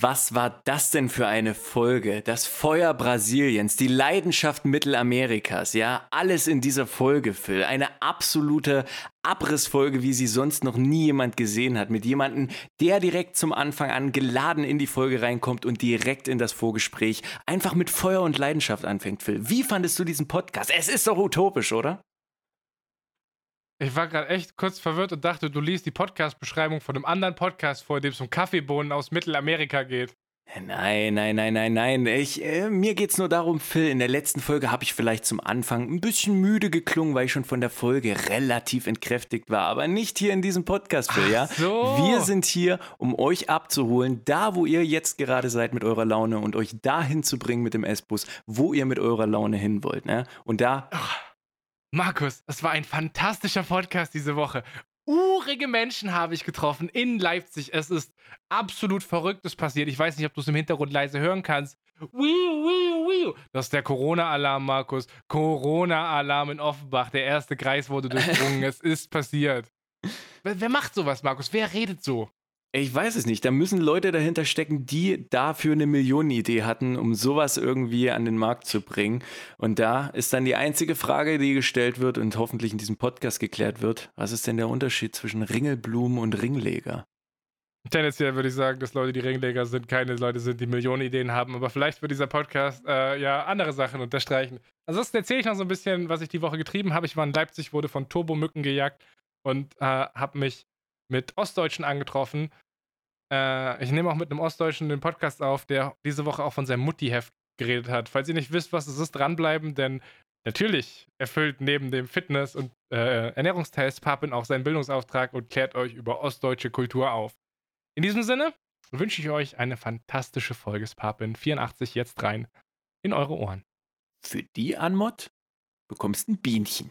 Was war das denn für eine Folge? Das Feuer Brasiliens, die Leidenschaft Mittelamerikas, ja, alles in dieser Folge, Phil. Eine absolute Abrissfolge, wie sie sonst noch nie jemand gesehen hat. Mit jemandem, der direkt zum Anfang an geladen in die Folge reinkommt und direkt in das Vorgespräch einfach mit Feuer und Leidenschaft anfängt, Phil. Wie fandest du diesen Podcast? Es ist doch utopisch, oder? Ich war gerade echt kurz verwirrt und dachte, du liest die Podcast-Beschreibung von einem anderen Podcast vor, dem es um Kaffeebohnen aus Mittelamerika geht. Nein, nein, nein, nein, nein. Ich, äh, mir geht's nur darum, Phil, in der letzten Folge habe ich vielleicht zum Anfang ein bisschen müde geklungen, weil ich schon von der Folge relativ entkräftigt war. Aber nicht hier in diesem Podcast, Phil, ja? so. Wir sind hier, um euch abzuholen, da wo ihr jetzt gerade seid mit eurer Laune und euch dahin zu bringen mit dem S-Bus, wo ihr mit eurer Laune hin wollt, ne? Und da. Ach. Markus, es war ein fantastischer Podcast diese Woche. Urige Menschen habe ich getroffen in Leipzig. Es ist absolut Verrücktes passiert. Ich weiß nicht, ob du es im Hintergrund leise hören kannst. Das ist der Corona-Alarm, Markus. Corona-Alarm in Offenbach. Der erste Kreis wurde durchdrungen. es ist passiert. Wer, wer macht sowas, Markus? Wer redet so? Ich weiß es nicht. Da müssen Leute dahinter stecken, die dafür eine Millionenidee hatten, um sowas irgendwie an den Markt zu bringen. Und da ist dann die einzige Frage, die gestellt wird und hoffentlich in diesem Podcast geklärt wird. Was ist denn der Unterschied zwischen Ringelblumen und Ringleger? Tendenziell würde ich sagen, dass Leute, die Ringleger sind, keine Leute sind, die Millionenideen haben. Aber vielleicht wird dieser Podcast äh, ja andere Sachen unterstreichen. Ansonsten erzähle ich noch so ein bisschen, was ich die Woche getrieben habe. Ich war in Leipzig, wurde von Turbomücken gejagt und äh, habe mich mit Ostdeutschen angetroffen. Äh, ich nehme auch mit einem Ostdeutschen den Podcast auf, der diese Woche auch von seinem Mutti-Heft geredet hat. Falls ihr nicht wisst, was es ist, dranbleiben, denn natürlich erfüllt neben dem Fitness- und äh, Ernährungstest Papin auch seinen Bildungsauftrag und klärt euch über ostdeutsche Kultur auf. In diesem Sinne wünsche ich euch eine fantastische Folge Papin 84 jetzt rein in eure Ohren. Für die Anmod bekommst ein Bienchen.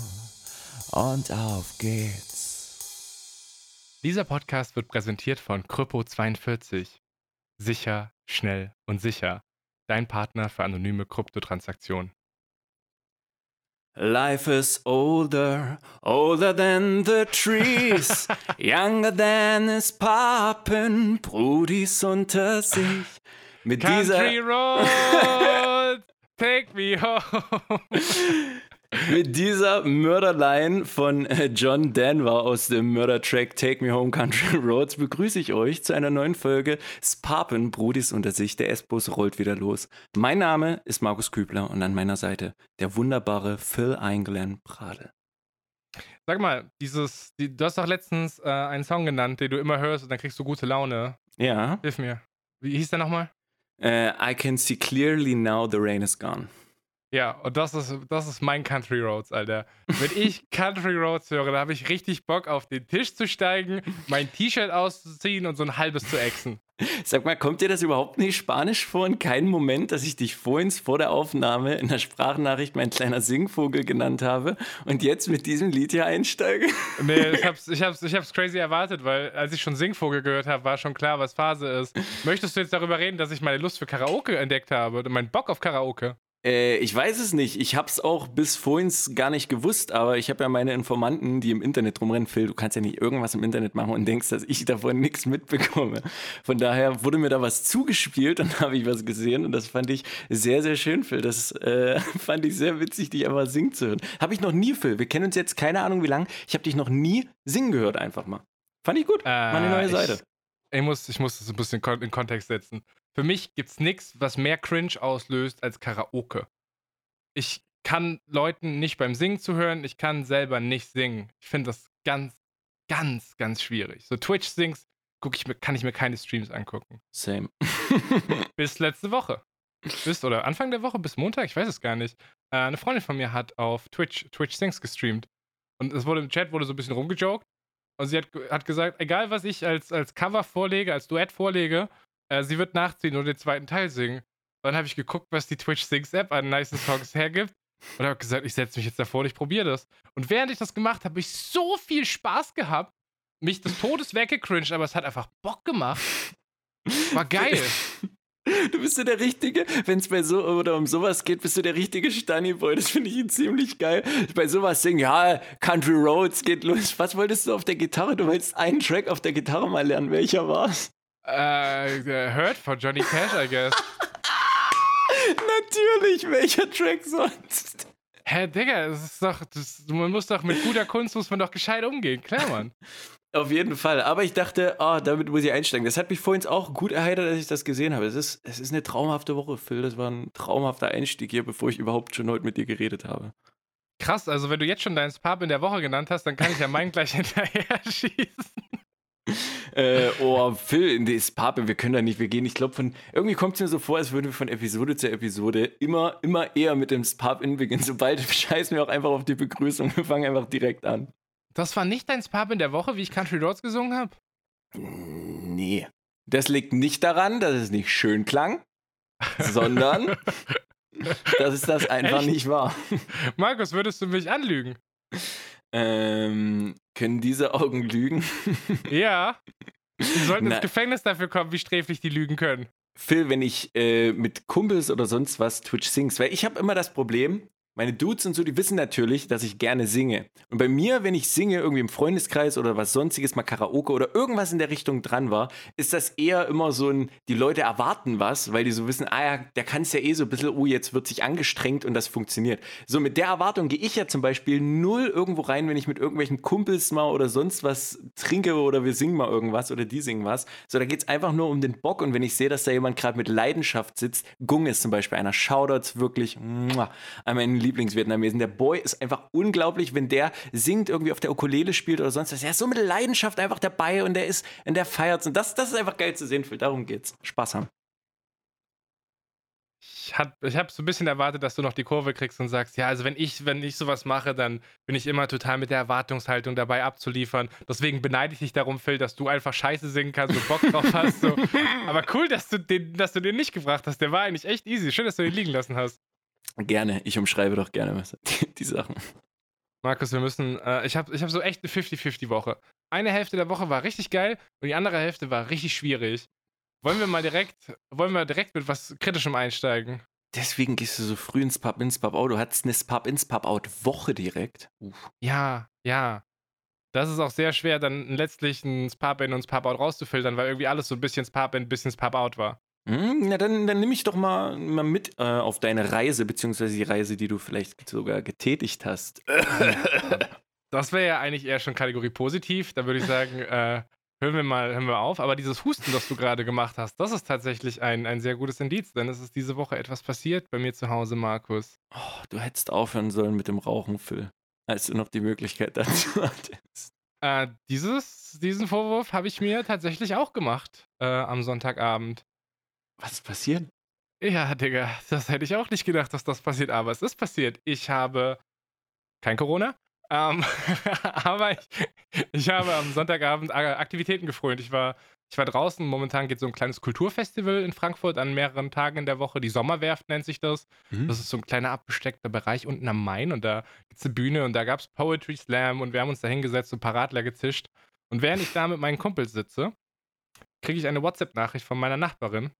und auf geht's. Dieser Podcast wird präsentiert von Krypto42. Sicher, schnell und sicher. Dein Partner für anonyme Kryptotransaktionen. Life is older, older than the trees, younger than is poppin', Brudis unter sich. Mit Country dieser, Road, take me home. mit dieser Mörderline von äh, John Denver aus dem Mördertrack Take Me Home Country Roads begrüße ich euch zu einer neuen Folge Spapen, Brudis unter sich. Der S-Bus rollt wieder los. Mein Name ist Markus Kübler und an meiner Seite der wunderbare Phil Einglen Pradel. Sag mal, dieses, die, du hast doch letztens äh, einen Song genannt, den du immer hörst und dann kriegst du gute Laune. Ja, Hilf mir. Wie hieß der nochmal? äh, I can see clearly now the rain is gone. Ja, und das ist, das ist mein Country Roads, Alter. Wenn ich Country Roads höre, da habe ich richtig Bock, auf den Tisch zu steigen, mein T-Shirt auszuziehen und so ein halbes zu exen. Sag mal, kommt dir das überhaupt nicht spanisch vor? In keinem Moment, dass ich dich vorhin vor der Aufnahme in der Sprachnachricht mein kleiner Singvogel genannt habe und jetzt mit diesem Lied hier einsteige? Nee, ich hab's, ich, hab's, ich hab's crazy erwartet, weil als ich schon Singvogel gehört habe, war schon klar, was Phase ist. Möchtest du jetzt darüber reden, dass ich meine Lust für Karaoke entdeckt habe oder meinen Bock auf Karaoke? Äh, ich weiß es nicht. Ich habe es auch bis vorhin gar nicht gewusst, aber ich habe ja meine Informanten, die im Internet rumrennen. Phil, du kannst ja nicht irgendwas im Internet machen und denkst, dass ich davon nichts mitbekomme. Von daher wurde mir da was zugespielt und habe ich was gesehen und das fand ich sehr, sehr schön, Phil. Das äh, fand ich sehr witzig, dich einfach singen zu hören. Habe ich noch nie, Phil. Wir kennen uns jetzt keine Ahnung wie lange. Ich habe dich noch nie singen gehört, einfach mal. Fand ich gut. Meine neue Äh, ich- Seite. Ich muss, ich muss das ein bisschen in Kontext setzen. Für mich gibt's nichts, was mehr Cringe auslöst als Karaoke. Ich kann Leuten nicht beim Singen zuhören, ich kann selber nicht singen. Ich finde das ganz, ganz, ganz schwierig. So Twitch-Sings guck ich mir, kann ich mir keine Streams angucken. Same. Bis letzte Woche. Bis, oder Anfang der Woche, bis Montag, ich weiß es gar nicht. Äh, eine Freundin von mir hat auf Twitch, Twitch Sings gestreamt. Und es wurde im Chat wurde so ein bisschen rumgejoked. Und sie hat, hat gesagt, egal was ich als, als Cover vorlege, als Duett vorlege, äh, sie wird nachziehen und den zweiten Teil singen. Und dann habe ich geguckt, was die Twitch Sings App an nice Songs hergibt. Und habe gesagt, ich setze mich jetzt davor und ich probiere das. Und während ich das gemacht habe, habe ich so viel Spaß gehabt, mich des Todes weggecringed, aber es hat einfach Bock gemacht. War geil. Du bist so der Richtige, wenn es bei so oder um sowas geht, bist du der richtige Stunny-Boy. Das finde ich ziemlich geil. Bei sowas singen, ja, Country Roads geht los. Was wolltest du auf der Gitarre? Du wolltest einen Track auf der Gitarre mal lernen. Welcher war's? Äh, Hurt von Johnny Cash, I guess. Natürlich, welcher Track sonst? Hä, Digga, das ist doch, das, man muss doch mit guter Kunst muss man doch gescheit umgehen, klar, Mann. Auf jeden Fall. Aber ich dachte, oh, damit muss ich einsteigen. Das hat mich vorhin auch gut erheitert, als ich das gesehen habe. Es ist, es ist eine traumhafte Woche, Phil. Das war ein traumhafter Einstieg hier, bevor ich überhaupt schon heute mit dir geredet habe. Krass, also wenn du jetzt schon deinen Spab in der Woche genannt hast, dann kann ich ja meinen gleich hinterher schießen. äh, oh, Phil, in die Pape, wir können da nicht, wir gehen, ich glaube, von, irgendwie kommt es mir so vor, als würden wir von Episode zu Episode immer, immer eher mit dem Spap in beginnen. Sobald scheißen wir auch einfach auf die Begrüßung, wir fangen einfach direkt an. Das war nicht dein Spap in der Woche, wie ich Country Roads gesungen habe? Nee. Das liegt nicht daran, dass es nicht schön klang, sondern dass es das einfach Echt? nicht war. Markus, würdest du mich anlügen? Ähm, können diese Augen lügen? ja. Die sollten Na, ins Gefängnis dafür kommen, wie sträflich die lügen können. Phil, wenn ich äh, mit Kumpels oder sonst was Twitch singst, weil ich habe immer das Problem, meine Dudes und so, die wissen natürlich, dass ich gerne singe. Und bei mir, wenn ich singe, irgendwie im Freundeskreis oder was sonstiges, mal Karaoke oder irgendwas in der Richtung dran war, ist das eher immer so ein, die Leute erwarten was, weil die so wissen, ah ja, der kann es ja eh so ein bisschen, oh, jetzt wird sich angestrengt und das funktioniert. So mit der Erwartung gehe ich ja zum Beispiel null irgendwo rein, wenn ich mit irgendwelchen Kumpels mal oder sonst was trinke oder wir singen mal irgendwas oder die singen was. So, da geht es einfach nur um den Bock und wenn ich sehe, dass da jemand gerade mit Leidenschaft sitzt, Gung ist zum Beispiel einer, Shoutouts wirklich, muah, an meinen Lieblingsvietnamesen. Der Boy ist einfach unglaublich, wenn der singt, irgendwie auf der Ukulele spielt oder sonst was. Er ist so mit Leidenschaft einfach dabei und der ist, und der feiert und das, das ist einfach geil zu sehen, Phil. Darum geht's. Spaß haben. Ich habe ich hab so ein bisschen erwartet, dass du noch die Kurve kriegst und sagst, ja, also wenn ich, wenn ich sowas mache, dann bin ich immer total mit der Erwartungshaltung dabei abzuliefern. Deswegen beneide ich dich darum, Phil, dass du einfach Scheiße singen kannst und Bock drauf hast. So. Aber cool, dass du, den, dass du den nicht gebracht hast. Der war eigentlich echt easy. Schön, dass du ihn liegen lassen hast. Gerne, ich umschreibe doch gerne die, die Sachen. Markus, wir müssen, äh, ich habe ich hab so echt eine 50-50-Woche. Eine Hälfte der Woche war richtig geil und die andere Hälfte war richtig schwierig. Wollen wir mal direkt, wollen wir direkt mit was Kritischem einsteigen? Deswegen gehst du so früh ins Pub, ins Pub out. Du hattest eine Pub ins Pub out Woche direkt. Uff. Ja, ja. Das ist auch sehr schwer, dann letztlich ein Pub in und Pub out rauszufiltern, weil irgendwie alles so ein bisschen Pub in, ein bisschen Pub out war. Hm, na, dann, dann nehme ich doch mal, mal mit äh, auf deine Reise, beziehungsweise die Reise, die du vielleicht sogar getätigt hast. Das wäre ja eigentlich eher schon Kategorie positiv. Da würde ich sagen, äh, hören wir mal hören wir auf. Aber dieses Husten, das du gerade gemacht hast, das ist tatsächlich ein, ein sehr gutes Indiz, denn es ist diese Woche etwas passiert bei mir zu Hause, Markus. Oh, du hättest aufhören sollen mit dem Rauchen, Phil, als du noch die Möglichkeit dazu hattest. Äh, dieses, diesen Vorwurf habe ich mir tatsächlich auch gemacht äh, am Sonntagabend. Was ist passiert? Ja, Digga, das hätte ich auch nicht gedacht, dass das passiert, aber es ist passiert. Ich habe kein Corona, ähm, aber ich, ich habe am Sonntagabend Aktivitäten gefreut. Ich war, ich war draußen. Momentan geht so ein kleines Kulturfestival in Frankfurt an mehreren Tagen in der Woche. Die Sommerwerft nennt sich das. Mhm. Das ist so ein kleiner abgesteckter Bereich unten am Main und da gibt es eine Bühne und da gab es Poetry Slam und wir haben uns da hingesetzt und Paradler gezischt. Und während ich da mit meinen Kumpels sitze, kriege ich eine WhatsApp-Nachricht von meiner Nachbarin,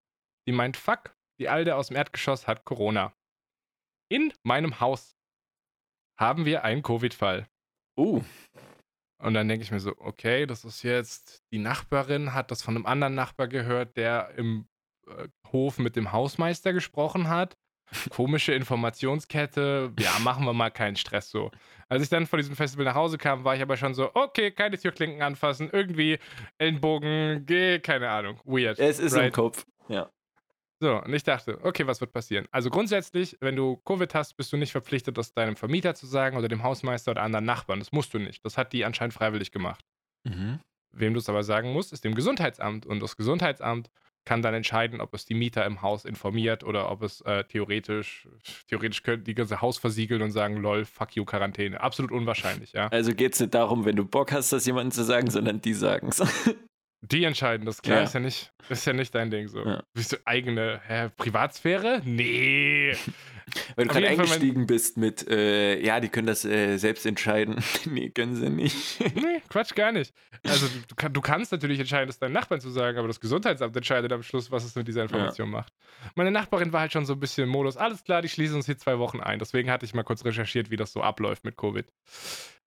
die meint, fuck, die Alte aus dem Erdgeschoss hat Corona. In meinem Haus haben wir einen Covid-Fall. Uh. Und dann denke ich mir so, okay, das ist jetzt, die Nachbarin hat das von einem anderen Nachbar gehört, der im äh, Hof mit dem Hausmeister gesprochen hat. Komische Informationskette, ja, machen wir mal keinen Stress so. Als ich dann von diesem Festival nach Hause kam, war ich aber schon so, okay, keine Türklinken anfassen, irgendwie Ellenbogen, geh, keine Ahnung, weird. Es ist right? im Kopf, ja. So, und ich dachte, okay, was wird passieren? Also grundsätzlich, wenn du Covid hast, bist du nicht verpflichtet, das deinem Vermieter zu sagen oder dem Hausmeister oder anderen Nachbarn. Das musst du nicht. Das hat die anscheinend freiwillig gemacht. Mhm. Wem du es aber sagen musst, ist dem Gesundheitsamt. Und das Gesundheitsamt kann dann entscheiden, ob es die Mieter im Haus informiert oder ob es äh, theoretisch, theoretisch könnte die ganze Haus versiegeln und sagen, lol, fuck you, Quarantäne. Absolut unwahrscheinlich, ja. Also geht es nicht darum, wenn du Bock hast, das jemandem zu sagen, sondern die sagen es. Die entscheiden das, klar, Ja. ist ja nicht, ist ja nicht dein Ding so. Ja. Bist du eigene hä, Privatsphäre? Nee. Weil du gerade Fall mein- eingestiegen bist mit, äh, ja, die können das äh, selbst entscheiden. nee, können sie nicht. Nee, Quatsch, gar nicht. Also du, du, kann, du kannst natürlich entscheiden, das deinen Nachbarn zu sagen, aber das Gesundheitsamt entscheidet am Schluss, was es mit dieser Information macht. Meine Nachbarin war halt schon so ein bisschen im Modus, alles klar, die schließen uns hier zwei Wochen ein. Deswegen hatte ich mal kurz recherchiert, wie das so abläuft mit Covid.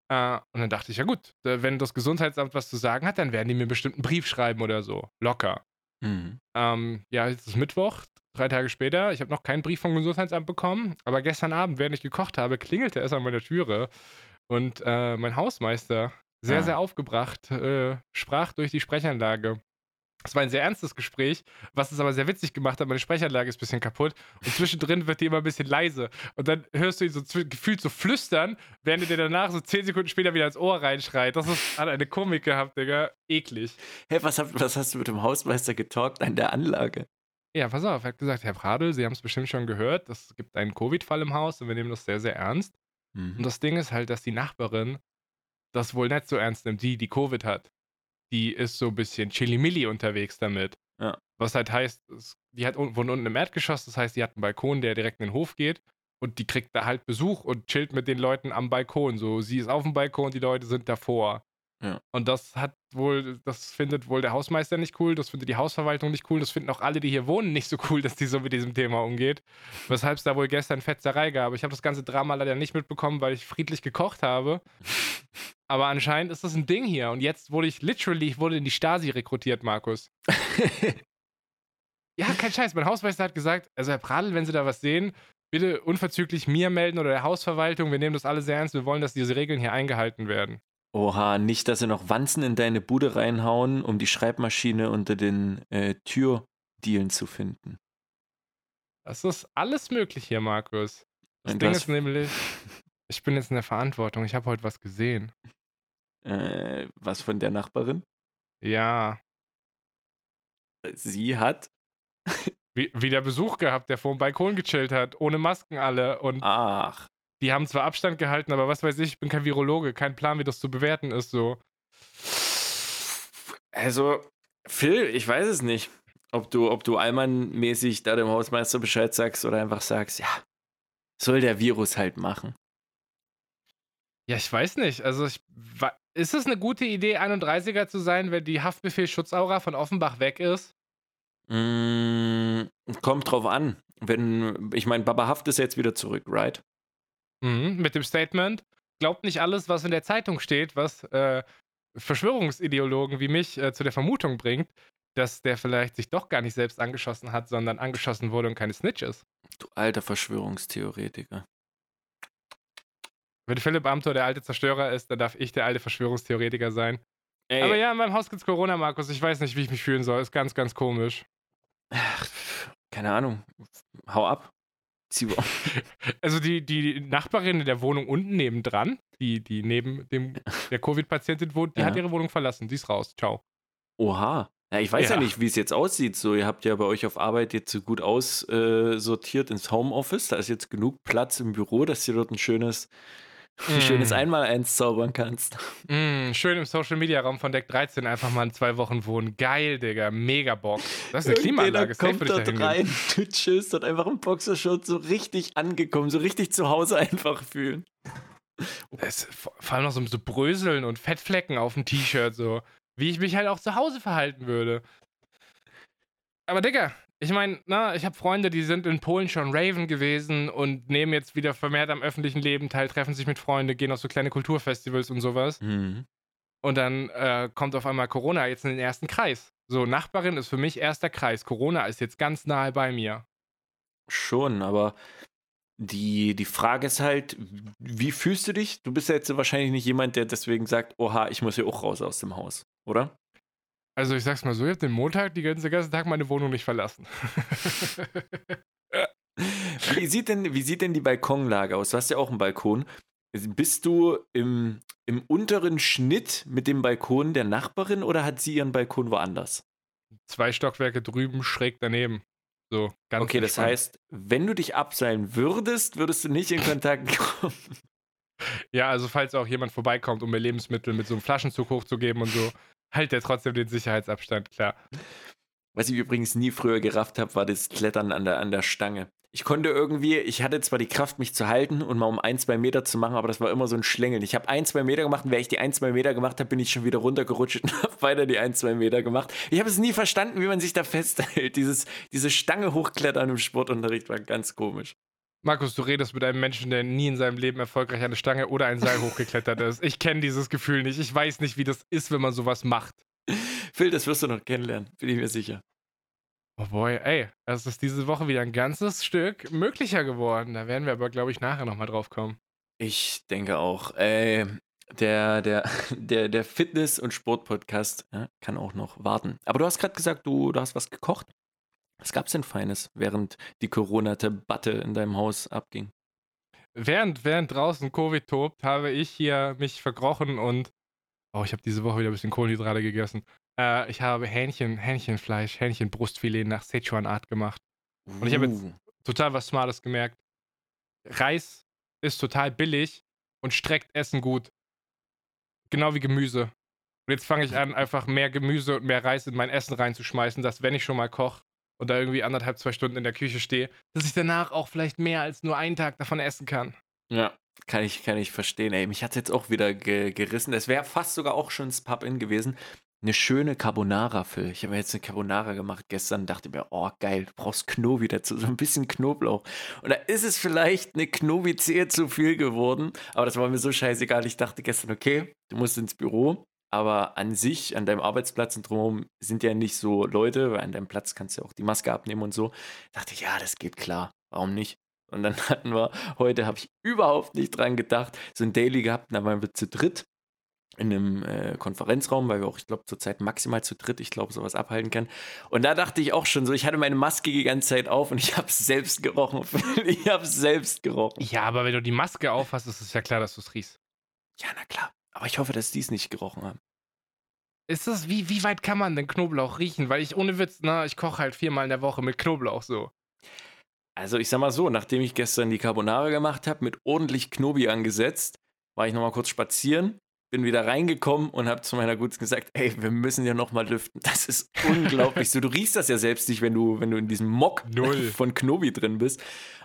Äh, und dann dachte ich, ja gut, äh, wenn das Gesundheitsamt was zu sagen hat, dann werden die mir bestimmt einen Brief schreiben oder so. Locker. Mhm. Ähm, ja, jetzt ist Mittwoch, drei Tage später. Ich habe noch keinen Brief vom Gesundheitsamt bekommen, aber gestern Abend, während ich gekocht habe, klingelte es an meiner Türe und äh, mein Hausmeister, sehr, Ah. sehr aufgebracht, äh, sprach durch die Sprechanlage. Es war ein sehr ernstes Gespräch, was es aber sehr witzig gemacht hat. Meine Sprechanlage ist ein bisschen kaputt und zwischendrin wird die immer ein bisschen leise. Und dann hörst du ihn so gefühlt so flüstern, während er dir danach so zehn Sekunden später wieder ins Ohr reinschreit. Das ist, hat eine Komik gehabt, Digga. Eklig. Hä, was, was hast du mit dem Hausmeister getalkt an der Anlage? Ja, pass auf, er hat gesagt, Herr Pradel, Sie haben es bestimmt schon gehört, es gibt einen Covid-Fall im Haus und wir nehmen das sehr, sehr ernst. Mhm. Und das Ding ist halt, dass die Nachbarin das wohl nicht so ernst nimmt, die, die Covid hat. Die ist so ein bisschen chilly-milli unterwegs damit. Ja. Was halt heißt, die hat wohnt unten im Erdgeschoss, das heißt, die hat einen Balkon, der direkt in den Hof geht und die kriegt da halt Besuch und chillt mit den Leuten am Balkon. So, sie ist auf dem Balkon, die Leute sind davor. Ja. Und das hat wohl, das findet wohl der Hausmeister nicht cool, das findet die Hausverwaltung nicht cool, das finden auch alle, die hier wohnen, nicht so cool, dass die so mit diesem Thema umgeht. Weshalb es da wohl gestern Fetzerei gab. Ich habe das ganze Drama leider nicht mitbekommen, weil ich friedlich gekocht habe. Aber anscheinend ist das ein Ding hier. Und jetzt wurde ich literally, ich wurde in die Stasi rekrutiert, Markus. Ja, kein Scheiß. Mein Hausmeister hat gesagt, also Herr Pradel, wenn Sie da was sehen, bitte unverzüglich mir melden oder der Hausverwaltung. Wir nehmen das alle sehr ernst. Wir wollen, dass diese Regeln hier eingehalten werden. Oha, nicht, dass sie noch Wanzen in deine Bude reinhauen, um die Schreibmaschine unter den äh, Türdielen zu finden. Das ist alles möglich hier, Markus. Das Und Ding das- ist nämlich, ich bin jetzt in der Verantwortung. Ich habe heute was gesehen. Äh, was von der Nachbarin? Ja, Sie hat. wie, wieder Besuch gehabt, der vor dem Balkon gechillt hat, ohne Masken alle. Und Ach. Die haben zwar Abstand gehalten, aber was weiß ich, ich bin kein Virologe, kein Plan, wie das zu bewerten ist. So. Also, Phil, ich weiß es nicht. Ob du, ob du Allmann-mäßig da dem Hausmeister Bescheid sagst oder einfach sagst, ja, soll der Virus halt machen. Ja, ich weiß nicht. Also, ich, ist es eine gute Idee, 31er zu sein, wenn die Haftbefehl-Schutzaura von Offenbach weg ist? Mm, kommt drauf an. Wenn, ich meine, Baba Haft ist jetzt wieder zurück, right? Mhm, mit dem Statement, glaubt nicht alles, was in der Zeitung steht, was äh, Verschwörungsideologen wie mich äh, zu der Vermutung bringt, dass der vielleicht sich doch gar nicht selbst angeschossen hat, sondern angeschossen wurde und keine Snitch ist. Du alter Verschwörungstheoretiker. Wenn Philipp Amthor der alte Zerstörer ist, dann darf ich der alte Verschwörungstheoretiker sein. Ey, Aber ja, in meinem Haus gibt's Corona, Markus. Ich weiß nicht, wie ich mich fühlen soll. Ist ganz, ganz komisch. ach, keine Ahnung. Hau ab. Also die, die Nachbarin in der Wohnung unten nebendran, die, die neben dem der Covid-Patientin wohnt, die Ja. hat ihre Wohnung verlassen. Die ist raus. Ciao. Oha. Ja, ich weiß ja, Ja. nicht, wie es jetzt aussieht. So, ihr habt ja bei euch auf Arbeit jetzt so gut aussortiert ins Homeoffice. Da ist jetzt genug Platz im Büro, dass du dort ein schönes, ein Mm. schönes Einmaleins zaubern kannst. Mm, schön im Social-Media-Raum von Deck 13 einfach mal in zwei Wochen wohnen. Geil, Digga. Mega Bock. Das ist eine Klimaanlage. Safe kommt dort rein, du chillst dort einfach im Boxershort so richtig angekommen, so richtig zu Hause einfach fühlen. Vor vor allem noch so, so Bröseln und Fettflecken auf dem T-Shirt, so. Wie ich mich halt auch zu Hause verhalten würde. Aber Digga, ich meine, na, ich habe Freunde, die sind in Polen schon Raven gewesen und nehmen jetzt wieder vermehrt am öffentlichen Leben teil, treffen sich mit Freunden, gehen auf so kleine Kulturfestivals und sowas. Mhm. Und dann äh, kommt auf einmal Corona jetzt in den ersten Kreis. So, Nachbarin ist für mich erster Kreis. Corona ist jetzt ganz nahe bei mir. Schon, aber die, die Frage ist halt, wie fühlst du dich? Du bist ja jetzt wahrscheinlich nicht jemand, der deswegen sagt, oha, ich muss hier auch raus aus dem Haus, oder? Also ich sag's mal so, ich habe den Montag die ganze, den ganzen Tag meine Wohnung nicht verlassen. Wie sieht denn, wie sieht denn die Balkonlage aus? Du hast ja auch einen Balkon. Bist du im, im unteren Schnitt mit dem Balkon der Nachbarin oder hat sie ihren Balkon woanders? Zwei Stockwerke drüben, schräg daneben. So, ganz Okay, das heißt, wenn du dich abseilen würdest, würdest du nicht in Kontakt kommen. Ja, also falls auch jemand vorbeikommt, um mir Lebensmittel mit so einem Flaschenzug hochzugeben und so, hält der trotzdem den Sicherheitsabstand, klar. Was ich übrigens nie früher gerafft habe, war das Klettern an der, an der Stange. Ich konnte irgendwie, ich hatte zwar die Kraft, mich zu halten und mal um ein, zwei Meter zu machen, aber das war immer so ein Schlängeln. Ich habe ein, zwei Meter gemacht und während ich die ein, zwei Meter gemacht habe, bin ich schon wieder runtergerutscht und habe weiter die ein, zwei Meter gemacht. Ich habe es nie verstanden, wie man sich da festhält. Dieses, diese Stange hochklettern im Sportunterricht war ganz komisch. Markus, du redest mit einem Menschen, der nie in seinem Leben erfolgreich eine Stange oder ein Seil hochgeklettert ist. Ich kenne dieses Gefühl nicht. Ich weiß nicht, wie das ist, wenn man sowas macht. Phil, das wirst du noch kennenlernen, bin ich mir sicher. Oh boy, ey, es ist diese Woche wieder ein ganzes Stück möglicher geworden. Da werden wir aber, glaube ich, nachher nochmal drauf kommen. Ich denke auch. Äh, der, der, der, der Fitness- und Sport-Podcast ja, kann auch noch warten. Aber du hast gerade gesagt, du, du hast was gekocht. Was gab's denn Feines, während die Corona-Debatte in deinem Haus abging? Während, während draußen Covid tobt, habe ich hier mich verkrochen und. Oh, ich habe diese Woche wieder ein bisschen Kohlenhydrate gegessen. Äh, ich habe Hähnchen, Hähnchenfleisch, Hähnchenbrustfilet nach Sichuan-Art gemacht. Und ich habe jetzt- Uh, Total was Smartes gemerkt. Reis ist total billig und streckt Essen gut. Genau wie Gemüse. Und jetzt fange ich an, einfach mehr Gemüse und mehr Reis in mein Essen reinzuschmeißen, dass wenn ich schon mal koche und da irgendwie anderthalb, zwei Stunden in der Küche stehe, dass ich danach auch vielleicht mehr als nur einen Tag davon essen kann. Ja, kann ich, kann ich verstehen. Ey, mich hat jetzt auch wieder ge gerissen. Es wäre fast sogar auch schon das Pub-In gewesen. Eine schöne Carbonara, Phil. Ich habe mir jetzt eine Carbonara gemacht gestern dachte mir, oh geil, du brauchst Knobi dazu, so ein bisschen Knoblauch. Und da ist es vielleicht eine Knobi-Zehe zu viel geworden, aber das war mir so scheißegal. Ich dachte gestern, okay, du musst ins Büro, aber an sich, an deinem Arbeitsplatz und drumherum sind ja nicht so Leute, weil an deinem Platz kannst du ja auch die Maske abnehmen und so. dachte ich, ja, das geht klar, warum nicht? Und dann hatten wir, heute habe ich überhaupt nicht dran gedacht, so ein Daily gehabt, da waren wir zu dritt in einem äh, Konferenzraum, weil wir auch, ich glaube, zurzeit maximal zu dritt, ich glaube, sowas abhalten kann. Und da dachte ich auch schon so, ich hatte meine Maske die ganze Zeit auf und ich habe es selbst gerochen. ich habe es selbst gerochen. Ja, aber wenn du die Maske aufhast, ist es ja klar, dass du es riechst. Ja, na klar. Aber ich hoffe, dass die es nicht gerochen haben. Ist das, wie, wie weit kann man denn Knoblauch riechen? Weil ich ohne Witz, na, ich koche halt viermal in der Woche mit Knoblauch so. Also ich sag mal so, nachdem ich gestern die Carbonara gemacht habe, mit ordentlich Knobi angesetzt, war ich nochmal kurz spazieren, bin wieder reingekommen und habe zu meiner Guten gesagt, ey, wir müssen ja nochmal lüften. Das ist unglaublich so. Du riechst das ja selbst nicht, wenn du, wenn du in diesem Mock Null. von Knobi drin bist.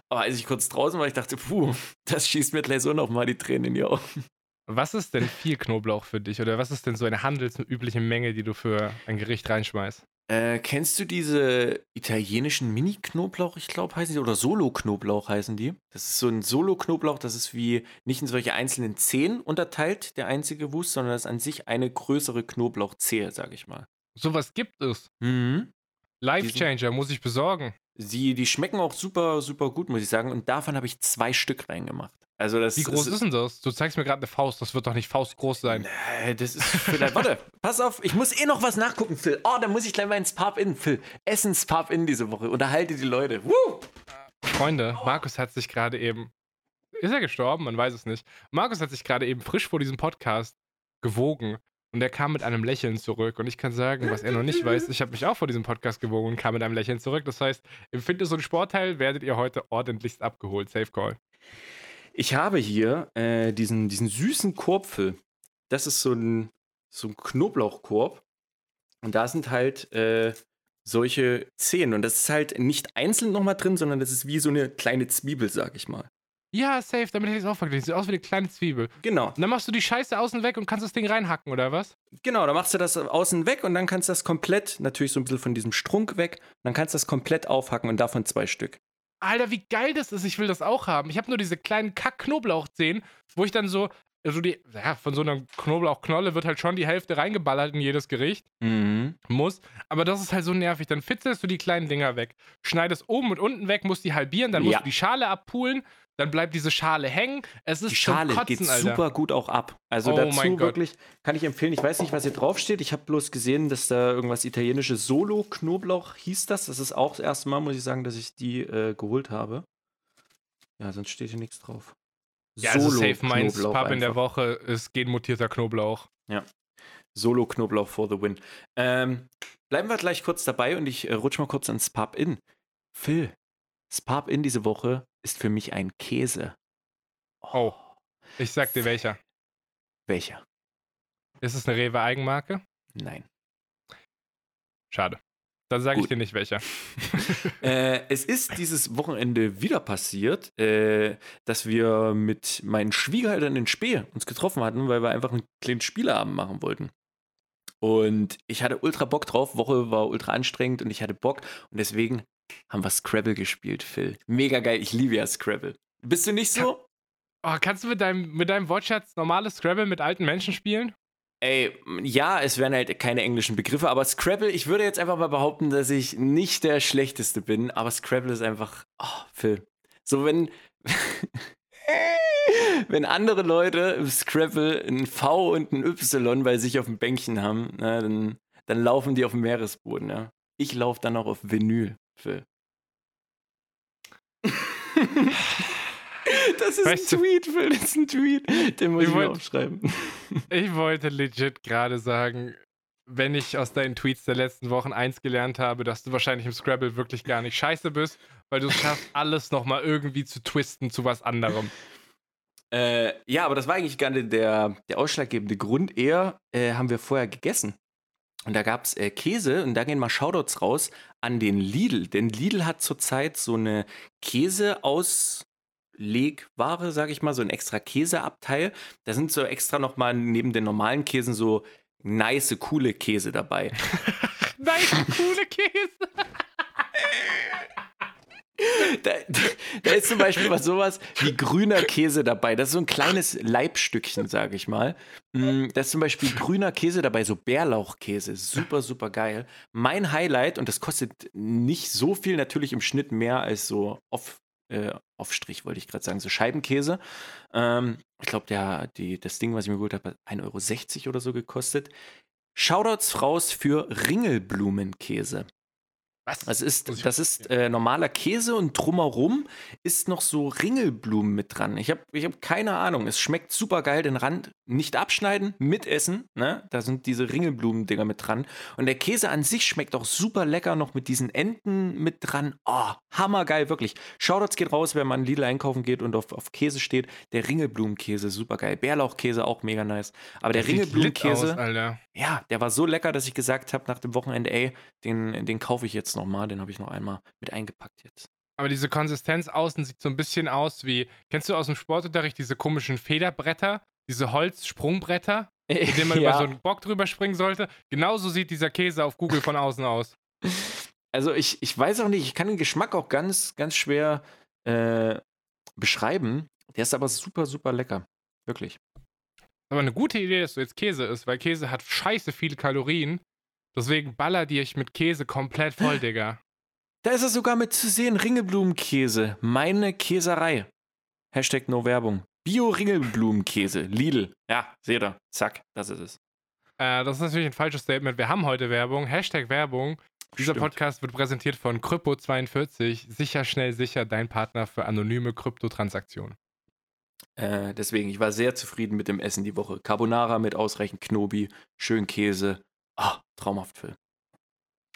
Aber als ich kurz draußen war, ich dachte, puh, das schießt mir gleich so nochmal die Tränen in die Augen. Was ist denn viel Knoblauch für dich? Oder was ist denn so eine handelsübliche Menge, die du für ein Gericht reinschmeißt? Äh, kennst du diese italienischen Mini-Knoblauch, ich glaube, heißen die, oder Solo-Knoblauch heißen die? Das ist so ein Solo-Knoblauch, das ist wie nicht in solche einzelnen Zehen unterteilt, der einzige Wust, sondern das ist an sich eine größere Knoblauchzehe, sag ich mal. Sowas gibt es. Mhm. Life Changer muss ich besorgen. Sie, die schmecken auch super, super gut, muss ich sagen. Und davon habe ich zwei Stück reingemacht. Also das Wie groß ist denn das? Du zeigst mir gerade eine Faust, das wird doch nicht faustgroß sein. Äh, das ist vielleicht. Warte, pass auf, ich muss eh noch was nachgucken, Phil. Oh, da muss ich gleich mal ins Pub-In, Phil. Essens-Pub-In diese Woche. Unterhalte die Leute. Woo! Freunde, Markus hat sich gerade eben. Ist er gestorben? Man weiß es nicht. Markus hat sich gerade eben frisch vor diesem Podcast gewogen. Und er kam mit einem Lächeln zurück. Und ich kann sagen, was er noch nicht weiß, ich habe mich auch vor diesem Podcast gewogen und kam mit einem Lächeln zurück. Das heißt, im Fitness- und Sportteil werdet ihr heute ordentlichst abgeholt. Safe Call. Ich habe hier äh, diesen, diesen süßen Korb, Phil. Das ist so ein, so ein Knoblauchkorb. Und da sind halt äh, solche Zehen. Und das ist halt nicht einzeln nochmal drin, sondern das ist wie so eine kleine Zwiebel, sag ich mal. Ja, safe, damit hätte ich es auch verglichen. Sieht aus wie eine kleine Zwiebel. Genau. Und dann machst du die Scheiße außen weg und kannst das Ding reinhacken, oder was? Genau, da machst du das außen weg und dann kannst du das komplett, natürlich so ein bisschen von diesem Strunk weg, dann kannst du das komplett aufhacken und davon zwei Stück. Alter, wie geil das ist. Ich will das auch haben. Ich habe nur diese kleinen Kack-Knoblauchzehen, wo ich dann so, also die, ja, von so einer Knoblauchknolle wird halt schon die Hälfte reingeballert in jedes Gericht. Mhm. Muss. Aber das ist halt so nervig. Dann fitzelst du die kleinen Dinger weg, schneidest oben und unten weg, musst die halbieren, dann musst Ja. du die Schale abpulen, dann bleibt diese Schale hängen. Es ist Die Schale Kotzen, geht Alter. super gut auch ab. Also Oh dazu wirklich kann ich empfehlen. Ich weiß nicht, was hier draufsteht. Ich habe bloß gesehen, dass da irgendwas italienisches Solo-Knoblauch hieß das. Das ist auch das erste Mal, muss ich sagen, dass ich die äh, geholt habe. Ja, sonst steht hier nichts drauf. Ja, also safe meins Pub in der einfach. Woche ist genmutierter Knoblauch. Solo-Knoblauch for the win. Ähm, bleiben wir gleich kurz dabei und ich äh, rutsche mal kurz ans Pub In. Phil, das Pub In diese Woche ist für mich ein Käse. Oh. Ich sag dir welcher. Welcher? Ist es eine Rewe Eigenmarke? Nein. Schade. Dann sage ich dir nicht welcher. äh, es ist dieses Wochenende wieder passiert, äh, dass wir mit meinen Schwiegereltern in Spee uns getroffen hatten, weil wir einfach einen kleinen Spieleabend machen wollten. Und ich hatte ultra Bock drauf. Woche war ultra anstrengend und ich hatte Bock. Und deswegen haben wir Scrabble gespielt, Phil. Mega geil. Ich liebe ja Scrabble. Bist du nicht so? Oh, kannst du mit deinem, mit deinem Wortschatz normales Scrabble mit alten Menschen spielen? Ey, ja, es wären halt keine englischen Begriffe, aber Scrabble, ich würde jetzt einfach mal behaupten, dass ich nicht der Schlechteste bin, aber Scrabble ist einfach, oh, Phil. So, wenn, wenn andere Leute im Scrabble ein V und ein Y bei sich auf dem Bänkchen haben, na, dann, dann laufen die auf dem Meeresboden, ja. Ich laufe dann auch auf Vinyl, Phil. Das ist Weißt ein Tweet, Phil, das ist ein Tweet. Den muss Ich ich, mir wollt- aufschreiben. Ich wollte legit gerade sagen, wenn ich aus deinen Tweets der letzten Wochen eins gelernt habe, dass du wahrscheinlich im Scrabble wirklich gar nicht scheiße bist, weil du es schaffst, alles nochmal irgendwie zu twisten zu was anderem. Äh, ja, aber das war eigentlich gar nicht der, der ausschlaggebende Grund. Eher äh, haben wir vorher gegessen. Und da gab es äh, Käse und da gehen mal Shoutouts raus an den Lidl. Denn Lidl hat zurzeit so eine Käseauslegware, sag ich mal, so ein extra Käseabteil. Da sind so extra nochmal neben den normalen Käsen so nice, coole Käse dabei. Nein, coole Käse. Da, da ist zum Beispiel was sowas wie grüner Käse dabei. Das ist so ein kleines Leibstückchen, sage ich mal. Mm, Da ist zum Beispiel grüner Käse dabei, so Bärlauchkäse. Super, super geil. Mein Highlight, und das kostet nicht so viel, natürlich im Schnitt mehr als so auf, äh, Aufstrich, wollte ich gerade sagen, so Scheibenkäse. Ähm, ich glaube, das Ding, was ich mir geholt habe, hat 1,60 Euro oder so gekostet. Shoutouts raus für Ringelblumenkäse. Was? Das ist, das ist äh, normaler Käse und drumherum ist noch so Ringelblumen mit dran. Ich habe ich hab keine Ahnung. Es schmeckt super geil. Den Rand nicht abschneiden, mitessen. Ne? Da sind diese Ringelblumen-Dinger mit dran. Und der Käse an sich schmeckt auch super lecker noch mit diesen Enden mit dran. Oh, hammergeil, wirklich. Shoutouts geht raus, wenn man Lidl einkaufen geht und auf, auf Käse steht. Der Ringelblumenkäse, super geil. Bärlauchkäse auch mega nice. Aber der Ringelblumenkäse. aus, Alter. Ja, der war so lecker, dass ich gesagt habe nach dem Wochenende, ey, den, den kaufe ich jetzt nochmal. Den habe ich noch einmal mit eingepackt jetzt. Aber diese Konsistenz außen sieht so ein bisschen aus wie, kennst du aus dem Sportunterricht diese komischen Federbretter, diese Holzsprungbretter, mit denen man über so einen Bock drüber springen sollte? Genauso sieht dieser Käse auf Google von außen aus. Also ich, ich weiß auch nicht, ich kann den Geschmack auch ganz, ganz schwer äh, beschreiben. Der ist aber super, super lecker. Wirklich. Aber eine gute Idee, dass du jetzt Käse isst, weil Käse hat scheiße viele Kalorien. Deswegen baller dir ich mit Käse komplett voll, Digga. Da ist es sogar mit zu sehen, Ringelblumenkäse. Meine Käserei. Hashtag no Werbung. Bio-Ringelblumenkäse. Lidl. Ja, seht ihr. Zack, das ist es. Äh, das ist natürlich ein falsches Statement. Wir haben heute Werbung. Hashtag Werbung. Dieser Stimmt. Podcast wird präsentiert von Krypto42. Sicher, schnell, sicher, dein Partner für anonyme Kryptotransaktionen. Äh, deswegen, ich war sehr zufrieden mit dem Essen die Woche. Carbonara mit ausreichend Knobi, schön Käse. Ah, traumhaft, Phil.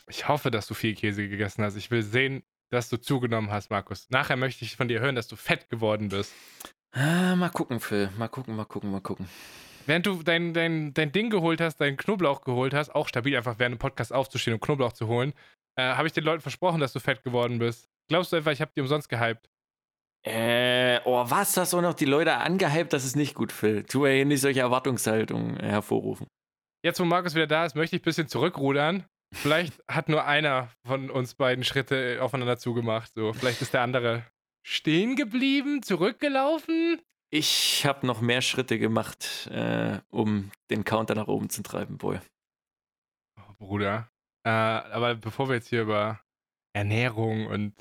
Ich hoffe, dass du viel Käse gegessen hast. Ich will sehen, dass du zugenommen hast, Markus. Nachher möchte ich von dir hören, dass du fett geworden bist. Ah, mal gucken, Phil. Mal gucken, mal gucken, mal gucken. Während du dein, dein, dein Ding geholt hast, deinen Knoblauch geholt hast, auch stabil einfach während dem Podcast aufzustehen und Knoblauch zu holen, äh, habe ich den Leuten versprochen, dass du fett geworden bist. Glaubst du einfach, ich habe die umsonst gehypt? Äh, oh, was? Hast du noch die Leute angehypt? Das ist nicht gut, Phil. Tu ja hier nicht solche Erwartungshaltungen äh, hervorrufen. Jetzt, wo Markus wieder da ist, möchte ich ein bisschen zurückrudern. Vielleicht hat nur einer von uns beiden Schritte aufeinander zugemacht. So, vielleicht ist der andere stehen geblieben, zurückgelaufen. Ich habe noch mehr Schritte gemacht, äh, um den Counter nach oben zu treiben, Boy. Oh, Bruder. Äh, aber bevor wir jetzt hier über Ernährung und,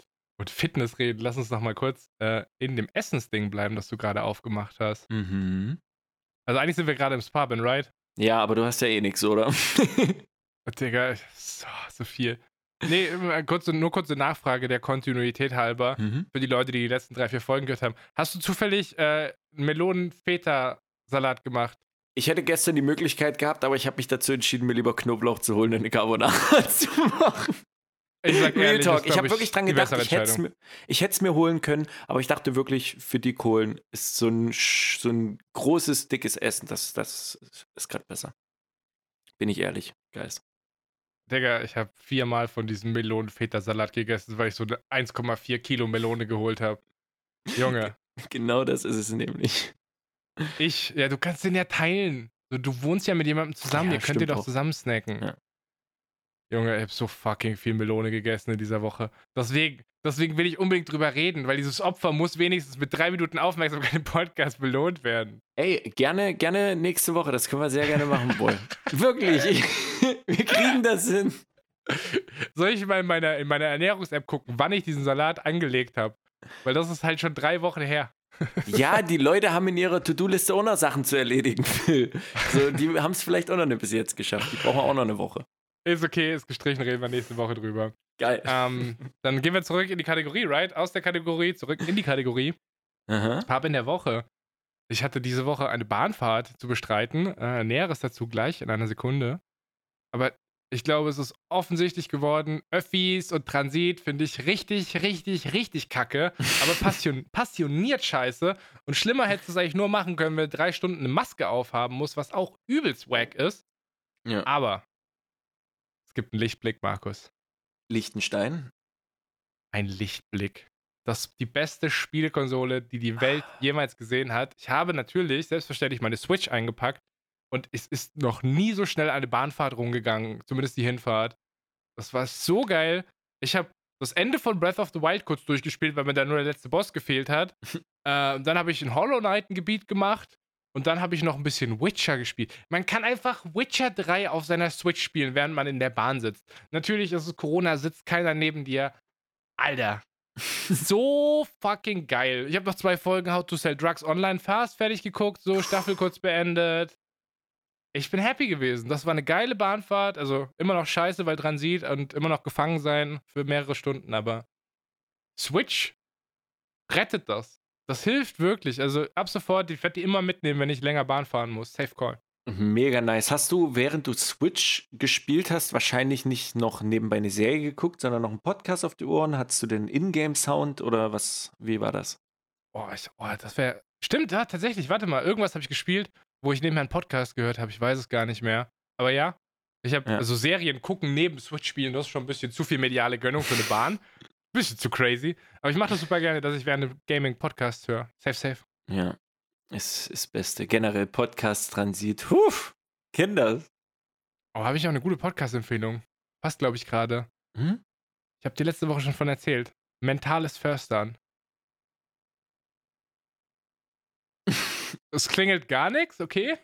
und Fitness reden, lass uns noch mal kurz äh, in dem Essensding bleiben, das du gerade aufgemacht hast. Mhm. Also eigentlich sind wir gerade im Spa, Ben, right? Ja, aber du hast ja eh nichts, oder? Oh, Digga, so, so viel. Nee, kurze, nur kurze Nachfrage der Kontinuität halber. mhm. Für die Leute, die die letzten drei, vier Folgen gehört haben. Hast du zufällig äh, Melonen-Feta-Salat gemacht? Ich hätte gestern die Möglichkeit gehabt, aber ich habe mich dazu entschieden, mir lieber Knoblauch zu holen und eine Carbonara zu machen. Ich sag Real ehrlich, Talk. Ich habe wirklich dran gedacht, ich hätte es mir, mir holen können, aber ich dachte wirklich, für die Kohlen ist so ein, so ein großes, dickes Essen, das, das ist gerade besser. Bin ich ehrlich, Guys. Digga, ich habe viermal von diesem Melonen-Feta-Salat gegessen, weil ich so eine 1,4 Kilo Melone geholt habe. Junge, Genau das ist es nämlich. ich, ja, du kannst den ja teilen. Du, du wohnst ja mit jemandem zusammen, Ja, ihr könnt ihr doch auch. zusammen snacken. Ja. Junge, ich habe so fucking viel Melone gegessen in dieser Woche. Deswegen, deswegen will ich unbedingt drüber reden, weil dieses Opfer muss wenigstens mit drei Minuten Aufmerksamkeit im Podcast belohnt werden. Ey, gerne, gerne nächste Woche, das können wir sehr gerne machen, Boy. Wirklich, ich, wir kriegen das hin. Soll ich mal in meiner, in meiner Ernährungs-App gucken, wann ich diesen Salat angelegt habe? Weil das ist halt schon drei Wochen her. Ja, die Leute haben in ihrer To-Do-Liste auch noch Sachen zu erledigen, Phil. So, die haben es vielleicht auch noch nicht bis jetzt geschafft. Die brauchen auch noch eine Woche. Ist okay, ist gestrichen, reden wir nächste Woche drüber. Geil. Ähm, dann gehen wir zurück in die Kategorie, right? Aus der Kategorie, zurück in die Kategorie. Aha. Pub in der Woche. Ich hatte diese Woche eine Bahnfahrt zu bestreiten. Äh, Näheres dazu gleich in einer Sekunde. Aber ich glaube, es ist offensichtlich geworden. Öffis und Transit finde ich richtig, richtig, richtig kacke. Aber passion passioniert scheiße. Und schlimmer hättest du es eigentlich nur machen können, wenn du drei Stunden eine Maske aufhaben musst, was auch übelst wack ist. Ja. Aber es gibt einen Lichtblick, Markus. Liechtenstein. ein Lichtblick. Das ist die beste Spielekonsole, die die Welt jemals gesehen hat. Ich habe natürlich selbstverständlich meine Switch eingepackt und es ist noch nie so schnell eine Bahnfahrt rumgegangen, zumindest die Hinfahrt. Das war so geil. Ich habe das Ende von Breath of the Wild kurz durchgespielt, weil mir da nur der letzte Boss gefehlt hat. äh, dann habe ich in Hollow Knight ein Gebiet gemacht und dann habe ich noch ein bisschen Witcher gespielt. Man kann einfach Witcher 3 auf seiner Switch spielen, während man in der Bahn sitzt. Natürlich ist es Corona, sitzt keiner neben dir. Alter, so fucking geil. Ich habe noch zwei Folgen How to Sell Drugs Online Fast fertig geguckt, so Staffel kurz beendet. Ich bin happy gewesen. Das war eine geile Bahnfahrt. Also immer noch scheiße, weil Transit und immer noch gefangen sein für mehrere Stunden, aber Switch rettet das. Das hilft wirklich. Also ab sofort, ich werde die immer mitnehmen, wenn ich länger Bahn fahren muss. Safe Call. Mega nice. Hast du, während du Switch gespielt hast, wahrscheinlich nicht noch nebenbei eine Serie geguckt, sondern noch einen Podcast auf die Ohren? Hattest du den Ingame-Sound oder was? Wie war das? Oh, ich, oh das wäre. Stimmt, ja, tatsächlich. Warte mal, irgendwas habe ich gespielt, wo ich nebenher einen Podcast gehört habe. Ich weiß es gar nicht mehr. Aber ja, ich habe Ja. also Serien gucken neben Switch spielen. Das ist schon ein bisschen zu viel mediale Gönnung für eine Bahn. Bisschen zu crazy. Aber ich mache das super gerne, dass ich während Gaming-Podcast höre. Safe, safe. Ja, ist das Beste. Generell Podcast-Transit. Huh, Kinder. Oh, habe ich auch eine gute Podcast-Empfehlung. Passt, glaube ich, gerade. Hm? Ich habe dir letzte Woche schon von erzählt. Mentales Förstern. Es klingelt gar nichts, okay?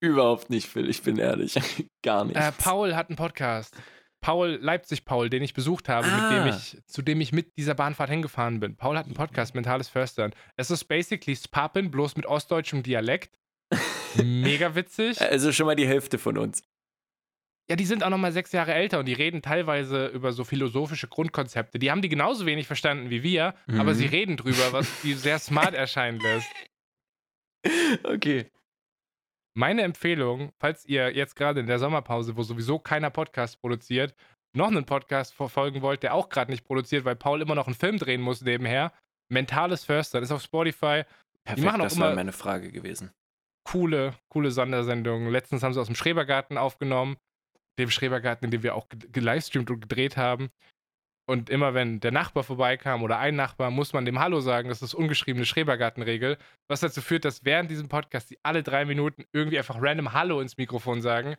Überhaupt nicht, Phil. Ich bin ehrlich. Gar nicht. Äh, Paul hat einen Podcast. Paul, Leipzig-Paul, den ich besucht habe, mit Ah. dem ich, zu dem ich mit dieser Bahnfahrt hingefahren bin. Paul hat einen Podcast, Mentales Förstern. Es ist basically Spappen, bloß mit ostdeutschem Dialekt. Mega witzig. Also schon mal die Hälfte von uns. Ja, die sind auch nochmal sechs Jahre älter und die reden teilweise über so philosophische Grundkonzepte. Die haben die genauso wenig verstanden wie wir, aber Mhm. sie reden drüber, was die sehr smart erscheinen lässt. Okay. Meine Empfehlung, falls ihr jetzt gerade in der Sommerpause, wo sowieso keiner Podcast produziert, noch einen Podcast verfolgen wollt, der auch gerade nicht produziert, weil Paul immer noch einen Film drehen muss nebenher, Mentales Förster, ist auf Spotify. Perfekt, machen auch das war immer- meine Frage gewesen. Coole, coole Sondersendung. Letztens haben sie aus dem Schrebergarten aufgenommen, dem Schrebergarten, in dem wir auch ge- gelivestreamt und gedreht haben. Und immer wenn der Nachbar vorbeikam oder ein Nachbar, muss man dem Hallo sagen. Das ist ungeschriebene Schrebergartenregel. Was dazu führt, dass während diesem Podcast die alle drei Minuten irgendwie einfach random Hallo ins Mikrofon sagen.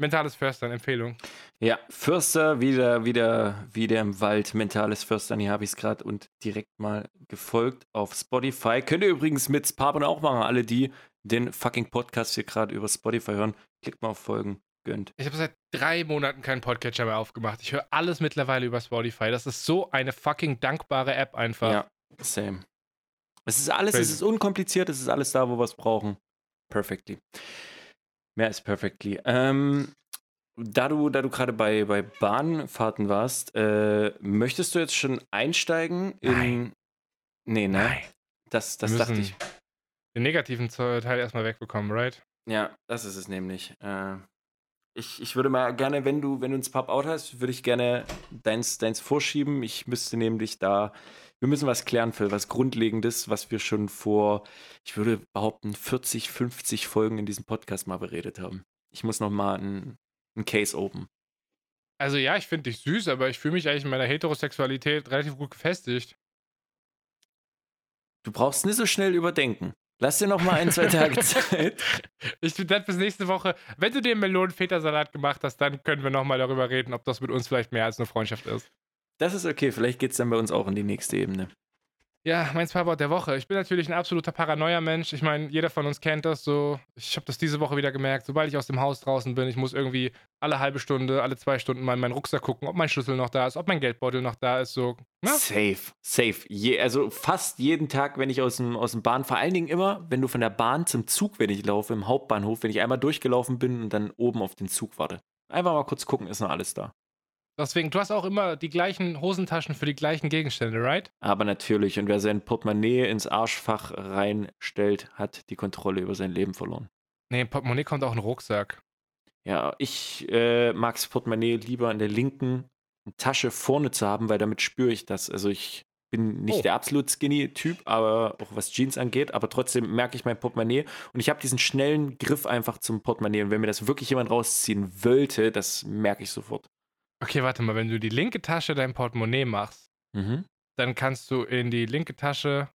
Mentales Förstern, Empfehlung. Ja, Förster, wieder, wieder, wieder im Wald, mentales Förstern, hier habe ich es gerade und direkt mal gefolgt auf Spotify. Könnt ihr übrigens mit Spaben auch machen, alle die den fucking Podcast hier gerade über Spotify hören. Klickt mal auf Folgen, gönnt. Ich habe seit drei Monaten keinen Podcatcher mehr aufgemacht. Ich höre alles mittlerweile über Spotify. Das ist so eine fucking dankbare App einfach. Ja, same. Es ist alles, es Crazy. ist unkompliziert, es ist alles da, wo wir es brauchen. Perfectly. Mehr als perfectly. Ähm, da du, da du gerade bei, bei Bahnfahrten warst, äh, möchtest du jetzt schon einsteigen in. Nein. Nee, ne? Nein. Das, das dachte ich. den negativen Teil erstmal wegbekommen, right? Ja, das ist es nämlich. Äh, ich, ich würde mal gerne, wenn du, wenn du ins Pub-Out hast, würde ich gerne deins, deins vorschieben. Ich müsste nämlich da, wir müssen was klären, Phil, was Grundlegendes, was wir schon vor, ich würde behaupten, 40, 50 Folgen in diesem Podcast mal beredet haben. Ich muss noch mal einen Case open. Also ja, ich finde dich süß, aber ich fühle mich eigentlich in meiner Heterosexualität relativ gut gefestigt. Du brauchst nicht so schnell überdenken. Lass dir noch mal ein, zwei Tage Zeit. Ich das bis nächste Woche. Wenn du den Melonen-Feta-Salat gemacht hast, dann können wir noch mal darüber reden, ob das mit uns vielleicht mehr als eine Freundschaft ist. Das ist okay. Vielleicht geht es dann bei uns auch in die nächste Ebene. Ja, mein Sparwort der Woche. Ich bin natürlich ein absoluter Paranoia-Mensch. Ich meine, jeder von uns kennt das so. Ich habe das diese Woche wieder gemerkt. Sobald ich aus dem Haus draußen bin, ich muss irgendwie alle halbe Stunde, alle zwei Stunden mal in meinen Rucksack gucken, ob mein Schlüssel noch da ist, ob mein Geldbeutel noch da ist. So. Ja? Safe, safe. Je, also fast jeden Tag, wenn ich aus dem, aus dem Bahn, vor allen Dingen immer, wenn du von der Bahn zum Zug, wenn ich laufe, im Hauptbahnhof, wenn ich einmal durchgelaufen bin und dann oben auf den Zug warte. Einfach mal kurz gucken, ist noch alles da. Deswegen, du hast auch immer die gleichen Hosentaschen für die gleichen Gegenstände, right? Aber natürlich, und wer sein Portemonnaie ins Arschfach reinstellt, hat die Kontrolle über sein Leben verloren. Nee, Portemonnaie kommt auch in Rucksack. Ja, ich äh, mag das Portemonnaie lieber in der linken Tasche vorne zu haben, weil damit spüre ich das. Also ich bin nicht oh. der absolut skinny Typ, aber auch was Jeans angeht, aber trotzdem merke ich mein Portemonnaie und ich habe diesen schnellen Griff einfach zum Portemonnaie und wenn mir das wirklich jemand rausziehen wollte, das merke ich sofort. Okay, warte mal, wenn du die linke Tasche dein Portemonnaie machst, Mhm. dann kannst du in die linke Tasche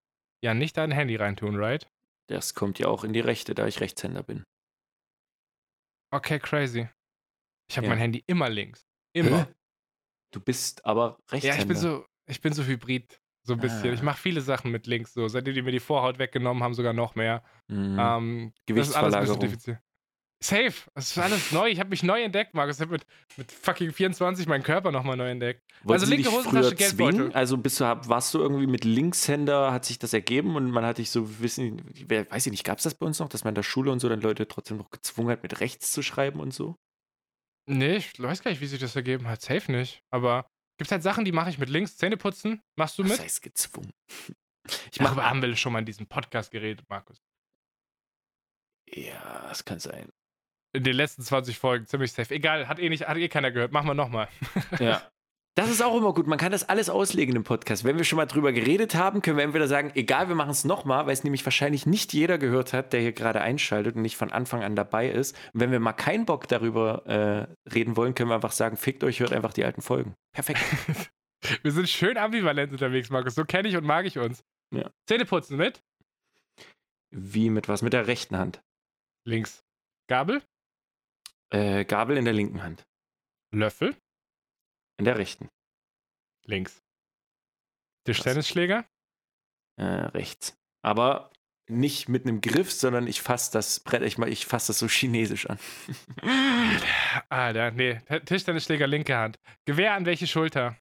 ja nicht dein Handy reintun, right? Das kommt ja auch in die rechte, da ich Rechtshänder bin. Okay, crazy. Ich habe Ja. mein Handy immer links. Immer. Hä? Du bist aber Rechtshänder. Ja, ich bin so, ich bin so hybrid. So ein bisschen. Ich Ah. mache viele Sachen mit links. So. Seitdem die mir die Vorhaut weggenommen haben, sogar noch mehr. Mhm. Ähm, das ist alles ein bisschen diffizil. Safe. Das ist alles neu. Ich habe mich neu entdeckt, Markus. Ich habe mit, mit fucking 24 meinen Körper nochmal neu entdeckt. Wollten also linke Hosentasche, Geldbeutel. Also bist du, warst du irgendwie mit Linkshänder, hat sich das ergeben und man hat dich so, wissen, weiß ich nicht, gab es das bei uns noch, dass man in der Schule und so dann Leute trotzdem noch gezwungen hat, mit rechts zu schreiben und so? Nee, ich weiß gar nicht, wie sich das ergeben hat. Safe nicht. Aber gibt halt Sachen, die mache ich mit links. Zähne putzen. Machst du mit? heißt gezwungen? Ich Darüber mache haben wir schon mal in diesem Podcast geredet, Markus. Ja, das kann sein. In den letzten 20 Folgen ziemlich safe. Egal, hat eh, nicht, hat eh keiner gehört. Machen wir nochmal. Ja. Das ist auch immer gut. Man kann das alles auslegen im Podcast. Wenn wir schon mal drüber geredet haben, können wir entweder sagen, egal, wir machen es nochmal, weil es nämlich wahrscheinlich nicht jeder gehört hat, der hier gerade einschaltet und nicht von Anfang an dabei ist. Und wenn wir mal keinen Bock darüber äh, reden wollen, können wir einfach sagen, fickt euch, hört einfach die alten Folgen. Perfekt. wir sind schön ambivalent unterwegs, Markus. So kenne ich und mag ich uns. Ja. Zähne putzen mit. Wie mit was? Mit der rechten Hand. Links. Gabel. Äh, Gabel in der linken Hand. Löffel. In der rechten. Links. Tischtennisschläger. Äh, rechts. Aber nicht mit einem Griff, sondern ich fasse das Brett, ich, ich fasse das so chinesisch an. Alter, nee. T- Tischtennisschläger, linke Hand. Gewehr an welche Schulter?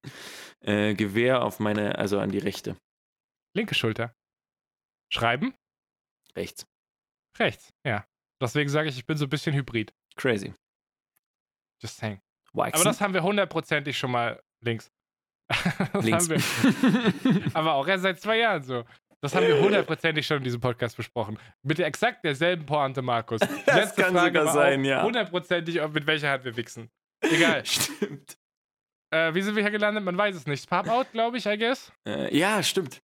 Äh, Gewehr auf meine, also an die rechte. Linke Schulter. Schreiben? Rechts. Rechts, ja. Deswegen sage ich, ich bin so ein bisschen hybrid. Crazy. Just saying. Waxen. Aber das haben wir hundertprozentig schon mal links. Das links. Haben wir, aber auch erst seit zwei Jahren so. Das haben wir hundertprozentig schon in diesem Podcast besprochen. Mit der exakt derselben Pointe, Markus. Das kann sogar war sein, ja. Hundertprozentig, mit welcher Hand wir wichsen. Egal. Stimmt. äh, wie sind wir hier gelandet? Man weiß es nicht. Pop-out, glaube ich, I guess. Äh, ja, stimmt.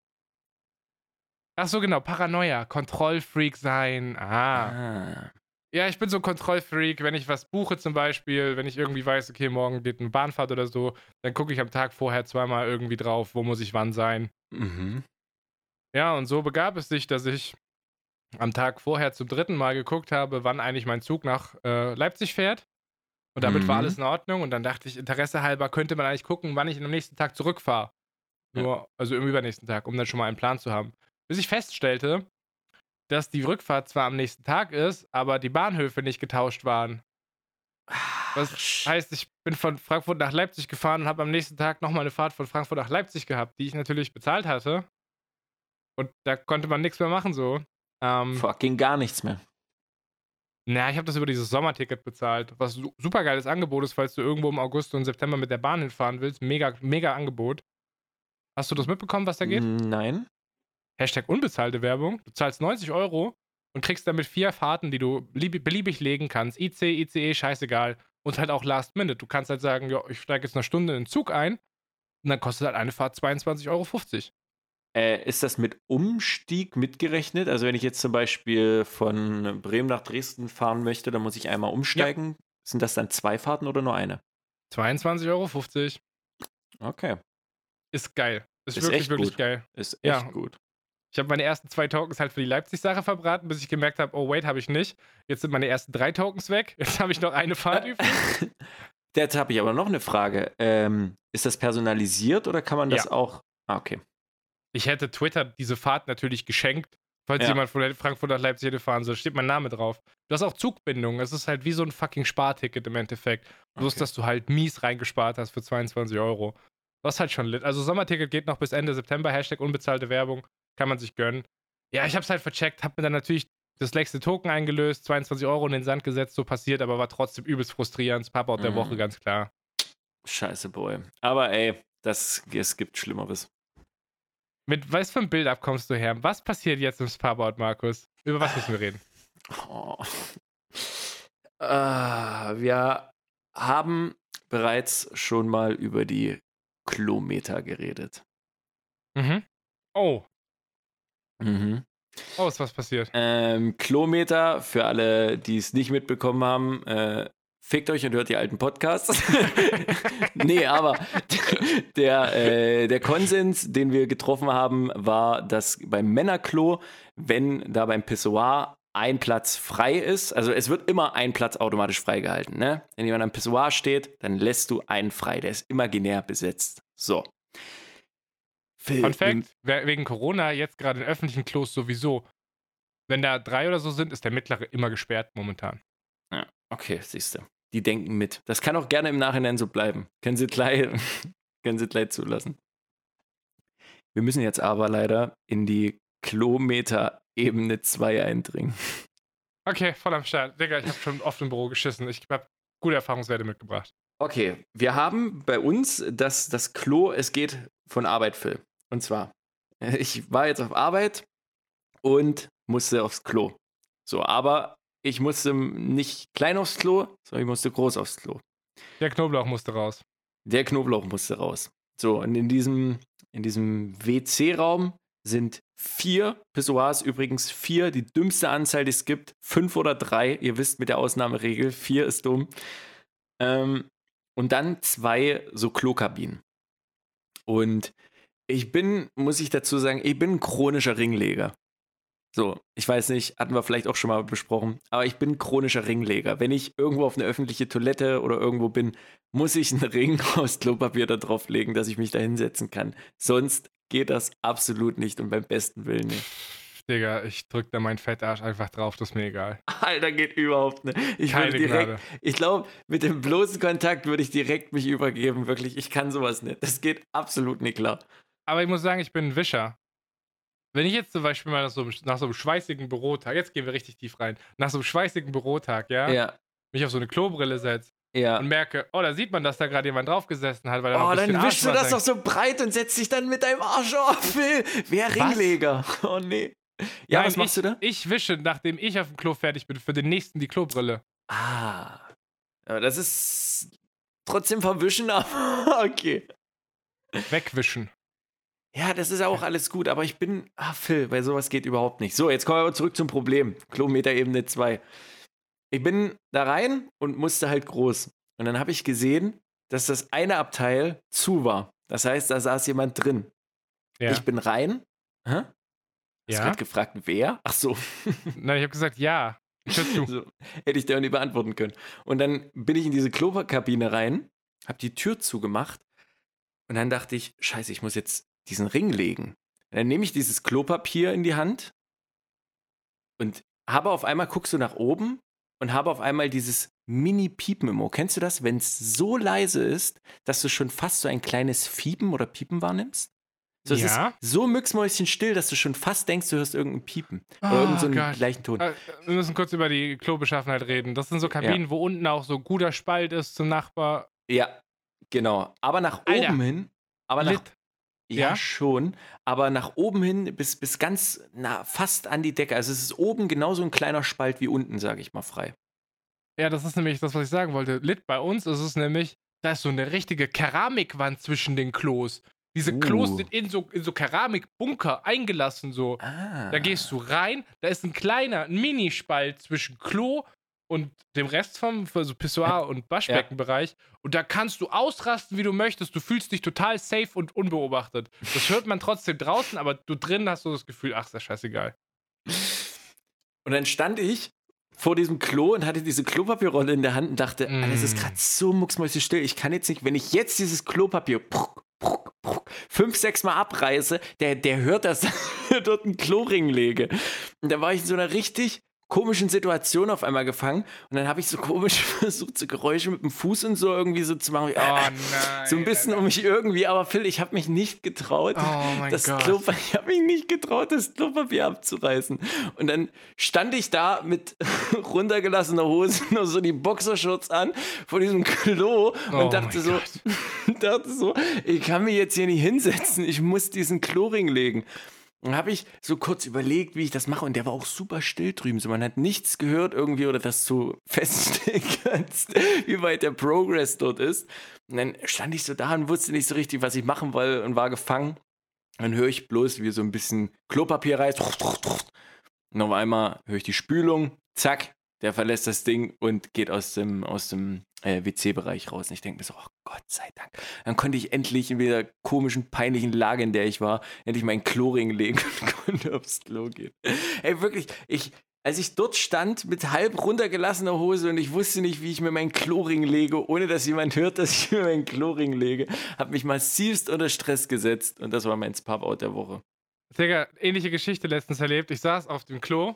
Ach so, genau. Paranoia. Kontrollfreak sein. Ah. Ah. Ja, ich bin so ein Kontrollfreak. Wenn ich was buche zum Beispiel, wenn ich irgendwie weiß, okay, morgen geht eine Bahnfahrt oder so, dann gucke ich am Tag vorher zweimal irgendwie drauf, wo muss ich wann sein. Mhm. Ja, und so begab es sich, dass ich am Tag vorher zum dritten Mal geguckt habe, wann eigentlich mein Zug nach äh, Leipzig fährt. Und damit war Mhm. alles in Ordnung. Und dann dachte ich, Interesse halber könnte man eigentlich gucken, wann ich am nächsten Tag zurückfahre. Ja. Nur, also im übernächsten Tag, um dann schon mal einen Plan zu haben. Bis ich feststellte, dass die Rückfahrt zwar am nächsten Tag ist, aber die Bahnhöfe nicht getauscht waren. Was Ach, heißt, ich bin von Frankfurt nach Leipzig gefahren und habe am nächsten Tag nochmal eine Fahrt von Frankfurt nach Leipzig gehabt, die ich natürlich bezahlt hatte. Und da konnte man nichts mehr machen so. Ähm, Fucking gar nichts mehr. na, ich habe das über dieses Sommerticket bezahlt, was su super geiles Angebot ist, falls du irgendwo im August und September mit der Bahn hinfahren willst. Mega, mega Angebot. Hast du das mitbekommen, was da geht? Nein. Hashtag unbezahlte Werbung. Du zahlst 90 Euro und kriegst damit vier Fahrten, die du beliebig legen kannst. IC, ICE, scheißegal. Und halt auch Last Minute. Du kannst halt sagen, ja, ich steige jetzt eine Stunde in den Zug ein und dann kostet halt eine Fahrt 22,50 Euro. Äh, ist das mit Umstieg mitgerechnet? Also wenn ich jetzt zum Beispiel von Bremen nach Dresden fahren möchte, dann muss ich einmal umsteigen. Ja. Sind das dann zwei Fahrten oder nur eine? 22,50 Euro. Okay. Ist geil. Ist, ist wirklich, wirklich gut. geil. Ist echt ja. gut. Ich habe meine ersten zwei Tokens halt für die Leipzig-Sache verbraten, bis ich gemerkt habe, oh wait, habe ich nicht. Jetzt sind meine ersten drei Tokens weg. Jetzt habe ich noch eine Fahrt übrig. Jetzt habe ich aber noch eine Frage. Ähm, ist das personalisiert oder kann man das ja. auch? Ah, okay. Ich hätte Twitter diese Fahrt natürlich geschenkt, falls ja. jemand von Frankfurt nach Leipzig hätte fahren soll. Steht mein Name drauf. Du hast auch Zugbindung. Es ist halt wie so ein fucking Sparticket im Endeffekt. Bloß, okay. dass du halt mies reingespart hast für 22 Euro. Das ist halt schon lit. Also Sommerticket geht noch bis Ende September. Hashtag unbezahlte Werbung. Kann man sich gönnen. Ja, ich hab's halt vercheckt, hab mir dann natürlich das letzte Token eingelöst, 22 Euro in den Sand gesetzt, so passiert, aber war trotzdem übelst frustrierend. Papa der mhm. Woche, ganz klar. Scheiße, Boy. Aber ey, das, es gibt Schlimmeres. Mit was für ein Bild kommst du her? Was passiert jetzt im Spa-Board, Markus? Über was müssen wir reden? Oh. Uh, wir haben bereits schon mal über die Kilometer geredet. Mhm. Oh. Mhm. Oh, ist was passiert. Ähm, Kilometer, für alle, die es nicht mitbekommen haben, äh, fickt euch und hört die alten Podcasts. nee, aber der, äh, der Konsens, den wir getroffen haben, war, dass beim Männerklo, wenn da beim Pissoir ein Platz frei ist, also es wird immer ein Platz automatisch freigehalten. Ne? Wenn jemand am Pissoir steht, dann lässt du einen frei. Der ist imaginär besetzt. So. Fun Fact: wegen Corona jetzt gerade in öffentlichen Klos sowieso. Wenn da drei oder so sind, ist der mittlere immer gesperrt momentan. Ja, okay, siehst du. Die denken mit. Das kann auch gerne im Nachhinein so bleiben. Können sie gleich, können sie gleich zulassen. Wir müssen jetzt aber leider in die Kilometer-Ebene 2 eindringen. Okay, voll am Start. Digga, ich habe schon oft im Büro geschissen. Ich habe gute Erfahrungswerte mitgebracht. Okay, wir haben bei uns das, das Klo, es geht von Arbeit, Phil. Und zwar, ich war jetzt auf Arbeit und musste aufs Klo. So, aber ich musste nicht klein aufs Klo, sondern ich musste groß aufs Klo. Der Knoblauch musste raus. Der Knoblauch musste raus. So, und in diesem, in diesem WC-Raum sind vier Pissoirs, übrigens vier, die dümmste Anzahl, die es gibt. Fünf oder drei, ihr wisst mit der Ausnahmeregel, vier ist dumm. Ähm, und dann zwei so Klokabinen. Und ich bin, muss ich dazu sagen, ich bin ein chronischer Ringleger. So, ich weiß nicht, hatten wir vielleicht auch schon mal besprochen, aber ich bin chronischer Ringleger. Wenn ich irgendwo auf eine öffentliche Toilette oder irgendwo bin, muss ich einen Ring aus Klopapier da drauflegen, dass ich mich da hinsetzen kann. Sonst geht das absolut nicht und beim besten Willen nicht. Digga, ich drück da meinen Fettarsch einfach drauf, das ist mir egal. Alter, geht überhaupt nicht. Ich Keine direkt, Gnade. ich glaube, mit dem bloßen Kontakt würde ich direkt mich übergeben, wirklich. Ich kann sowas nicht. Das geht absolut nicht klar. Aber ich muss sagen, ich bin ein Wischer. Wenn ich jetzt zum Beispiel mal nach so, einem, nach so einem schweißigen Bürotag, jetzt gehen wir richtig tief rein, nach so einem schweißigen Bürotag, ja, ja. mich auf so eine Klobrille setze ja. und merke, oh, da sieht man, dass da gerade jemand draufgesessen hat. Weil oh, dann wischst du das doch so breit und setzt dich dann mit deinem Arsch auf. Wer Ringleger? Oh, nee. Ja, Nein, was machst ich, du da? Ich wische, nachdem ich auf dem Klo fertig bin, für den nächsten die Klobrille. Ah. Aber das ist trotzdem verwischen, aber okay. Wegwischen. Ja, das ist auch alles gut, aber ich bin, ah, Phil, weil sowas geht überhaupt nicht. So, jetzt kommen wir zurück zum Problem. Kilometerebene 2. Ich bin da rein und musste halt groß. Und dann habe ich gesehen, dass das eine Abteil zu war. Das heißt, da saß jemand drin. Ja. Ich bin rein. Hä? Hast ja. gerade gefragt, wer? Ach so. Nein, ich habe gesagt, ja. So, hätte ich dir nicht beantworten können. Und dann bin ich in diese Klokabine rein, habe die Tür zugemacht und dann dachte ich, scheiße, ich muss jetzt diesen Ring legen. Dann nehme ich dieses Klopapier in die Hand und habe auf einmal, guckst du nach oben und habe auf einmal dieses Mini-Piepen im Ohr. Kennst du das, wenn es so leise ist, dass du schon fast so ein kleines Fiepen oder Piepen wahrnimmst? So, es ja. ist so mücksmäuschenstill, dass du schon fast denkst, du hörst irgendein Piepen. Oh, oder irgendeinen so gleichen Ton. Äh, wir müssen kurz über die Klobeschaffenheit reden. Das sind so Kabinen, ja. wo unten auch so guter Spalt ist zum Nachbar. Ja, genau. Aber nach Alter. oben hin, aber nach, Ja, Ja? schon. Aber nach oben hin bis, bis ganz, na, fast an die Decke. Also es ist oben genauso ein kleiner Spalt wie unten, sage ich mal frei. Ja, das ist nämlich das, was ich sagen wollte. Lit bei uns ist es nämlich, da ist so eine richtige Keramikwand zwischen den Klos. Diese Klos Uh. sind in so, in so Keramikbunker eingelassen, so. Ah. Da gehst du rein, da ist ein kleiner ein Minispalt zwischen Klo und dem Rest vom also Pissoir- und Waschbeckenbereich. Und da kannst du ausrasten, wie du möchtest. Du fühlst dich total safe und unbeobachtet. Das hört man trotzdem draußen, aber du drin hast so das Gefühl, ach, ist ja scheißegal. Und dann stand ich vor diesem Klo und hatte diese Klopapierrolle in der Hand und dachte, Mm. Es ist gerade so mucksmäuschenstill. Ich kann jetzt nicht, wenn ich jetzt dieses Klopapier pruck, pruck, pruck, fünf, sechs Mal abreiße, der, der hört, dass ich dort einen Kloring lege. Und da war ich in so einer richtig komischen Situation auf einmal gefangen und dann habe ich so komisch versucht, so Geräusche mit dem Fuß und so irgendwie so zu machen. Oh nein. so ein bisschen um mich irgendwie, aber Phil, ich habe mich nicht getraut, Oh das Gott. Klopapier, ich habe mich nicht getraut, das Klopapier abzureißen. Und dann stand ich da mit runtergelassener Hose, nur so die Boxershorts an, vor diesem Klo und Oh dachte mein so, dachte so, ich kann mich jetzt hier nicht hinsetzen, ich muss diesen Kloring legen. Dann habe ich so kurz überlegt, wie ich das mache und der war auch super still drüben. So, man hat nichts gehört irgendwie oder das so feststellen kannst, wie weit der Progress dort ist. Und dann stand ich so da und wusste nicht so richtig, was ich machen wollte und war gefangen. Dann höre ich bloß, wie so ein bisschen Klopapier reißt. Und auf einmal höre ich die Spülung, zack, der verlässt das Ding und geht aus dem, aus dem äh, WC-Bereich raus. Und ich denke mir so, oh Gott sei Dank. Dann konnte ich endlich in dieser komischen, peinlichen Lage, in der ich war, endlich meinen Kloring legen und konnte aufs Klo gehen. Ey, wirklich, ich, als ich dort stand mit halb runtergelassener Hose und ich wusste nicht, wie ich mir meinen Kloring lege, ohne dass jemand hört, dass ich mir meinen Kloring lege, habe mich massivst unter Stress gesetzt und das war mein Spap-Out der Woche. Digga, ähnliche Geschichte letztens erlebt. Ich saß auf dem Klo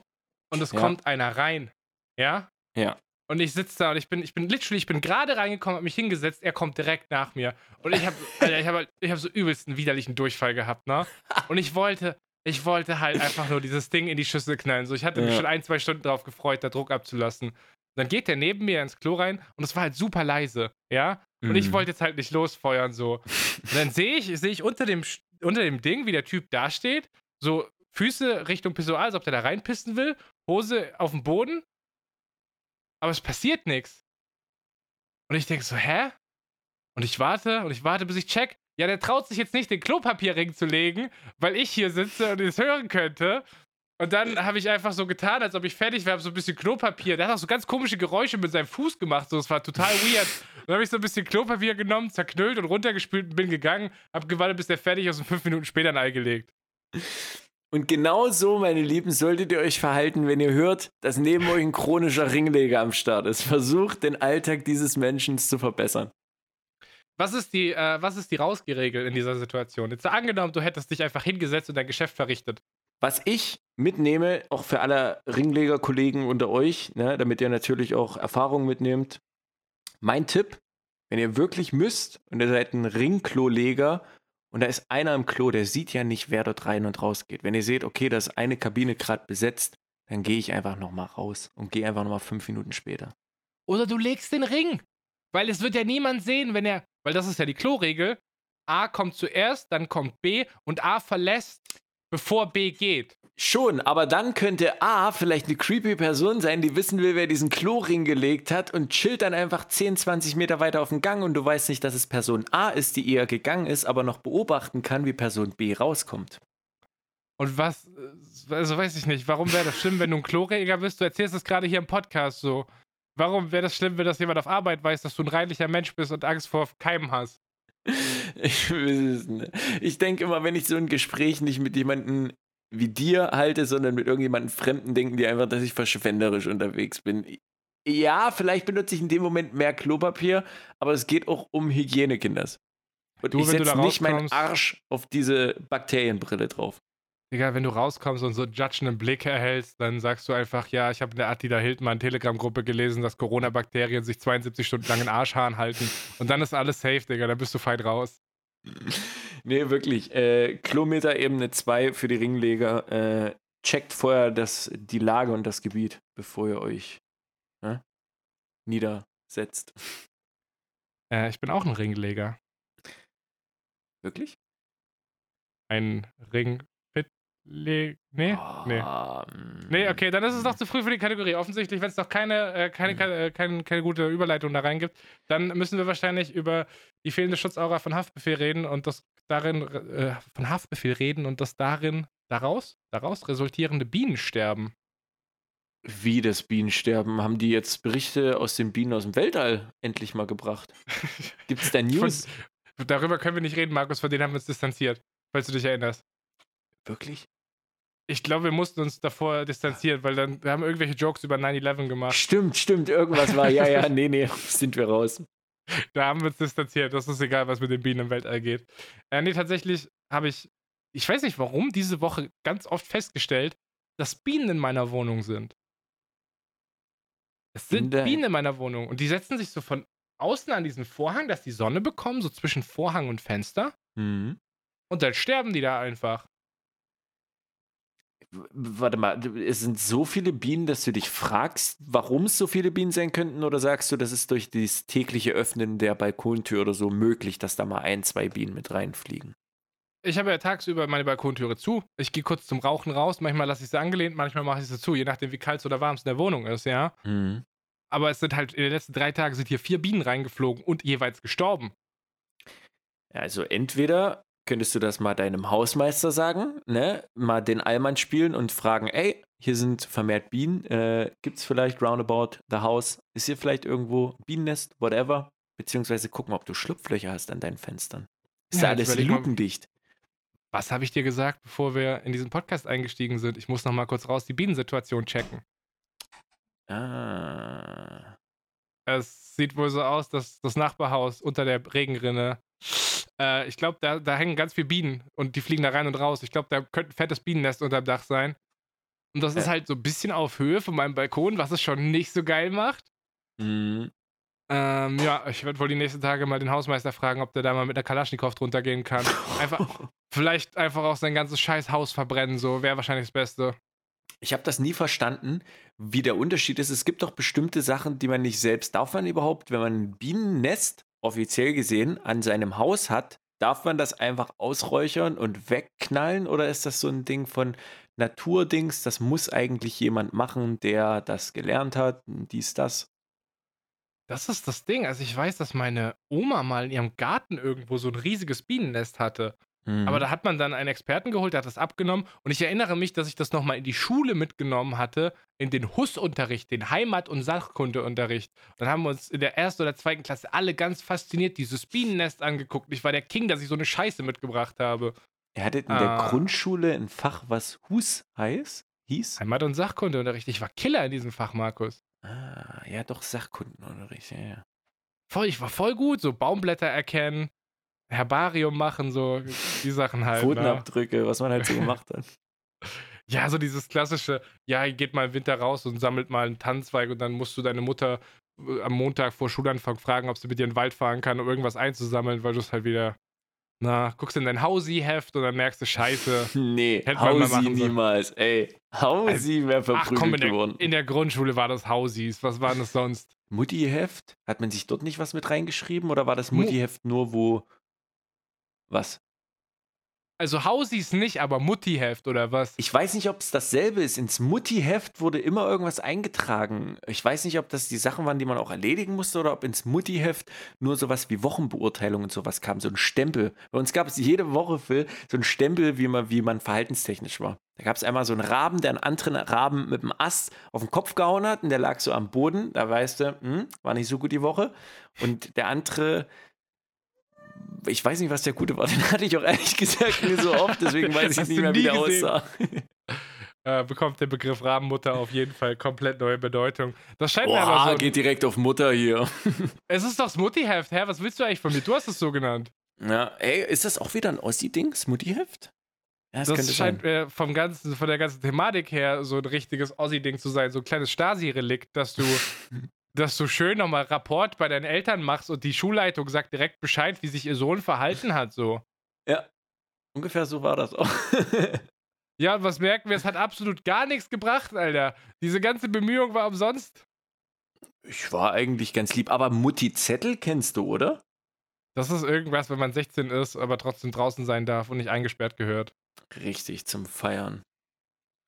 und es Ja. kommt einer rein. Ja? Ja. Und ich sitze da und ich bin, ich bin literally, ich bin gerade reingekommen, hab mich hingesetzt, er kommt direkt nach mir. Und ich habe, ich habe halt, ich hab so übelsten widerlichen Durchfall gehabt, ne? Und ich wollte, ich wollte halt einfach nur dieses Ding in die Schüssel knallen. So, ich hatte mich Ja. schon ein, zwei Stunden drauf gefreut, da Druck abzulassen. Und dann geht der neben mir ins Klo rein und es war halt super leise, ja? Und ich Mhm. wollte jetzt halt nicht losfeuern, so. Und dann sehe ich, sehe ich unter dem, unter dem Ding, wie der Typ da steht, so Füße Richtung Pissoir, als ob der da reinpissen will, Hose auf dem Boden, aber es passiert nichts. Und ich denke so, hä? Und ich warte und ich warte, bis ich check. Ja, der traut sich jetzt nicht, den Klopapierring zu legen, weil ich hier sitze und es hören könnte. Und dann habe ich einfach so getan, als ob ich fertig wäre, so ein bisschen Klopapier. Der hat auch so ganz komische Geräusche mit seinem Fuß gemacht. So, es war total weird. Dann habe ich so ein bisschen Klopapier genommen, zerknüllt und runtergespült und bin gegangen. Hab gewartet, bis der fertig ist und fünf Minuten später ein Ei gelegt. Und genau so, meine Lieben, solltet ihr euch verhalten, wenn ihr hört, dass neben euch ein chronischer Ringleger am Start ist. Versucht, den Alltag dieses Menschen zu verbessern. Was ist die, äh, was ist die Rausgeregel in dieser Situation? Jetzt angenommen, du hättest dich einfach hingesetzt und dein Geschäft verrichtet. Was ich mitnehme, auch für alle Ringleger-Kollegen unter euch, ne, damit ihr natürlich auch Erfahrung mitnehmt. Mein Tipp, wenn ihr wirklich müsst und ihr seid ein Ringkloleger und da ist einer im Klo, der sieht ja nicht, wer dort rein und raus geht. Wenn ihr seht, okay, da ist eine Kabine gerade besetzt, dann gehe ich einfach nochmal raus und gehe einfach nochmal fünf Minuten später. Oder du legst den Ring. Weil es wird ja niemand sehen, wenn er. Weil das ist ja die Kloregel. A kommt zuerst, dann kommt B und A verlässt, bevor B geht. Schon, aber dann könnte A vielleicht eine creepy Person sein, die wissen will, wer diesen Kloring gelegt hat und chillt dann einfach 10, 20 Meter weiter auf dem Gang und du weißt nicht, dass es Person A ist, die eher gegangen ist, aber noch beobachten kann, wie Person B rauskommt. Und was, äh, also weiß ich nicht, warum wäre das schlimm, wenn du ein Kloreger bist? Du erzählst es gerade hier im Podcast so. Warum wäre das schlimm, wenn das jemand auf Arbeit weiß, dass du ein reinlicher Mensch bist und Angst vor Keimen hast? Ich, ich denke immer, wenn ich so ein Gespräch nicht mit jemandem wie dir halte, sondern mit irgendjemandem Fremden, denken die einfach, dass ich verschwenderisch unterwegs bin. Ja, vielleicht benutze ich in dem Moment mehr Klopapier, aber es geht auch um Hygiene, Kinders. Und Du, ich setze nicht meinen Arsch auf diese Bakterienbrille drauf. Egal, wenn du rauskommst und so judgenden Blick erhältst, dann sagst du einfach, ja, ich habe in der Attila Hildmann Telegram-Gruppe gelesen, dass Corona-Bakterien sich 72 Stunden lang in Arschhahn halten. Und dann ist alles safe, Digga, dann bist du fein raus. Nee, wirklich. Äh, Kilometer Ebene 2 für die Ringleger. Äh, checkt vorher das, die Lage und das Gebiet, bevor ihr euch ne, niedersetzt. Äh, ich bin auch ein Ringleger. Wirklich? ein Ring fit Nee, nee. Ah, Nee, mm. okay, dann ist es noch zu früh für die Kategorie. Offensichtlich, wenn es noch keine, äh, keine, Mhm. äh, keine, keine gute Überleitung da rein gibt, dann müssen wir wahrscheinlich über die fehlende Schutzaura von Haftbefehl reden und das darin, äh, von Haftbefehl reden und das darin, daraus, daraus resultierende Bienensterben. Wie das Bienensterben? Haben die jetzt Berichte aus den Bienen aus dem Weltall endlich mal gebracht? Gibt es da News? Von, darüber können wir nicht reden, Markus, von denen haben wir uns distanziert, falls du dich erinnerst. Wirklich? Ich glaube, wir mussten uns davor distanzieren, weil dann wir haben irgendwelche Jokes über 9-11 gemacht. Stimmt, stimmt, irgendwas war. Ja, ja, nee, nee, sind wir raus. Da haben wir uns distanziert. Das ist egal, was mit den Bienen im Weltall geht. Äh, nee, tatsächlich habe ich, ich weiß nicht warum, diese Woche ganz oft festgestellt, dass Bienen in meiner Wohnung sind. Es In sind der- Bienen in meiner Wohnung und die setzen sich so von außen an diesen Vorhang, dass die Sonne bekommen, so zwischen Vorhang und Fenster. Mhm. Und dann sterben die da einfach. Warte mal, es sind so viele Bienen, dass du dich fragst, warum es so viele Bienen sein könnten? Oder sagst du, das ist durch das tägliche Öffnen der Balkontür oder so möglich, dass da mal ein, zwei Bienen mit reinfliegen? Ich habe ja tagsüber meine Balkontüre zu. Ich gehe kurz zum Rauchen raus. Manchmal lasse ich sie angelehnt, manchmal mache ich sie zu, je nachdem, wie kalt oder warm es in der Wohnung ist, ja. Mhm. Aber es sind halt in den letzten drei Tagen sind hier vier Bienen reingeflogen und jeweils gestorben. Also entweder könntest du das mal deinem Hausmeister sagen, ne? Mal den Allmann spielen und fragen, ey, hier sind vermehrt Bienen. Äh, Gibt es vielleicht roundabout the house? Ist hier vielleicht irgendwo Bienennest, whatever? Beziehungsweise gucken, ob du Schlupflöcher hast an deinen Fenstern. Ist Ja, da alles mal- lupendicht? Was habe ich dir gesagt, bevor wir in diesen Podcast eingestiegen sind? Ich muss noch mal kurz raus die Bienensituation checken. Ah. Es sieht wohl so aus, dass das Nachbarhaus unter der Regenrinne, äh, ich glaube, da, da hängen ganz viele Bienen und die fliegen da rein und raus. Ich glaube, da könnte ein fettes Bienennest unter dem Dach sein. Und das ist Äh. halt so ein bisschen auf Höhe von meinem Balkon, was es schon nicht so geil macht. Mhm. Ähm, ja, ich werde wohl die nächsten Tage mal den Hausmeister fragen, ob der da mal mit einer Kalaschnikow drunter gehen kann. Einfach, vielleicht einfach auch sein ganzes scheiß Haus verbrennen, so wäre wahrscheinlich das Beste. Ich habe das nie verstanden, wie der Unterschied ist. Es gibt doch bestimmte Sachen, die man nicht selbst darf man überhaupt, wenn man ein Bienennest offiziell gesehen an seinem Haus hat, darf man das einfach ausräuchern und wegknallen oder ist das so ein Ding von Naturdings, das muss eigentlich jemand machen, der das gelernt hat, dies, das. Das ist das Ding. Also ich weiß, dass meine Oma mal in ihrem Garten irgendwo so ein riesiges Bienennest hatte. Mhm. Aber da hat man dann einen Experten geholt, der hat das abgenommen. Und ich erinnere mich, dass ich das nochmal in die Schule mitgenommen hatte, in den HUS-Unterricht, den Heimat- und Sachkundeunterricht. Dann haben wir uns in der ersten oder zweiten Klasse alle ganz fasziniert dieses Bienennest angeguckt. Ich war der King, dass ich so eine Scheiße mitgebracht habe. Ihr hattet in der Ah. Grundschule ein Fach, was Hus heißt, hieß? Heimat- und Sachkundeunterricht. Ich war Killer in diesem Fach, Markus. Ah, ja, doch, Sachkundenunterricht, ja, ja. Voll, ich war voll gut. So Baumblätter erkennen, Herbarium machen, so die Sachen halt. Ne? Pfotenabdrücke, was man halt so gemacht hat. Ja, so dieses klassische, ja, geht mal im Winter raus und sammelt mal einen Tannenzweig und dann musst du deine Mutter äh, am Montag vor Schulanfang fragen, ob sie mit dir in den Wald fahren kann, um irgendwas einzusammeln, weil du es halt wieder, na, guckst in dein Hausi-Heft und dann merkst du, scheiße. Nee, Hausi niemals, ey. Hausi wäre Ach komm, verprügelt in der, geworden. in der Grundschule war das Hausis. Was war das sonst? Muttiheft? Hat man sich dort nicht was mit reingeschrieben oder war das Mu- Muttiheft nur wo. Was? Also Hausis nicht, aber Mutti-Heft oder was? Ich weiß nicht, ob es dasselbe ist. Ins Muttiheft wurde immer irgendwas eingetragen. Ich weiß nicht, ob das die Sachen waren, die man auch erledigen musste oder ob ins Muttiheft nur sowas wie Wochenbeurteilung und sowas kam. So ein Stempel. Bei uns gab es jede Woche, Phil, so ein Stempel, wie man, wie man verhaltenstechnisch war. Da gab es einmal so einen Raben, der einen anderen Raben mit dem Ast auf den Kopf gehauen hat und der lag so am Boden. Da weißt du, hm, war nicht so gut die Woche. Und der andere, ich weiß nicht, was der gute war. Den hatte ich auch ehrlich gesagt nicht so oft, deswegen weiß Das ich nicht mehr, wie nie der gesehen. aussah. Äh, bekommt der Begriff Rabenmutter auf jeden Fall komplett neue Bedeutung. Das scheint mir aber Boah, so. geht direkt auf Mutter hier. Es ist doch das Mutti-Heft. Hä, was willst du eigentlich von mir? Du hast es so genannt. Ja, ey, ist das auch wieder ein Ossi-Ding, Smutti-Heft? Ja, das, Das scheint mir vom ganzen, von der ganzen Thematik her so ein richtiges Ossi-Ding zu sein, so ein kleines Stasi-Relikt, dass du, dass du schön nochmal Rapport bei deinen Eltern machst und die Schulleitung sagt direkt Bescheid, wie sich ihr Sohn verhalten hat, so. Ja, ungefähr so war das auch. Ja, und was merken wir? Es hat absolut gar nichts gebracht, Alter. Diese ganze Bemühung war umsonst. ich war eigentlich ganz lieb, aber Mutti-Zettel kennst du, oder? Das ist irgendwas, wenn man 16 ist, aber trotzdem draußen sein darf und nicht eingesperrt gehört. Richtig, zum Feiern.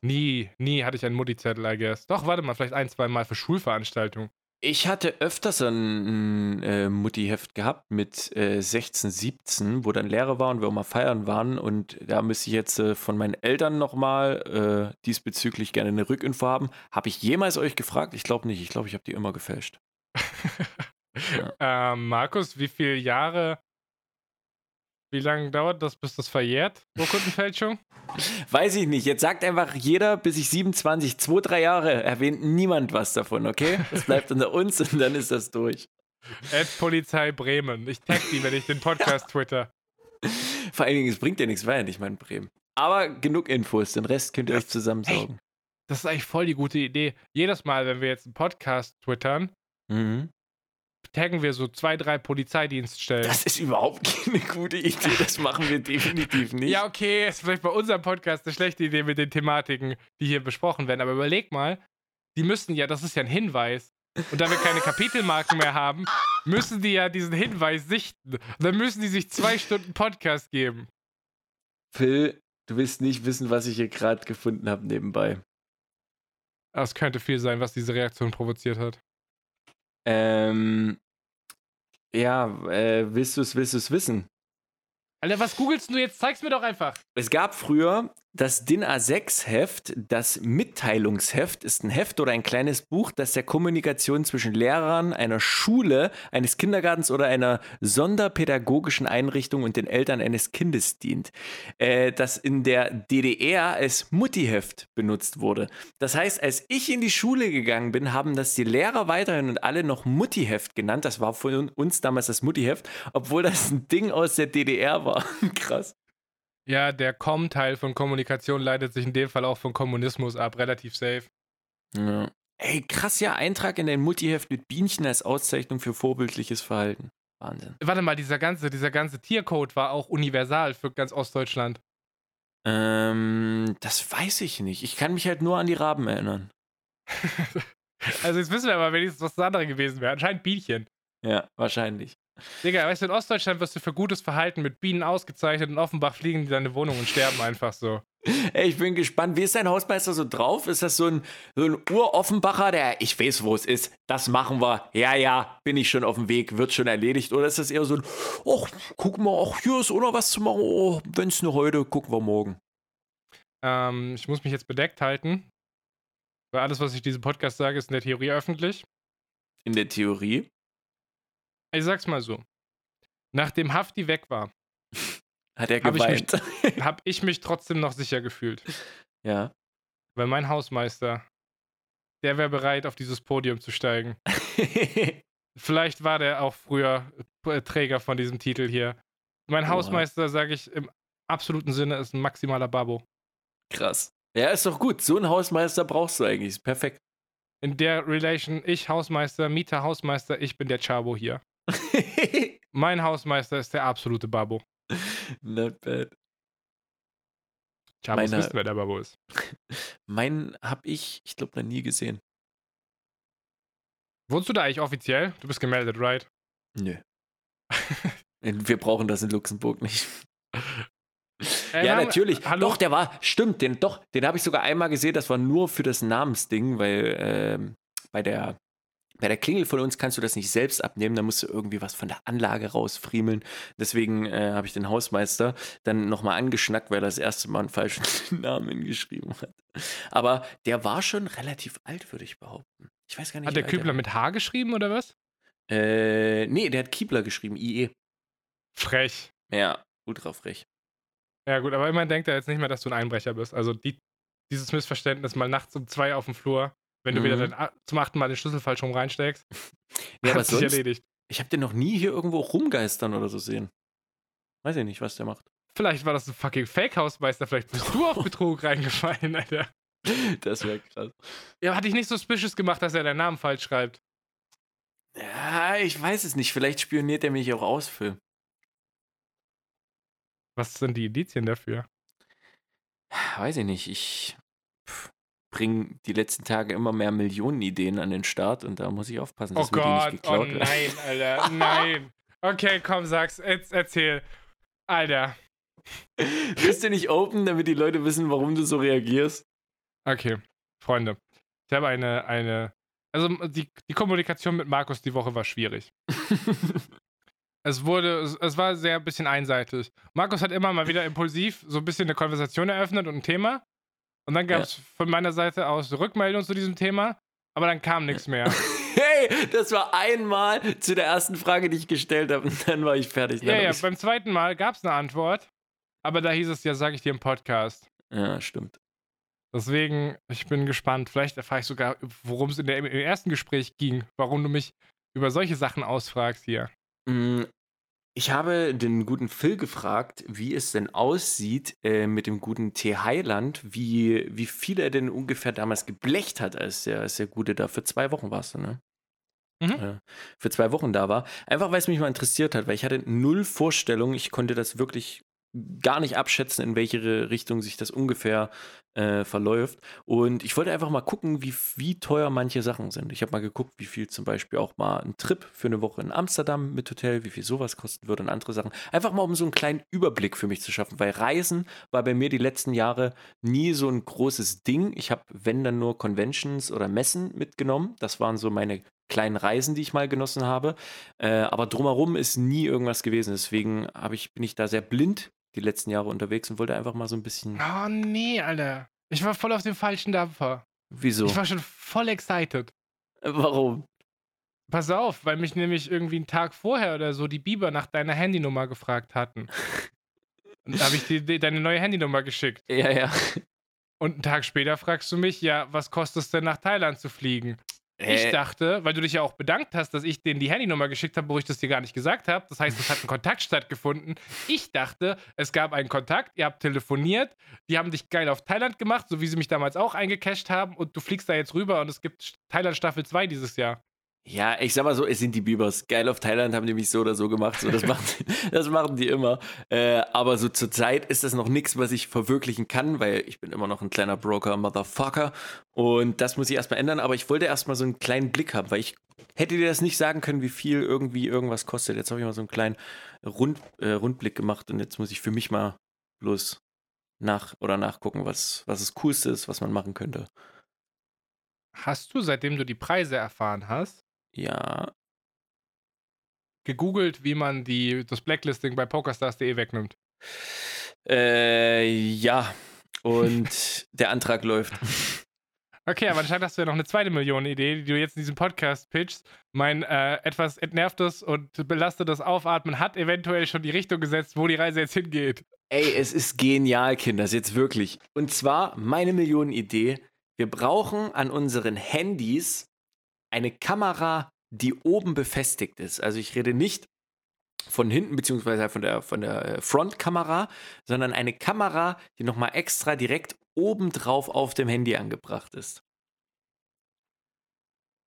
Nie, nie hatte ich einen Mutti-Zettel, I guess. Doch, warte mal, vielleicht ein, zwei Mal für Schulveranstaltungen. Ich hatte öfters ein, äh, Mutti-Heft gehabt mit äh, 16, 17, wo dann Lehrer waren und wir auch mal feiern waren. Und da müsste ich jetzt äh, von meinen Eltern nochmal äh, diesbezüglich gerne eine Rückinfo haben. Habe ich jemals euch gefragt? Ich glaube nicht. Ich glaube, ich habe die immer gefälscht. ähm, Markus, wie viele Jahre, wie lange dauert das, bis das verjährt, Urkundenfälschung? Weiß ich nicht. Jetzt sagt einfach jeder, bis ich 27, 2, 3 Jahre, erwähnt niemand was davon, okay? Das bleibt unter uns und dann ist das durch. Ad Polizei Bremen. Ich tag die, wenn ich den Podcast twitter. Vor allen Dingen, es bringt ja nichts weiter, ich meine Bremen. Aber genug Infos, den Rest könnt ihr euch zusammensaugen. Das ist eigentlich voll die gute Idee. Jedes Mal, wenn wir jetzt einen Podcast twittern, Mhm. Taggen wir so zwei, drei Polizeidienststellen. Das ist überhaupt keine gute Idee. Das machen wir definitiv nicht. Ja, okay, ist vielleicht bei unserem Podcast eine schlechte Idee mit den Thematiken, die hier besprochen werden. Aber überleg mal, die müssen ja, das ist ja ein Hinweis. Und da wir keine Kapitelmarken mehr haben, müssen die ja diesen Hinweis sichten. Und dann müssen die sich zwei Stunden Podcast geben. Phil, du willst nicht wissen, was ich hier gerade gefunden habe nebenbei. Das könnte viel sein, was diese Reaktion provoziert hat. Ähm, ja, äh, willst du es, willst du es wissen? Alter, was googelst du jetzt? Zeig's mir doch einfach. Es gab früher das DIN A6-Heft. Das Mitteilungsheft ist ein Heft oder ein kleines Buch, das der Kommunikation zwischen Lehrern, einer Schule, eines Kindergartens oder einer sonderpädagogischen Einrichtung und den Eltern eines Kindes dient. Äh, das in der DDR als Muttiheft benutzt wurde. Das heißt, als ich in die Schule gegangen bin, haben das die Lehrer weiterhin und alle noch Muttiheft genannt. Das war von uns damals das Muttiheft, obwohl das ein Ding aus der DDR war. Krass. Ja, der Com-Teil von Kommunikation leitet sich in dem Fall auch von Kommunismus ab, relativ safe. Ja. Ey, krass ja, Eintrag in dein Muttiheft mit Bienchen als Auszeichnung für vorbildliches Verhalten. Wahnsinn. Warte mal, dieser ganze, dieser ganze Tiercode war auch universal für ganz Ostdeutschland. Ähm, das weiß ich nicht. Ich kann mich halt nur an die Raben erinnern. also jetzt wissen wir aber wenigstens, was das andere gewesen wäre. Anscheinend Bienchen. Ja, wahrscheinlich. Digga, weißt du, in Ostdeutschland wirst du für gutes Verhalten mit Bienen ausgezeichnet und Offenbach fliegen die deine Wohnung und sterben einfach so. Ey, ich bin gespannt. Wie ist dein Hausmeister so drauf? Ist das so ein, so ein Ur-Offenbacher, der, ich weiß, wo es ist, das machen wir. Ja, ja, bin ich schon auf dem Weg, wird schon erledigt. Oder ist das eher so ein, ach, guck mal, ach, hier ist auch noch was zu machen. Oh, wenn es nur heute, gucken wir morgen. Ähm, ich muss mich jetzt bedeckt halten. Weil alles, was ich diesem Podcast sage, ist in der Theorie öffentlich. In der Theorie? Ich sag's mal so. Nachdem Hafti weg war, Hat er Hab ich mich- geweint. habe ich mich trotzdem noch sicher gefühlt. ja. Weil mein Hausmeister, der wäre bereit, auf dieses Podium zu steigen. Vielleicht war der auch früher äh, Träger von diesem Titel hier. Mein Oha. Hausmeister, sage ich im absoluten Sinne, ist ein maximaler Babo. Krass. Ja, ist doch gut. So einen Hausmeister brauchst du eigentlich. Ist perfekt. In der Relation, ich Hausmeister, Mieter Hausmeister, ich bin der Chabo hier. Mein Hausmeister ist der absolute Babo. Not bad. Chabos Meine- wissen, wer der Babo ist. Meinen hab ich, ich glaube, noch nie gesehen. Wohnst du da eigentlich offiziell? Du bist gemeldet, right? Nö. Wir brauchen das in Luxemburg nicht. Ey, ja, natürlich. Hallo? Doch, der war, stimmt, den, doch, den habe ich sogar einmal gesehen. Das war nur für das Namensding, weil ähm, bei der bei der Klingel von uns kannst du das nicht selbst abnehmen, da musst du irgendwie was von der Anlage rausfriemeln. Deswegen äh, habe ich den Hausmeister dann nochmal angeschnackt, weil er das erste Mal einen falschen Namen geschrieben hat. Aber der war schon relativ alt, würde ich behaupten. Ich weiß gar nicht. Hat der er Kübler mit H geschrieben oder was? Äh, nee, der hat Kiebler geschrieben, IE. Frech. Ja, ultra frech. Ja, gut, aber immerhin denkt er jetzt nicht mehr, dass du ein Einbrecher bist. Also die, dieses Missverständnis mal nachts um zwei auf dem Flur, wenn du Mhm. wieder den, zum achten Mal den Schlüssel falsch rum reinsteckst, Ja, hat sich sonst, erledigt. ich habe den noch nie hier irgendwo rumgeistern oder so sehen. Weiß ich nicht, was der macht. Vielleicht war das ein fucking Fake-Hausmeister, vielleicht bist du auf Betrug reingefallen, Alter. Das wäre krass. Ja, hatte ich nicht suspicious gemacht, dass er deinen Namen falsch schreibt. Ja, ich weiß es nicht. Vielleicht spioniert er mich auch aus, Phil. Was sind die Indizien dafür? Weiß ich nicht. Ich bringe die letzten Tage immer mehr Millionen Ideen an den Start und da muss ich aufpassen, Oh dass die Gott, nicht oh geklaut werden. nein, Alter, nein. Okay, komm, sag's. Jetzt erzähl. Alter. Bist du nicht open, damit die Leute wissen, warum du so reagierst? Okay, Freunde. Ich habe eine, eine. Also die, die Kommunikation mit Markus die Woche war schwierig. es wurde, es, es war sehr ein bisschen einseitig. Markus hat immer mal wieder impulsiv so ein bisschen eine Konversation eröffnet und ein Thema. Und dann gab es ja. von meiner Seite aus Rückmeldungen zu diesem Thema, aber dann kam nichts mehr. hey, das war einmal zu der ersten Frage, die ich gestellt habe, und dann war ich fertig. Ja, ja, beim zweiten Mal gab es eine Antwort, aber da hieß es ja, sage ich dir im Podcast. Ja, stimmt. Deswegen, ich bin gespannt. Vielleicht erfahre ich sogar, worum es in der, im ersten Gespräch ging, warum du mich über solche Sachen ausfragst hier. Ich habe den guten Phil gefragt, wie es denn aussieht äh, mit dem guten T. Heiland, wie, wie viel er denn ungefähr damals geblecht hat, als der, als der Gute da für zwei Wochen warst du, ne? Mhm. Für zwei Wochen da war. Einfach weil es mich mal interessiert hat, weil ich hatte null Vorstellung, ich konnte das wirklich gar nicht abschätzen, in welche Richtung sich das ungefähr äh, verläuft. Und ich wollte einfach mal gucken, wie, wie teuer manche Sachen sind. Ich habe mal geguckt, wie viel zum Beispiel auch mal ein Trip für eine Woche in Amsterdam mit Hotel, wie viel sowas kosten würde und andere Sachen. Einfach mal, um so einen kleinen Überblick für mich zu schaffen, weil Reisen war bei mir die letzten Jahre nie so ein großes Ding. Ich habe, wenn dann nur Conventions oder Messen mitgenommen. Das waren so meine kleinen Reisen, die ich mal genossen habe. Äh, aber drumherum ist nie irgendwas gewesen. Deswegen ich, bin ich da sehr blind die letzten Jahre unterwegs und wollte einfach mal so ein bisschen. Oh nee, Alter. Ich war voll auf dem falschen Dampfer. Wieso? Ich war schon voll excited. Äh, warum? Pass auf, weil mich nämlich irgendwie einen Tag vorher oder so die Biber nach deiner Handynummer gefragt hatten. Und da habe ich dir deine neue Handynummer geschickt. Ja, ja. Und einen Tag später fragst du mich, ja, was kostet es denn nach Thailand zu fliegen? Ich dachte, weil du dich ja auch bedankt hast, dass ich denen die Handynummer geschickt habe, wo ich das dir gar nicht gesagt habe. Das heißt, es hat ein Kontakt stattgefunden. Ich dachte, es gab einen Kontakt, ihr habt telefoniert, die haben dich geil auf Thailand gemacht, so wie sie mich damals auch eingecasht haben und du fliegst da jetzt rüber und es gibt Thailand Staffel 2 dieses Jahr. Ja, ich sag mal so, es sind die Biebers. Geil auf Thailand haben die mich so oder so gemacht. So, das, machen, das machen die immer. Äh, aber so zur Zeit ist das noch nichts, was ich verwirklichen kann, weil ich bin immer noch ein kleiner Broker-Motherfucker. Und das muss ich erstmal ändern. Aber ich wollte erstmal so einen kleinen Blick haben, weil ich hätte dir das nicht sagen können, wie viel irgendwie irgendwas kostet. Jetzt habe ich mal so einen kleinen Rund, äh, Rundblick gemacht und jetzt muss ich für mich mal bloß nach oder nachgucken, was, was das Coolste ist, was man machen könnte. Hast du, seitdem du die Preise erfahren hast, ja. Gegoogelt, wie man die, das Blacklisting bei PokerStars.de wegnimmt. Äh, ja. Und der Antrag läuft. Okay, aber anscheinend hast du ja noch eine zweite Million-Idee, die du jetzt in diesem Podcast pitchst. Mein äh, etwas entnervtes und belastetes Aufatmen hat eventuell schon die Richtung gesetzt, wo die Reise jetzt hingeht. Ey, es ist genial, Kinder, jetzt wirklich. Und zwar meine Millionen-Idee. Wir brauchen an unseren Handys eine Kamera, die oben befestigt ist. Also ich rede nicht von hinten beziehungsweise von der, von der äh, Frontkamera, sondern eine Kamera, die nochmal extra direkt obendrauf auf dem Handy angebracht ist.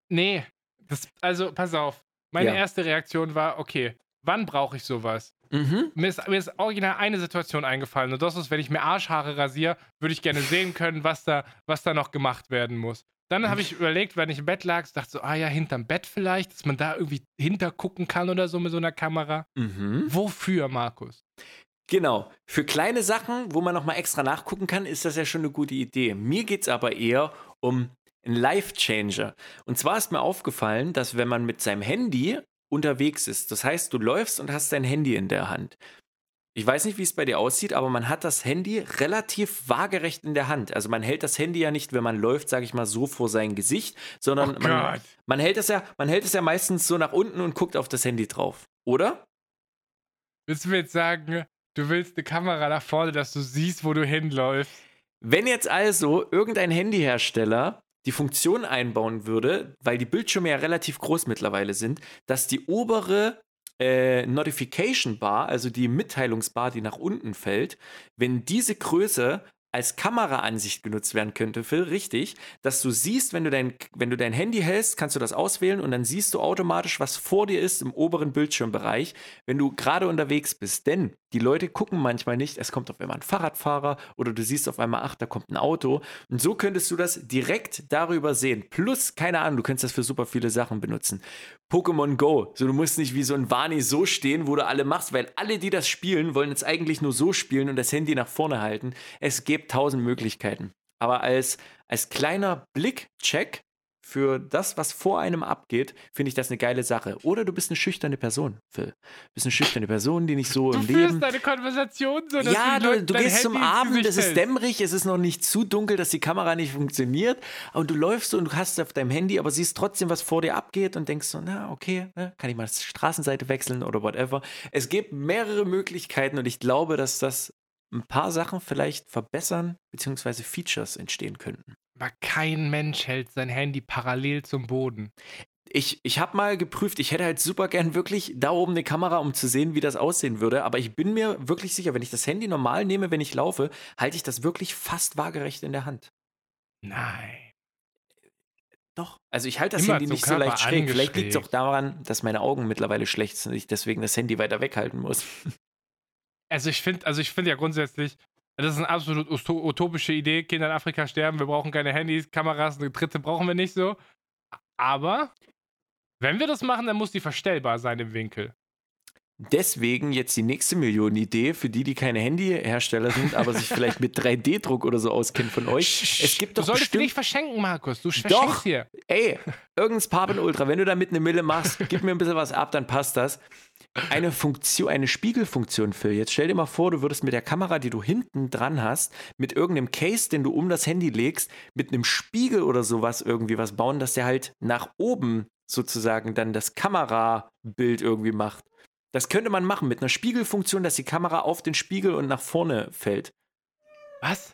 Nee, das, also pass auf. Meine ja. erste Reaktion war, okay, wann brauche ich sowas? Mhm. Mir, ist, mir ist original eine Situation eingefallen und das ist, wenn ich mir Arschhaare rasiere, würde ich gerne sehen können, was da, was da noch gemacht werden muss. Dann habe ich überlegt, wenn ich im Bett lag, dachte so, ah ja, hinterm Bett vielleicht, dass man da irgendwie hintergucken kann oder so mit so einer Kamera. Mhm. Wofür, Markus? Genau. Für kleine Sachen, wo man nochmal extra nachgucken kann, ist das ja schon eine gute Idee. Mir geht es aber eher um einen Life-Changer. Und zwar ist mir aufgefallen, dass wenn man mit seinem Handy unterwegs ist, das heißt, du läufst und hast dein Handy in der Hand, ich weiß nicht, wie es bei dir aussieht, aber man hat das Handy relativ waagerecht in der Hand. Also man hält das Handy ja nicht, wenn man läuft, sage ich mal, so vor sein Gesicht, sondern oh man, man, hält es ja, man hält es ja meistens so nach unten und guckt auf das Handy drauf, oder? Willst du mir jetzt sagen, du willst eine Kamera nach vorne, dass du siehst, wo du hinläufst? Wenn jetzt also irgendein Handyhersteller die Funktion einbauen würde, weil die Bildschirme ja relativ groß mittlerweile sind, dass die obere äh, Notification Bar, also die Mitteilungsbar, die nach unten fällt, wenn diese Größe als Kameraansicht genutzt werden könnte, Phil, richtig, dass du siehst, wenn du, dein, wenn du dein Handy hältst, kannst du das auswählen und dann siehst du automatisch, was vor dir ist im oberen Bildschirmbereich, wenn du gerade unterwegs bist. Denn die Leute gucken manchmal nicht, es kommt auf einmal ein Fahrradfahrer oder du siehst auf einmal, ach, da kommt ein Auto. Und so könntest du das direkt darüber sehen. Plus, keine Ahnung, du könntest das für super viele Sachen benutzen. Pokémon Go. So, du musst nicht wie so ein Wani so stehen, wo du alle machst, weil alle, die das spielen, wollen jetzt eigentlich nur so spielen und das Handy nach vorne halten. Es gibt tausend Möglichkeiten. Aber als, als kleiner Blickcheck für das, was vor einem abgeht, finde ich das eine geile Sache. Oder du bist eine schüchterne Person, Phil. Du bist eine schüchterne Person, die nicht so du im führst Leben. deine Konversation so, dass Ja, du, du gehst zum Handy ins Abend, es ist dämmerig, es ist noch nicht zu dunkel, dass die Kamera nicht funktioniert. Und du läufst und du hast auf deinem Handy, aber siehst trotzdem, was vor dir abgeht und denkst so, na, okay, ne, kann ich mal die Straßenseite wechseln oder whatever. Es gibt mehrere Möglichkeiten und ich glaube, dass das ein paar Sachen vielleicht verbessern, beziehungsweise Features entstehen könnten. Aber kein Mensch hält sein Handy parallel zum Boden. Ich, ich habe mal geprüft, ich hätte halt super gern wirklich da oben eine Kamera, um zu sehen, wie das aussehen würde. Aber ich bin mir wirklich sicher, wenn ich das Handy normal nehme, wenn ich laufe, halte ich das wirklich fast waagerecht in der Hand. Nein. Doch. Also ich halte das Immer Handy nicht so leicht schräg. Vielleicht liegt es auch daran, dass meine Augen mittlerweile schlecht sind und ich deswegen das Handy weiter weghalten muss. Also ich finde, also ich finde ja grundsätzlich, das ist eine absolut uto- utopische Idee. Kinder in Afrika sterben, wir brauchen keine Handys, Kameras, eine dritte brauchen wir nicht so. Aber wenn wir das machen, dann muss die verstellbar sein im Winkel. Deswegen jetzt die nächste Millionenidee für die, die keine Handyhersteller sind, aber sich vielleicht mit 3D-Druck oder so auskennen von euch. Es gibt du doch solltest die bestimmt nicht verschenken, Markus. Du Doch. verschenkst hier. Ey, irgendein Papen Ultra, wenn du damit eine Mille machst, gib mir ein bisschen was ab, dann passt das. Eine Funktion, eine Spiegelfunktion, Phil. Jetzt stell dir mal vor, du würdest mit der Kamera, die du hinten dran hast, mit irgendeinem Case, den du um das Handy legst, mit einem Spiegel oder sowas irgendwie was bauen, dass der halt nach oben sozusagen dann das Kamerabild irgendwie macht. Das könnte man machen mit einer Spiegelfunktion, dass die Kamera auf den Spiegel und nach vorne fällt. Was?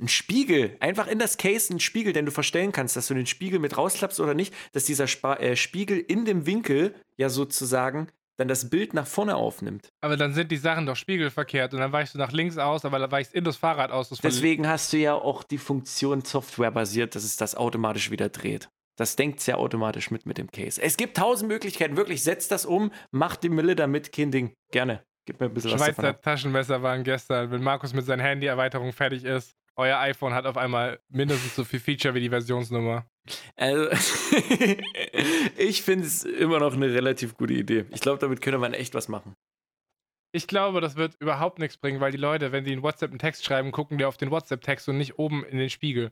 Ein Spiegel, einfach in das Case ein Spiegel, den du verstellen kannst, dass du den Spiegel mit rausklappst oder nicht, dass dieser Spa äh, Spiegel in dem Winkel ja sozusagen dann das Bild nach vorne aufnimmt. Aber dann sind die Sachen doch spiegelverkehrt und dann weichst du nach links aus, aber dann weichst in das Fahrrad aus. Das Deswegen hast du ja auch die Funktion softwarebasiert, dass es das automatisch wieder dreht. Das denkt sehr automatisch mit mit dem Case. Es gibt tausend Möglichkeiten, wirklich, setz das um, mach die Mille damit, kein Ding. Gerne. Gib mir ein bisschen was davon Schweizer. Taschenmesser waren gestern, wenn Markus mit seiner Handy-Erweiterung fertig ist. Euer iPhone hat auf einmal mindestens so viel Feature wie die Versionsnummer. Also, ich finde es immer noch eine relativ gute Idee. Ich glaube, damit könnte man echt was machen. Ich glaube, das wird überhaupt nichts bringen, weil die Leute, wenn die in WhatsApp einen Text schreiben, gucken die auf den WhatsApp-Text und nicht oben in den Spiegel.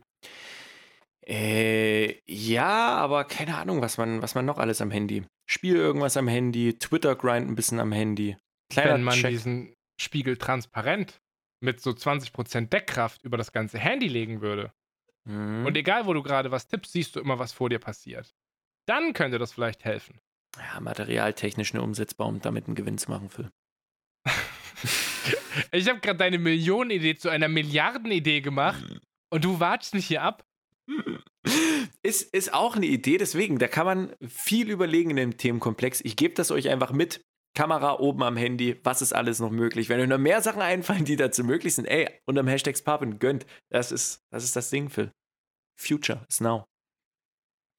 Äh, ja, aber keine Ahnung, was man, was man noch alles am Handy. Spiel irgendwas am Handy, Twitter grind ein bisschen am Handy. Kleiner wenn man Check. diesen Spiegel transparent mit so 20% Deckkraft über das ganze Handy legen würde Mhm. und egal wo du gerade was tippst, siehst du immer, was vor dir passiert. Dann könnte das vielleicht helfen. ja, materialtechnisch eine umsetzbar, um damit einen Gewinn zu machen, Phil. Ich habe gerade deine Millionenidee zu einer Milliardenidee gemacht und du watschst mich hier ab. Ist, ist auch eine Idee, deswegen, da kann man viel überlegen in dem Themenkomplex. Ich gebe das euch einfach mit. Kamera oben am Handy, was ist alles noch möglich? Wenn euch noch mehr Sachen einfallen, die dazu möglich sind, ey, unterm Hashtag Papen, gönnt. Das ist, das ist das Ding, Phil. Future is now.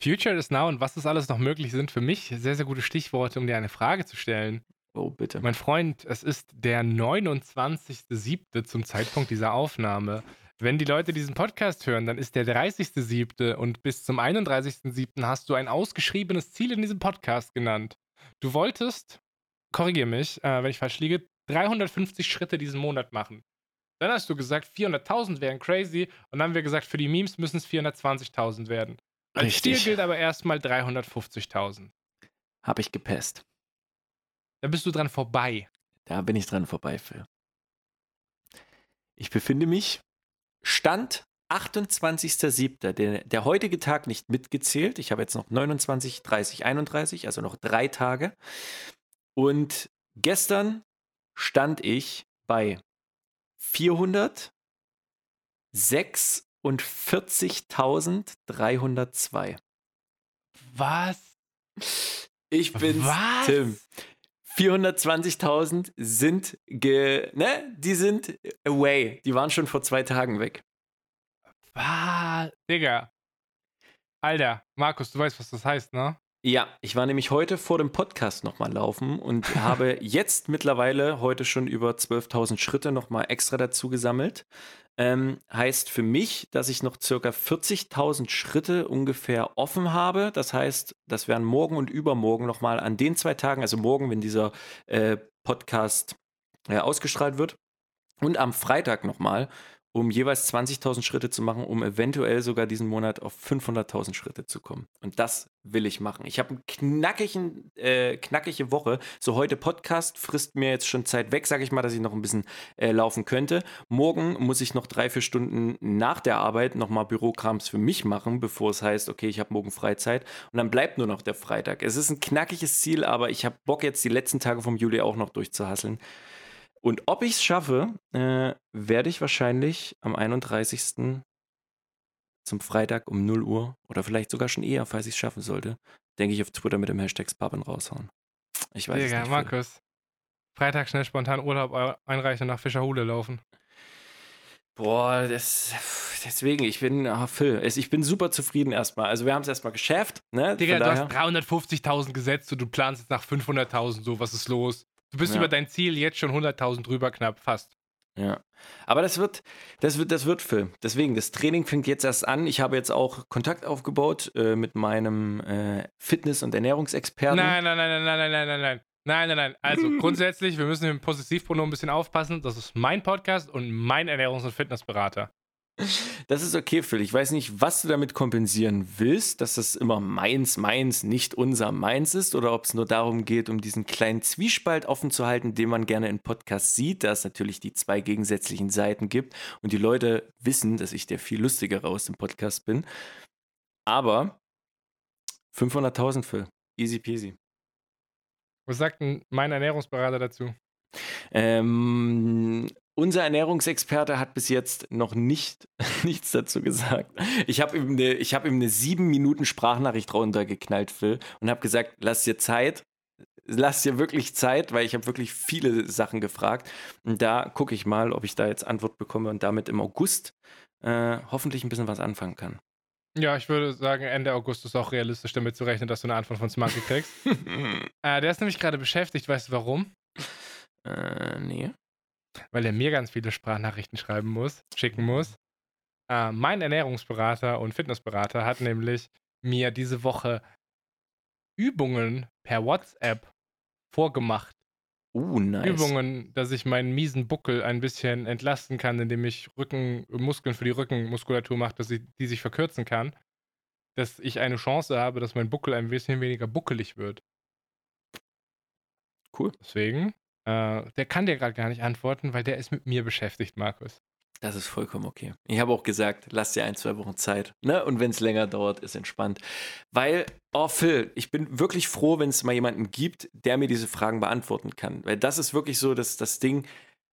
Future is now und was ist alles noch möglich sind für mich sehr, sehr gute Stichworte, um dir eine Frage zu stellen. Oh, bitte. Mein Freund, es ist der 29.07. zum Zeitpunkt dieser Aufnahme. Wenn die Leute diesen Podcast hören, dann ist der 30.07. und bis zum 31.07. hast du ein ausgeschriebenes Ziel in diesem Podcast genannt. Du wolltest, korrigiere mich, äh, wenn ich falsch liege, 350 Schritte diesen Monat machen. Dann hast du gesagt, 400.000 wären crazy und dann haben wir gesagt, für die Memes müssen es 420.000 werden. Als Ziel gilt aber erstmal 350.000. Hab ich gepasst. Da bist du dran vorbei. Da bin ich dran vorbei, Phil. Ich befinde mich, Stand 28.07., der, der heutige Tag nicht mitgezählt. Ich habe jetzt noch 29, 30, 31, also noch drei Tage. Und gestern stand ich bei 446.302. Was? Ich bin's, Was? Tim. 420.000 sind ge, ne, die sind away. Die waren schon vor zwei Tagen weg. Was? Digga. Alter, Markus, du weißt, was das heißt, ne? Ja, ich war nämlich heute vor dem Podcast nochmal laufen und habe jetzt mittlerweile heute schon über 12.000 Schritte nochmal extra dazu gesammelt. Ähm, heißt für mich, dass ich noch circa 40.000 Schritte ungefähr offen habe. Das heißt, das wären morgen und übermorgen nochmal an den zwei Tagen, also morgen, wenn dieser äh, Podcast äh, ausgestrahlt wird, und am Freitag nochmal um jeweils 20.000 Schritte zu machen, um eventuell sogar diesen Monat auf 500.000 Schritte zu kommen. Und das will ich machen. Ich habe eine äh, knackige Woche. So heute Podcast frisst mir jetzt schon Zeit weg, sage ich mal, dass ich noch ein bisschen äh, laufen könnte. Morgen muss ich noch drei, vier Stunden nach der Arbeit nochmal Bürokrams für mich machen, bevor es heißt, okay, ich habe morgen Freizeit. Und dann bleibt nur noch der Freitag. Es ist ein knackiges Ziel, aber ich habe Bock jetzt die letzten Tage vom Juli auch noch durchzuhasseln. Und ob ich es schaffe, äh, werde ich wahrscheinlich am 31. zum Freitag um 0 Uhr oder vielleicht sogar schon eher, falls ich es schaffen sollte, denke ich auf Twitter mit dem Hashtag Spaben raushauen. Ich weiß Digga, es nicht. Markus. Freitag schnell spontan Urlaub einreichen und nach Fischerhule laufen. Boah, das, deswegen, ich bin, oh Phil, ich bin super zufrieden erstmal. Also wir haben es erstmal geschafft. Ne? Digga, du hast 350.000 gesetzt und du planst jetzt nach 500.000 so, was ist los? Du bist ja. über dein Ziel jetzt schon 100.000 drüber knapp, fast. Ja. Aber das wird, das wird, das wird Film. Deswegen, das Training fängt jetzt erst an. Ich habe jetzt auch Kontakt aufgebaut äh, mit meinem äh, Fitness- und Ernährungsexperten. Nein, nein, nein, nein, nein, nein, nein, nein. Nein, nein, nein. Also grundsätzlich, wir müssen im Positivpronomen ein bisschen aufpassen. Das ist mein Podcast und mein Ernährungs- und Fitnessberater. Das ist okay, Phil. Ich weiß nicht, was du damit kompensieren willst, dass das immer meins, meins, nicht unser meins ist, oder ob es nur darum geht, um diesen kleinen Zwiespalt offen zu halten, den man gerne in Podcasts sieht, da es natürlich die zwei gegensätzlichen Seiten gibt und die Leute wissen, dass ich der viel lustigere aus dem Podcast bin. Aber 500.000, Phil. Easy peasy. Was sagt denn mein Ernährungsberater dazu? Ähm, unser Ernährungsexperte hat bis jetzt noch nicht, nichts dazu gesagt. Ich habe ihm eine hab ne sieben Minuten Sprachnachricht runtergeknallt, Phil, und habe gesagt, lass dir Zeit, lass dir wirklich Zeit, weil ich habe wirklich viele Sachen gefragt. Und da gucke ich mal, ob ich da jetzt Antwort bekomme und damit im August äh, hoffentlich ein bisschen was anfangen kann. Ja, ich würde sagen, Ende August ist auch realistisch damit zu rechnen, dass du eine Antwort von Smarty kriegst. äh, der ist nämlich gerade beschäftigt, weißt du warum? Äh, nee. Weil er mir ganz viele Sprachnachrichten schreiben muss, schicken muss. Äh, mein Ernährungsberater und Fitnessberater hat nämlich mir diese Woche Übungen per WhatsApp vorgemacht. Uh, nice. Übungen, dass ich meinen miesen Buckel ein bisschen entlasten kann, indem ich Rückenmuskeln für die Rückenmuskulatur mache, dass ich, die sich verkürzen kann. Dass ich eine Chance habe, dass mein Buckel ein bisschen weniger buckelig wird. Cool. Deswegen äh, der kann dir gerade gar nicht antworten, weil der ist mit mir beschäftigt, Markus. Das ist vollkommen okay. Ich habe auch gesagt, lass dir ein, zwei Wochen Zeit. Ne? Und wenn es länger dauert, ist entspannt. Weil, oh Phil, ich bin wirklich froh, wenn es mal jemanden gibt, der mir diese Fragen beantworten kann. Weil das ist wirklich so, dass das Ding,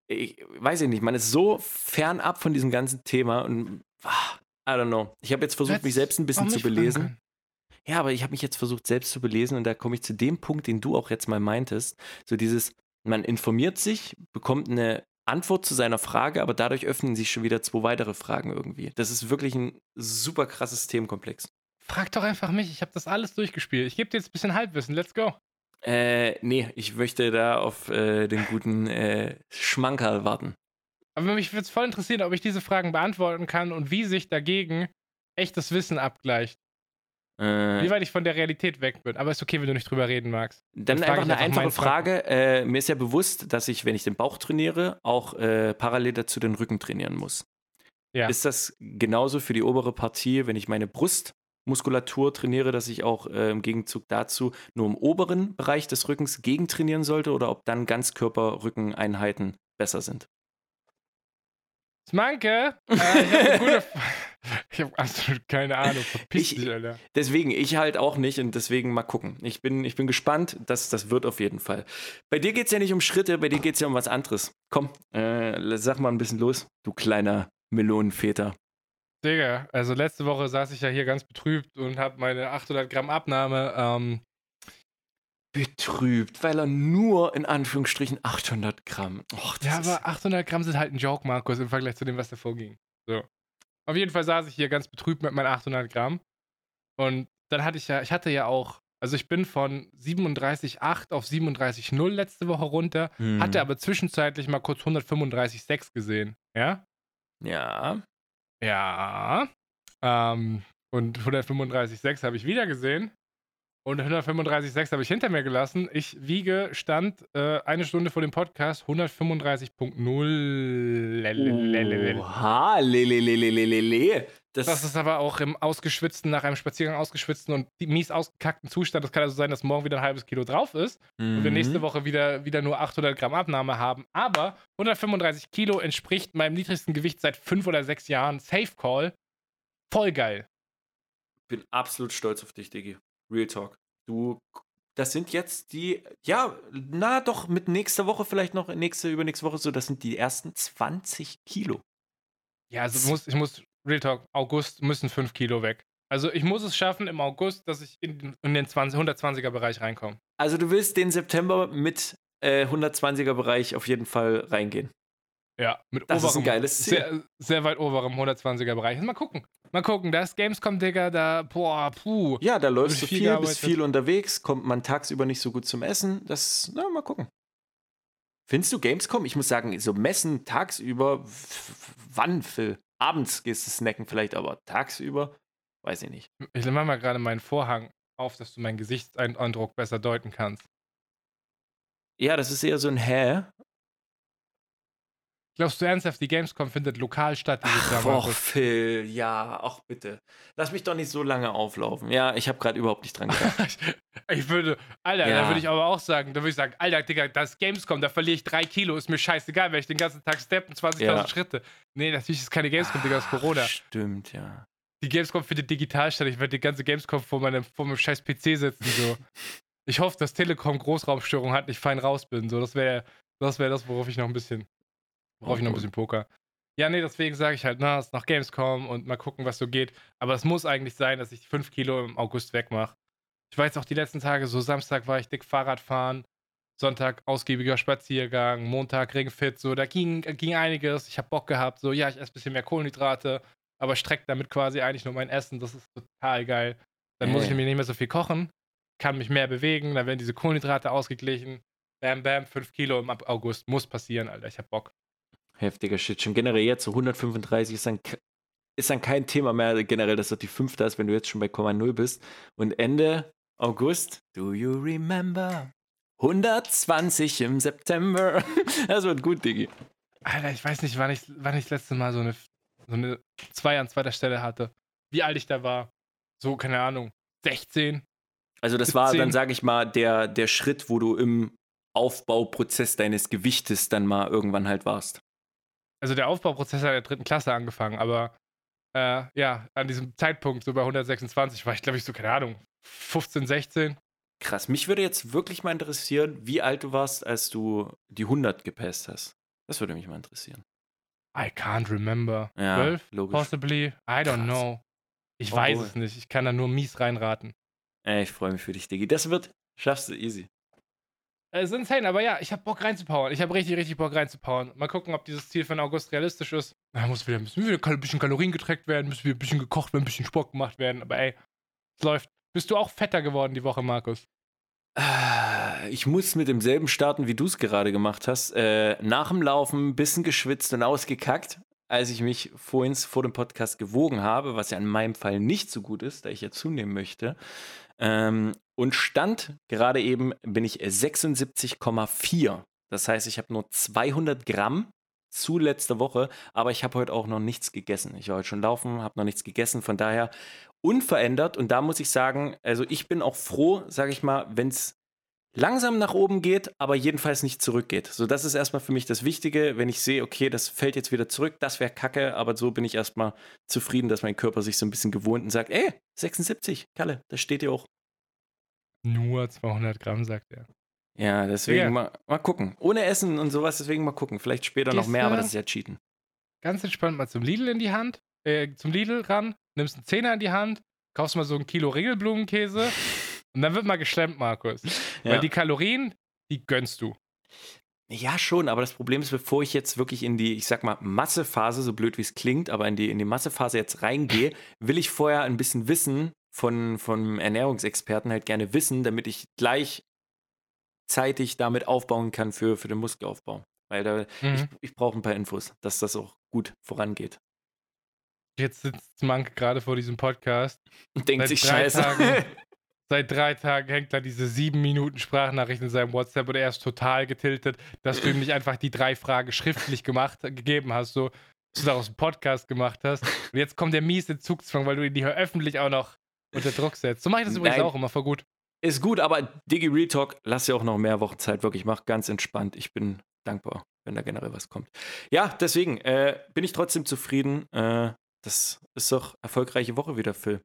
ich weiß ich nicht, man ist so fernab von diesem ganzen Thema und ah, I don't know. Ich habe jetzt versucht, Let's mich selbst ein bisschen zu belesen. Ja, aber ich habe mich jetzt versucht, selbst zu belesen und da komme ich zu dem Punkt, den du auch jetzt mal meintest. So dieses, man informiert sich, bekommt eine Antwort zu seiner Frage, aber dadurch öffnen sich schon wieder zwei weitere Fragen irgendwie. Das ist wirklich ein super krasses Themenkomplex. Frag doch einfach mich, ich habe das alles durchgespielt. Ich gebe dir jetzt ein bisschen Halbwissen, let's go. Äh, nee, ich möchte da auf äh, den guten äh, Schmankerl warten. Aber mich würde es voll interessieren, ob ich diese Fragen beantworten kann und wie sich dagegen echtes Wissen abgleicht. Äh, Wie weit ich von der Realität weg bin. Aber ist okay, wenn du nicht drüber reden magst. Dann, dann einfach eine einfach einfache Frage. Äh, mir ist ja bewusst, dass ich, wenn ich den Bauch trainiere, auch äh, parallel dazu den Rücken trainieren muss. Ja. Ist das genauso für die obere Partie, wenn ich meine Brustmuskulatur trainiere, dass ich auch äh, im Gegenzug dazu nur im oberen Bereich des Rückens gegentrainieren sollte oder ob dann Ganzkörper-Rückeneinheiten besser sind? Smanke, äh, ich habe gute Ich habe absolut keine Ahnung. Verpiss ich, dich, Alter. Deswegen, ich halt auch nicht und deswegen mal gucken. Ich bin, ich bin gespannt, dass das wird auf jeden Fall. Bei dir geht es ja nicht um Schritte, bei dir geht es ja um was anderes. Komm, äh, sag mal ein bisschen los, du kleiner Melonenväter. Digga, also letzte Woche saß ich ja hier ganz betrübt und habe meine 800 Gramm Abnahme ähm, betrübt, weil er nur in Anführungsstrichen 800 Gramm. Och, ja, aber 800 Gramm sind halt ein Joke, Markus, im Vergleich zu dem, was davor ging. So. Auf jeden Fall saß ich hier ganz betrübt mit meinen 800 Gramm. Und dann hatte ich ja, ich hatte ja auch Also ich bin von 37,8 auf 37,0 letzte Woche runter, Hm. hatte aber zwischenzeitlich mal kurz 135,6 gesehen. Ja? Ja. Ja. Ähm, und 135,6 habe ich wieder gesehen. Und 135,6 habe ich hinter mir gelassen. Ich wiege, stand äh, eine Stunde vor dem Podcast 135,0. Oha, lelelelelele. Das, Das ist aber auch im ausgeschwitzten, nach einem Spaziergang ausgeschwitzten und mies ausgekackten Zustand. Das kann also sein, dass morgen wieder ein halbes Kilo drauf ist und wir Mhm. nächste Woche wieder, wieder nur 800 Gramm Abnahme haben. Aber 135 Kilo entspricht meinem niedrigsten Gewicht seit fünf oder sechs Jahren. Safe Call. Voll geil. bin absolut stolz auf dich, Diggi. Real Talk. Du, das sind jetzt die, ja, na doch, mit nächster Woche vielleicht noch, nächste, übernächste Woche so, das sind die ersten 20 Kilo. Ja, also muss, ich muss, Real Talk, August müssen 5 Kilo weg. Also ich muss es schaffen im August, dass ich in, den- in den 20, 120er Bereich reinkomme. Also du willst den September mit äh, 120er Bereich auf jeden Fall reingehen. Ja, mit Das ist oberem, ein geiles Ziel. Sehr, sehr weit oberem 120er Bereich. Mal gucken. Mal gucken. Da ist Gamescom, Digga, da, boah, puh. Ja, da läufst du viel viel, bist viel unterwegs, kommt man tagsüber nicht so gut zum Essen. Das, na, mal gucken. Findest du Gamescom? Ich muss sagen, so Messen tagsüber, wann, Phil? Abends gehst du snacken vielleicht, aber tagsüber, weiß ich nicht. Ich mach mal gerade meinen Vorhang auf, dass du meinen Gesichtseindruck besser deuten kannst. Ja, das ist eher so ein Hä? Glaubst du ernsthaft, die Gamescom findet lokal statt? Ach, och? Phil, ja, ach bitte. Lass mich doch nicht so lange auflaufen. Ja, ich habe gerade überhaupt nicht dran gedacht. ich würde, Alter, Ja. da würde ich aber auch sagen, da würde ich sagen, Alter, Digga, das ist Gamescom, da verliere ich drei Kilo, ist mir scheißegal, wenn ich den ganzen Tag steppen, 20.000 Ja. Schritte. Nee, natürlich ist keine Gamescom, Digga, das ist Corona. Stimmt, ja. Die Gamescom findet digital statt, ich werde die ganze Gamescom vor meinem, vor meinem scheiß PC sitzen, so. Ich hoffe, dass Telekom Großraumstörung hat, und ich fein raus bin, so, das wäre das, wär das, worauf ich noch ein bisschen, worauf ich noch ein bisschen poker. Ja, nee, deswegen sage ich halt, na, es ist noch Gamescom und mal gucken, was so geht. Aber es muss eigentlich sein, dass ich 5 Kilo im August wegmache. Ich war jetzt auch die letzten Tage, so Samstag war ich dick Fahrrad fahren, Sonntag ausgiebiger Spaziergang, Montag ringfit, so, da ging, ging einiges. Ich habe Bock gehabt, so, ja, ich esse ein bisschen mehr Kohlenhydrate, aber streckt damit quasi eigentlich nur mein Essen. Das ist total geil. Dann muss ich mir nicht mehr so viel kochen, kann mich mehr bewegen, dann werden diese Kohlenhydrate ausgeglichen. Bam, bam, 5 Kilo im August. Muss passieren, Alter. Ich hab Bock. Heftiger Shit. Schon generell jetzt so 135 ist dann, ist dann kein Thema mehr generell, dass dort die 5 da ist, wenn du jetzt schon bei 0,0 bist. Und Ende August, do you remember? 120 im September. Das wird gut, Diggi. Alter, ich weiß nicht, wann ich, wann ich das letzte Mal so eine, so eine 2 an zweiter Stelle hatte. Wie alt ich da war. So, keine Ahnung, 16. Also das war 17. dann, sage ich mal, der, der Schritt, wo du im Aufbauprozess deines Gewichtes dann mal irgendwann halt warst. Also der Aufbauprozess hat in der dritten Klasse angefangen, aber äh, ja, an diesem Zeitpunkt, so bei 126, war ich, glaube ich, so, keine Ahnung, 15, 16. Krass. Mich würde jetzt wirklich mal interessieren, wie alt du warst, als du die 100 gepasst hast. Das würde mich mal interessieren. I can't remember. Ja, 12? logisch. Possibly? I don't Krass. know. Ich Oh weiß boy. es nicht. Ich kann da nur mies reinraten. Ey, ich freue mich für dich, Diggi. Das wird, schaffst du easy. Es ist insane, aber ja, ich habe Bock reinzupowern. Ich habe richtig, richtig Bock reinzupowern. Mal gucken, ob dieses Ziel für den August realistisch ist. Da muss wieder, müssen wieder ein bisschen Kalorien getrackt werden, müssen wieder ein bisschen gekocht werden, ein bisschen Sport gemacht werden. Aber ey, es läuft. Bist du auch fetter geworden die Woche, Markus? Ah, Ich muss mit demselben starten, wie du es gerade gemacht hast. Äh, nach dem Laufen ein bisschen geschwitzt und ausgekackt, als ich mich vorhin vor dem Podcast gewogen habe, was ja in meinem Fall nicht so gut ist, da ich ja zunehmen möchte. Ähm, und stand gerade eben, bin ich 76,4. Das heißt, ich habe nur 200 Gramm zu letzter Woche, aber ich habe heute auch noch nichts gegessen. Ich war heute schon laufen, habe noch nichts gegessen, von daher unverändert. Und da muss ich sagen, also ich bin auch froh, sage ich mal, wenn es langsam nach oben geht, aber jedenfalls nicht zurückgeht. So, das ist erstmal für mich das Wichtige, wenn ich sehe, okay, das fällt jetzt wieder zurück, das wäre kacke, aber so bin ich erstmal zufrieden, dass mein Körper sich so ein bisschen gewohnt und sagt, ey, 76, Kalle, das steht dir auch. Nur 200 Gramm, sagt er. Ja, deswegen Ja. mal, mal gucken. Ohne Essen und sowas, deswegen mal gucken. Vielleicht später noch Gehst mehr, aber das ist ja Cheaten. Ganz entspannt mal zum Lidl in die Hand, äh, zum Lidl ran, nimmst einen Zehner in die Hand, kaufst mal so ein Kilo Ringelblumenkäse und dann wird mal geschlemmt, Markus. Ja. Weil die Kalorien, die gönnst du. Ja, schon, aber das Problem ist, bevor ich jetzt wirklich in die, ich sag mal, Massephase, so blöd wie es klingt, aber in die, in die Massephase jetzt reingehe, will ich vorher ein bisschen wissen, von, von Ernährungsexperten halt gerne wissen, damit ich gleichzeitig damit aufbauen kann für, für den Muskelaufbau. Weil da, Mhm. ich, ich brauche ein paar Infos, dass das auch gut vorangeht. Jetzt sitzt Mank gerade vor diesem Podcast. Und denkt sich scheiße. Tagen. Seit drei Tagen hängt da diese sieben Minuten Sprachnachricht in seinem WhatsApp und er ist total getiltet, dass du ihm nicht einfach die drei Fragen schriftlich gemacht, gegeben hast, so dass du daraus einen Podcast gemacht hast. Und jetzt kommt der miese Zugzwang, weil du ihn hier öffentlich auch noch unter Druck setzt. So mache ich das übrigens Nein. auch immer voll gut. Ist gut, aber Digi Retalk, lass dir auch noch mehr Wochen Zeit. Wirklich, mach ganz entspannt. Ich bin dankbar, wenn da generell was kommt. Ja, deswegen äh, bin ich trotzdem zufrieden. Äh, das ist doch erfolgreiche Woche wieder, Phil.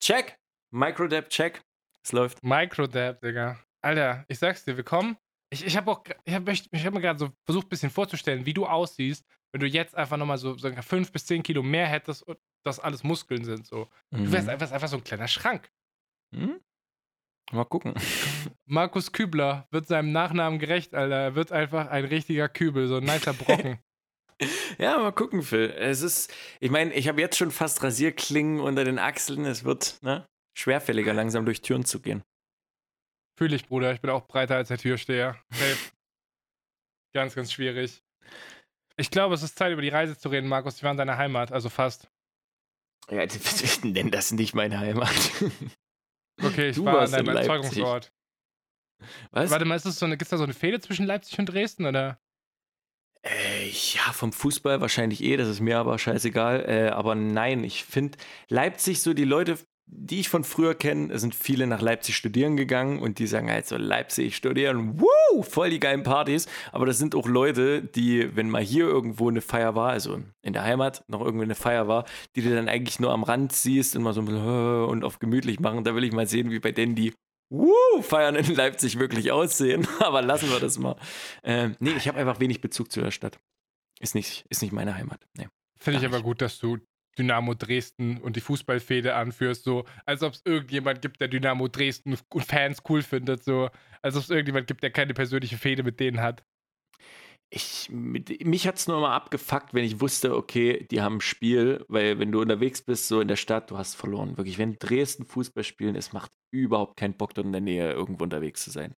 Check. Microdab, check. Es läuft. Microdab, Digga. Alter, ich sag's dir, wir kommen. Ich, ich habe auch, ich habe ich hab mir gerade so versucht, ein bisschen vorzustellen, wie du aussiehst, wenn du jetzt einfach nochmal so sagen fünf bis zehn Kilo mehr hättest und das alles Muskeln sind. So. Du wärst Mhm. einfach, einfach so ein kleiner Schrank. Hm? Mal gucken. Markus Kübler wird seinem Nachnamen gerecht, Alter. Er wird einfach ein richtiger Kübel, so ein nicer Brocken. Ja, mal gucken, Phil. Es ist, ich meine, ich habe jetzt schon fast Rasierklingen unter den Achseln. Es wird ne, schwerfälliger, langsam durch Türen zu gehen. Fühle ich, Bruder. Ich bin auch breiter als der Türsteher. Safe. ganz, ganz schwierig. Ich glaube, es ist Zeit, über die Reise zu reden, Markus. Wir waren in deiner Heimat, also fast. Ja, ich nenne das nicht meine Heimat. Okay, ich Du war an deinem. Erzeugungsort. Was? Warte mal, ist das so eine, gibt's da so eine Fehde zwischen Leipzig und Dresden, oder? Äh, ja, vom Fußball wahrscheinlich eh, das ist mir aber scheißegal. Äh, aber nein, ich finde Leipzig so die Leute, die ich von früher kenne, sind viele nach Leipzig studieren gegangen und die sagen halt so Leipzig studieren, woo, voll die geilen Partys. Aber das sind auch Leute, die, wenn mal hier irgendwo eine Feier war, also in der Heimat noch irgendwie eine Feier war, die du dann eigentlich nur am Rand siehst und mal so ein bisschen und auf gemütlich machen. Da will ich mal sehen, wie bei denen die Woo, feiern in Leipzig wirklich aussehen. Aber lassen wir das mal. Ähm, nee, ich habe einfach wenig Bezug zu der Stadt. Ist nicht, ist nicht meine Heimat. Nee. Finde ich aber gut, dass du Dynamo Dresden und die Fußballfehde anführst, so als ob es irgendjemand gibt, der Dynamo Dresden und Fans cool findet, so als ob es irgendjemand gibt, der keine persönliche Fehde mit denen hat. Ich, mich hat es nur immer abgefuckt, wenn ich wusste, okay, die haben ein Spiel, weil wenn du unterwegs bist, so in der Stadt, du hast verloren. Wirklich, wenn Dresden Fußball spielen, es macht überhaupt keinen Bock, dort in der Nähe irgendwo unterwegs zu sein.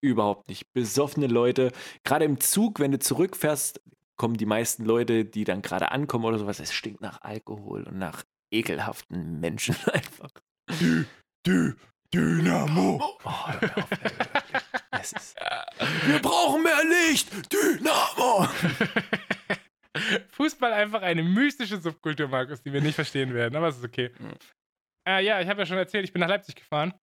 Überhaupt nicht. Besoffene Leute, gerade im Zug, wenn du zurückfährst, kommen die meisten Leute, die dann gerade ankommen oder sowas, es stinkt nach Alkohol und nach ekelhaften Menschen einfach. Dü Dynamo! Oh, hör auf. Es ist, wir brauchen mehr Licht! Dynamo! Fußball einfach eine mystische Subkultur, Markus, die wir nicht verstehen werden, aber es ist okay. Mhm. Äh, ja, ich habe ja schon erzählt, ich bin nach Leipzig gefahren.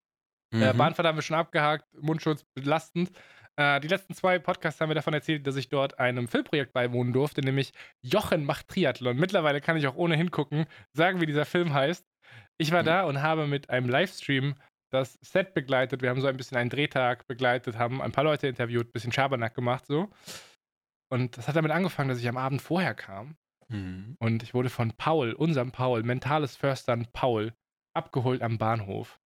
Äh, Mhm. Bahnfahrt haben wir schon abgehakt, Mundschutz belastend. Äh, die letzten zwei Podcasts haben wir davon erzählt, dass ich dort einem Filmprojekt beiwohnen durfte, nämlich Jochen macht Triathlon. Mittlerweile kann ich auch ohne hingucken sagen, wie dieser Film heißt. Ich war Mhm. da und habe mit einem Livestream das Set begleitet. Wir haben so ein bisschen einen Drehtag begleitet, haben ein paar Leute interviewt, ein bisschen Schabernack gemacht so. Und das hat damit angefangen, dass ich am Abend vorher kam Mhm. und ich wurde von Paul, unserem Paul, mentales Förstern Paul, abgeholt am Bahnhof.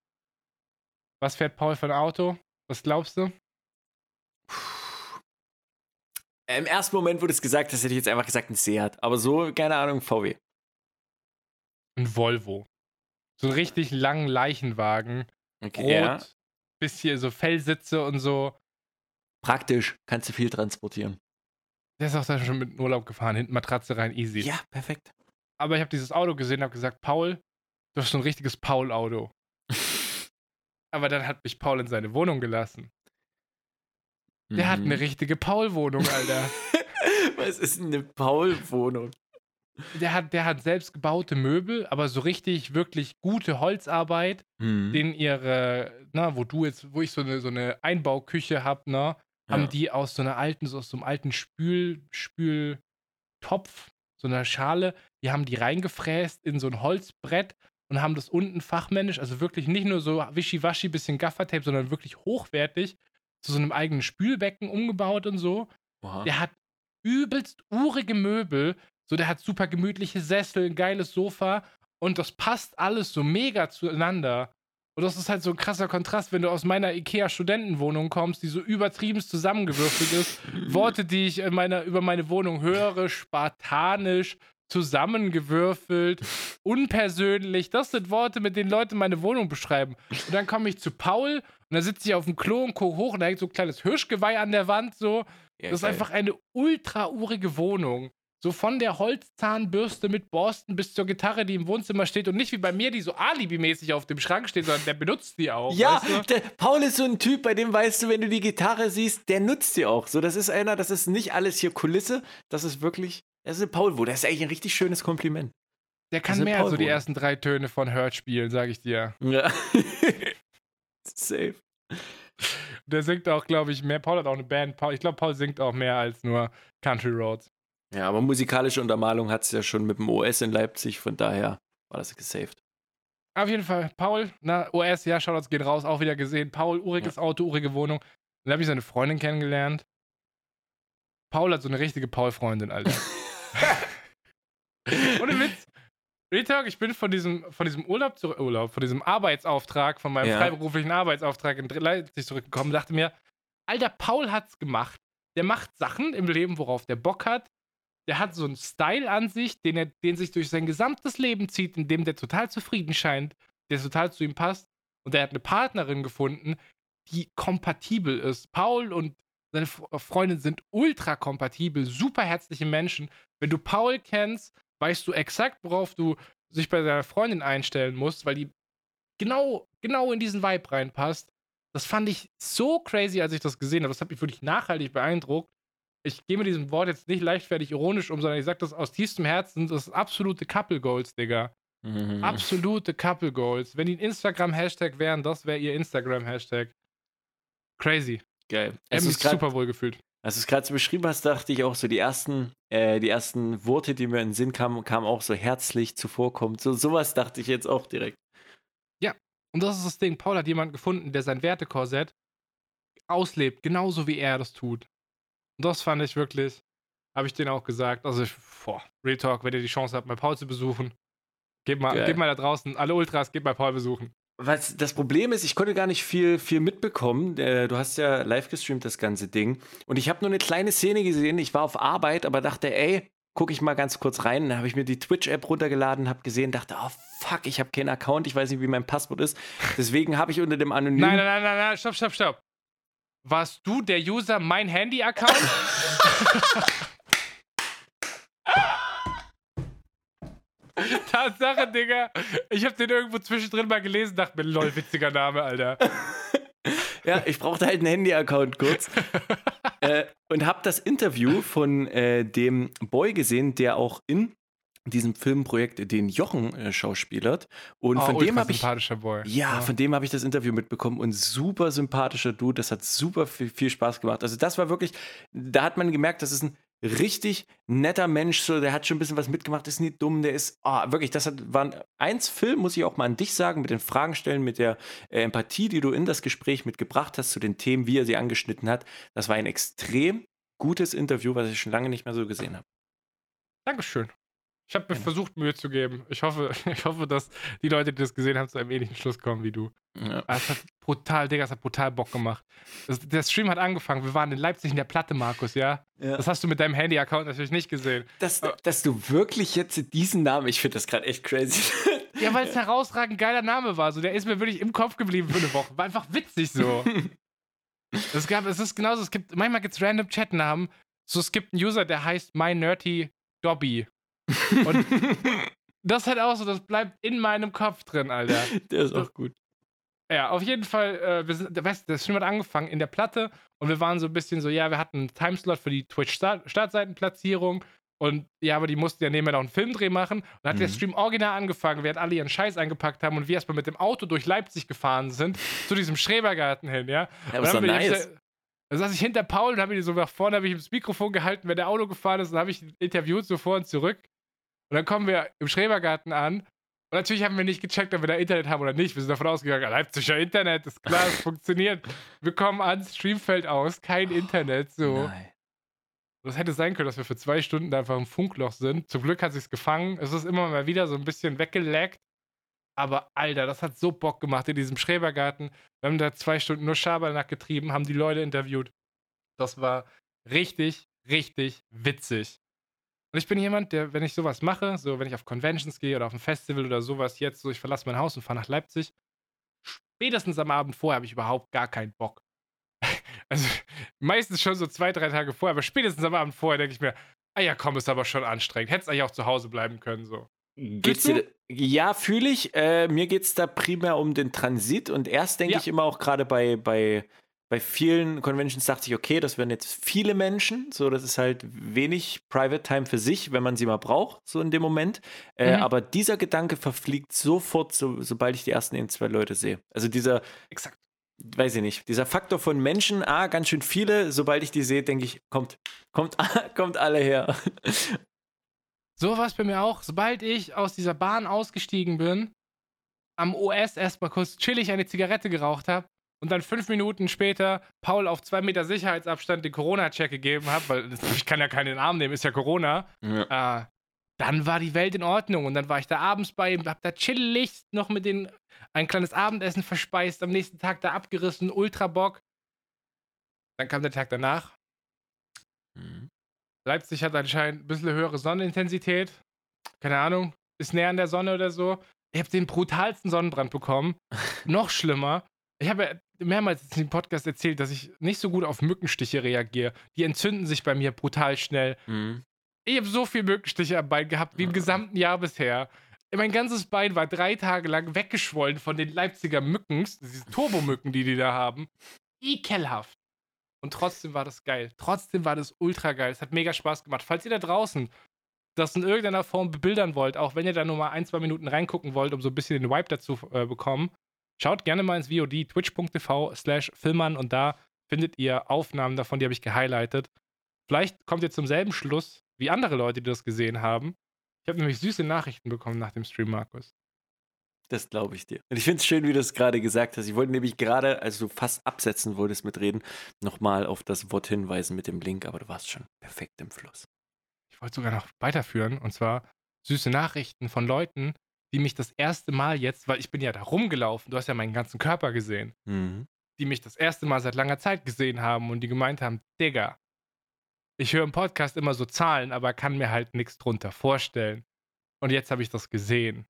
Was fährt Paul für ein Auto? Was glaubst du? Im ersten Moment wurde es gesagt, das hätte ich jetzt einfach gesagt, ein Seat. Aber so, keine Ahnung, VW. Ein Volvo. So einen richtig langen Leichenwagen. Okay. Rot, Ja. bis hier so Fellsitze und so. Praktisch, kannst du viel transportieren. Der ist auch da schon mit in Urlaub gefahren, hinten Matratze rein, easy. Ja, perfekt. Aber ich habe dieses Auto gesehen und habe gesagt, Paul, du hast so ein richtiges Paul-Auto. Aber dann hat mich Paul in seine Wohnung gelassen. Der hat eine Mhm. richtige Paul-Wohnung, Alter. Was ist denn eine Paul-Wohnung? Der hat, der hat selbst gebaute Möbel, aber so richtig, wirklich gute Holzarbeit, Mhm. den ihre, na, wo du jetzt, wo ich so eine, so eine Einbauküche hab, ne, haben Ja. die aus so einer alten, so aus so einem alten Spül, Spültopf, so einer Schale, die haben die reingefräst in so ein Holzbrett und haben das unten fachmännisch, also wirklich nicht nur so wischiwaschi, bisschen Gaffertape, sondern wirklich hochwertig zu so einem eigenen Spülbecken umgebaut und so. Oha. Der hat übelst urige Möbel. So, der hat super gemütliche Sessel, ein geiles Sofa und das passt alles so mega zueinander. Und das ist halt so ein krasser Kontrast, wenn du aus meiner IKEA-Studentenwohnung kommst, die so übertrieben zusammengewürfelt ist. Worte, die ich in meiner, über meine Wohnung höre, spartanisch, zusammengewürfelt, unpersönlich. Das sind Worte, mit denen Leute meine Wohnung beschreiben. Und dann komme ich zu Paul und dann sitze ich auf dem Klo und gucke hoch und da hängt so ein kleines Hirschgeweih an der Wand. So. Ja, das ist geil. einfach eine ultra-urige Wohnung. So von der Holzzahnbürste mit Borsten bis zur Gitarre, die im Wohnzimmer steht und nicht wie bei mir, die so alibimäßig auf dem Schrank steht, sondern der benutzt die auch. Ja, weißt du? der Paul ist so ein Typ, bei dem weißt du, wenn du die Gitarre siehst, der nutzt die auch. So, das ist einer, das ist nicht alles hier Kulisse, das ist wirklich, das ist eine Paul-Wo. Das ist eigentlich ein richtig schönes Kompliment. Der kann mehr als so die ersten drei Töne von Hurt spielen, sage ich dir. Ja. Safe. Der singt auch, glaube ich, mehr. Paul hat auch eine Band. Paul, ich glaube, Paul singt auch mehr als nur Country Roads. Ja, aber musikalische Untermalung hat es ja schon mit dem OS in Leipzig, von daher war das gesaved. Auf jeden Fall, Paul, na, OS, ja, Shoutouts gehen raus, auch wieder gesehen. Paul, uriges Auto, urige Wohnung. Dann habe ich seine Freundin kennengelernt. Paul hat so eine richtige Paul-Freundin, Alter. Ohne Witz. Real Talk, ich bin von diesem, von diesem Urlaub zurück, Urlaub, von diesem Arbeitsauftrag, von meinem Ja. freiberuflichen Arbeitsauftrag in Leipzig zurückgekommen, dachte mir, Alter, Paul hat's gemacht. Der macht Sachen im Leben, worauf der Bock hat. Der hat so einen Style an sich, den er, den sich durch sein gesamtes Leben zieht, in dem der total zufrieden scheint, der total zu ihm passt. Und er hat eine Partnerin gefunden, die kompatibel ist. Paul und seine F- Freundin sind ultra kompatibel, super herzliche Menschen. Wenn du Paul kennst, weißt du exakt, worauf du sich bei deiner Freundin einstellen musst, weil die genau, genau in diesen Vibe reinpasst. Das fand ich so crazy, als ich das gesehen habe. Das hat mich wirklich nachhaltig beeindruckt. Ich gehe mit diesem Wort jetzt nicht leichtfertig ironisch um, sondern ich sage das aus tiefstem Herzen. Das ist absolute Couple Goals, Digga. Mhm. Absolute Couple Goals. Wenn die ein Instagram-Hashtag wären, das wäre ihr Instagram-Hashtag. Crazy. Geil. Hat du mich es grad- super wohl gefühlt. als du es gerade so beschrieben hast, dachte ich auch so, die ersten, äh, die ersten Worte, die mir in den Sinn kamen, kamen auch so herzlich zuvorkommend. So, sowas dachte ich jetzt auch direkt. Und das ist das Ding. Paul hat jemanden gefunden, der sein Wertekorsett auslebt, genauso wie er das tut. Und das fand ich wirklich, habe ich denen auch gesagt. Also, ich, boah, Real Talk, wenn ihr die Chance habt, mal Paul zu besuchen, geht mal, Geil. geht mal da draußen, alle Ultras, geht mal Paul besuchen. Was das Problem ist, ich konnte gar nicht viel, viel mitbekommen. Äh, Du hast ja live gestreamt, das ganze Ding. Und ich habe nur eine kleine Szene gesehen. Ich war auf Arbeit, aber dachte, ey, gucke ich mal ganz kurz rein. Dann habe ich mir die Twitch-App runtergeladen, habe gesehen, dachte, oh fuck, ich habe keinen Account, ich weiß nicht, wie mein Passwort ist. Deswegen habe ich unter dem anonymen. Nein, nein, nein, nein, nein, stopp, stopp, stopp. Warst du der User mein Handy-Account? Tatsache, Digga. Ich hab den irgendwo zwischendrin mal gelesen, dachte mir, lol, witziger Name, Alter. Ja, ich brauchte halt einen Handy-Account kurz. äh, und habe das Interview von äh, dem Boy gesehen, der auch in diesem Filmprojekt den Jochen äh, schauspielert. Und Oh, von dem habe ich. sympathischer Boy. Ja, von dem habe ich das Interview mitbekommen und super sympathischer Dude. Das hat super viel, viel Spaß gemacht. Also, das war wirklich, da hat man gemerkt, das ist ein richtig netter Mensch. So, der hat schon ein bisschen was mitgemacht, ist nicht dumm. Der ist, ah, wirklich, das hat, war ein eins Film, muss ich auch mal an dich sagen, mit den Fragen stellen, mit der äh, Empathie, die du in das Gespräch mitgebracht hast zu den Themen, wie er sie angeschnitten hat. Das war ein extrem gutes Interview, was ich schon lange nicht mehr so gesehen habe. Dankeschön. Ich habe mir Gerne. versucht, Mühe zu geben. Ich hoffe, ich hoffe, dass die Leute, die das gesehen haben, zu einem ähnlichen Schluss kommen wie du. Ja. Ah, Es hat brutal, Digga, es hat brutal Bock gemacht. Das, der Stream hat angefangen. Wir waren in Leipzig in der Platte, Markus, ja? Das hast du mit deinem Handy-Account natürlich nicht gesehen. Dass, dass du wirklich jetzt diesen Namen, ich finde das gerade echt crazy. Ja, weil es ein herausragend geiler Name war. So, der ist mir wirklich im Kopf geblieben für eine Woche. War einfach witzig so. es, gab, es ist genauso, es gibt, manchmal gibt es random Chatnamen. So, es gibt einen User, der heißt My Nerdy Dobby. Und das halt auch so, das bleibt in meinem Kopf drin, Alter. Der ist auch gut. Ja, auf jeden Fall, äh, wir sind, weißt, du, das Stream hat angefangen in der Platte und wir waren so ein bisschen so, ja, wir hatten einen Timeslot für die Twitch-Startseitenplatzierung und ja, aber die mussten ja nebenher noch einen Filmdreh machen. Und dann hat der Mhm. Stream original angefangen, während alle ihren Scheiß eingepackt haben und wir erstmal mit dem Auto durch Leipzig gefahren sind, zu diesem Schrebergarten hin, ja. Ja, Und aber ist doch dann bin ich- nice. Da saß ich hinter Paul und habe ihn so nach vorne, habe ich ihm das Mikrofon gehalten, wenn der Auto gefahren ist, und dann habe ich ihn interviewt, so vor und zurück. Und dann kommen wir im Schrebergarten an. Und natürlich haben wir nicht gecheckt, ob wir da Internet haben oder nicht. Wir sind davon ausgegangen, Leipziger Internet, ist klar, es funktioniert. Wir kommen an, Stream fällt aus, kein Internet, so. Nein. Das hätte sein können, dass wir für zwei Stunden da einfach im Funkloch sind. Zum Glück hat sich's gefangen. Es ist immer mal wieder so ein bisschen weggelaggt. Aber Alter, das hat so Bock gemacht in diesem Schrebergarten. Wir haben da zwei Stunden nur Schabernack getrieben, haben die Leute interviewt. Das war richtig, richtig witzig. Und ich bin jemand, der, wenn ich sowas mache, so wenn ich auf Conventions gehe oder auf ein Festival oder sowas, jetzt so, ich verlasse mein Haus und fahre nach Leipzig, spätestens am Abend vorher habe ich überhaupt gar keinen Bock. Also meistens schon so zwei, drei Tage vorher, aber spätestens am Abend vorher denke ich mir, ah ja, komm, ist aber schon anstrengend. Hättest eigentlich auch zu Hause bleiben können, so. Geht's dir, ja, fühle ich. Äh, mir geht es da primär um den Transit und erst denke Ja. ich immer auch gerade bei, bei, bei vielen Conventions dachte ich, okay, das werden jetzt viele Menschen, so das ist halt wenig Private Time für sich, wenn man sie mal braucht, so in dem Moment. Äh, Mhm. Aber dieser Gedanke verfliegt sofort, so, sobald ich die ersten ein, zwei Leute sehe. Also dieser, Exakt. weiß ich nicht, dieser Faktor von Menschen, ah, ganz schön viele, sobald ich die sehe, denke ich, kommt, kommt, kommt alle her. So war es bei mir auch. Sobald ich aus dieser Bahn ausgestiegen bin, am OS erstmal kurz chillig eine Zigarette geraucht habe und dann fünf Minuten später Paul auf zwei Meter Sicherheitsabstand den Corona-Check gegeben habe, weil ich kann ja keinen Arm nehmen, ist ja Corona. Ja. Äh, dann war die Welt in Ordnung und dann war ich da abends bei ihm, hab da chillig noch mit den ein kleines Abendessen verspeist, am nächsten Tag da abgerissen, ultra Bock. Dann kam der Tag danach. Mhm. Leipzig hat anscheinend ein bisschen höhere Sonnenintensität. Keine Ahnung, ist näher an der Sonne oder so. Ich habe den brutalsten Sonnenbrand bekommen. Noch schlimmer. Ich habe mehrmals in dem Podcast erzählt, dass ich nicht so gut auf Mückenstiche reagiere. Die entzünden sich bei mir brutal schnell. Mhm. Ich habe so viel Mückenstiche am Bein gehabt wie im gesamten Jahr bisher. Mein ganzes Bein war drei Tage lang weggeschwollen von den Leipziger Mücken, diese Turbomücken, die die da haben. Ekelhaft. Und trotzdem war das geil. Trotzdem war das ultra geil. Es hat mega Spaß gemacht. Falls ihr da draußen das in irgendeiner Form bebildern wollt, auch wenn ihr da nur mal ein, zwei Minuten reingucken wollt, um so ein bisschen den Vibe dazu äh, bekommen, schaut gerne mal ins VOD, twitch.tv slash filmern und da findet ihr Aufnahmen davon, die habe ich gehighlightet. Vielleicht kommt ihr zum selben Schluss wie andere Leute, die das gesehen haben. Ich habe nämlich süße Nachrichten bekommen nach dem Stream, Markus. Das glaube ich dir. Und ich finde es schön, wie du es gerade gesagt hast. Ich wollte nämlich gerade, als du fast absetzen wolltest mit Reden, nochmal auf das Wort hinweisen mit dem Link, aber du warst schon perfekt im Fluss. Ich wollte sogar noch weiterführen und zwar süße Nachrichten von Leuten, die mich das erste Mal jetzt, weil ich bin ja da rumgelaufen, du hast ja meinen ganzen Körper gesehen, Mhm. die mich das erste Mal seit langer Zeit gesehen haben und die gemeint haben, Digga, ich höre im Podcast immer so Zahlen, aber kann mir halt nichts drunter vorstellen. Und jetzt habe ich das gesehen.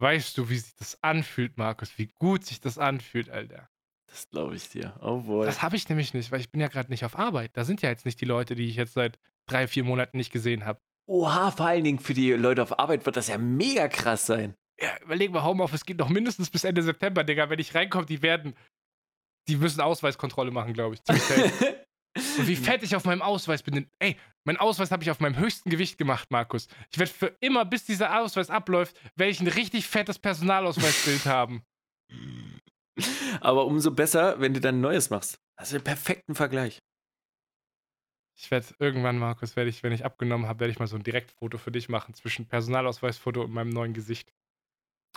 Weißt du, wie sich das anfühlt, Markus? Wie gut sich das anfühlt, Alter. Das glaube ich dir. Oh boy. Das habe ich nämlich nicht, weil ich bin ja gerade nicht auf Arbeit. Da sind ja jetzt nicht die Leute, die ich jetzt seit drei, vier Monaten nicht gesehen habe. Oha, vor allen Dingen für die Leute auf Arbeit wird das ja mega krass sein. Ja, überleg mal, Homeoffice geht noch mindestens bis Ende September, Digga. Wenn ich reinkomme, die werden. Die müssen Ausweiskontrolle machen, glaube ich. Und wie fett ich auf meinem Ausweis bin. Ey, mein Ausweis habe ich auf meinem höchsten Gewicht gemacht, Markus. Ich werde für immer, bis dieser Ausweis abläuft, werde ich ein richtig fettes Personalausweisbild haben. Aber umso besser, wenn du dann ein neues machst. Also einen perfekten Vergleich. Ich werde irgendwann, Markus, werde ich, wenn ich abgenommen habe, werde ich mal so ein Direktfoto für dich machen zwischen Personalausweisfoto und meinem neuen Gesicht.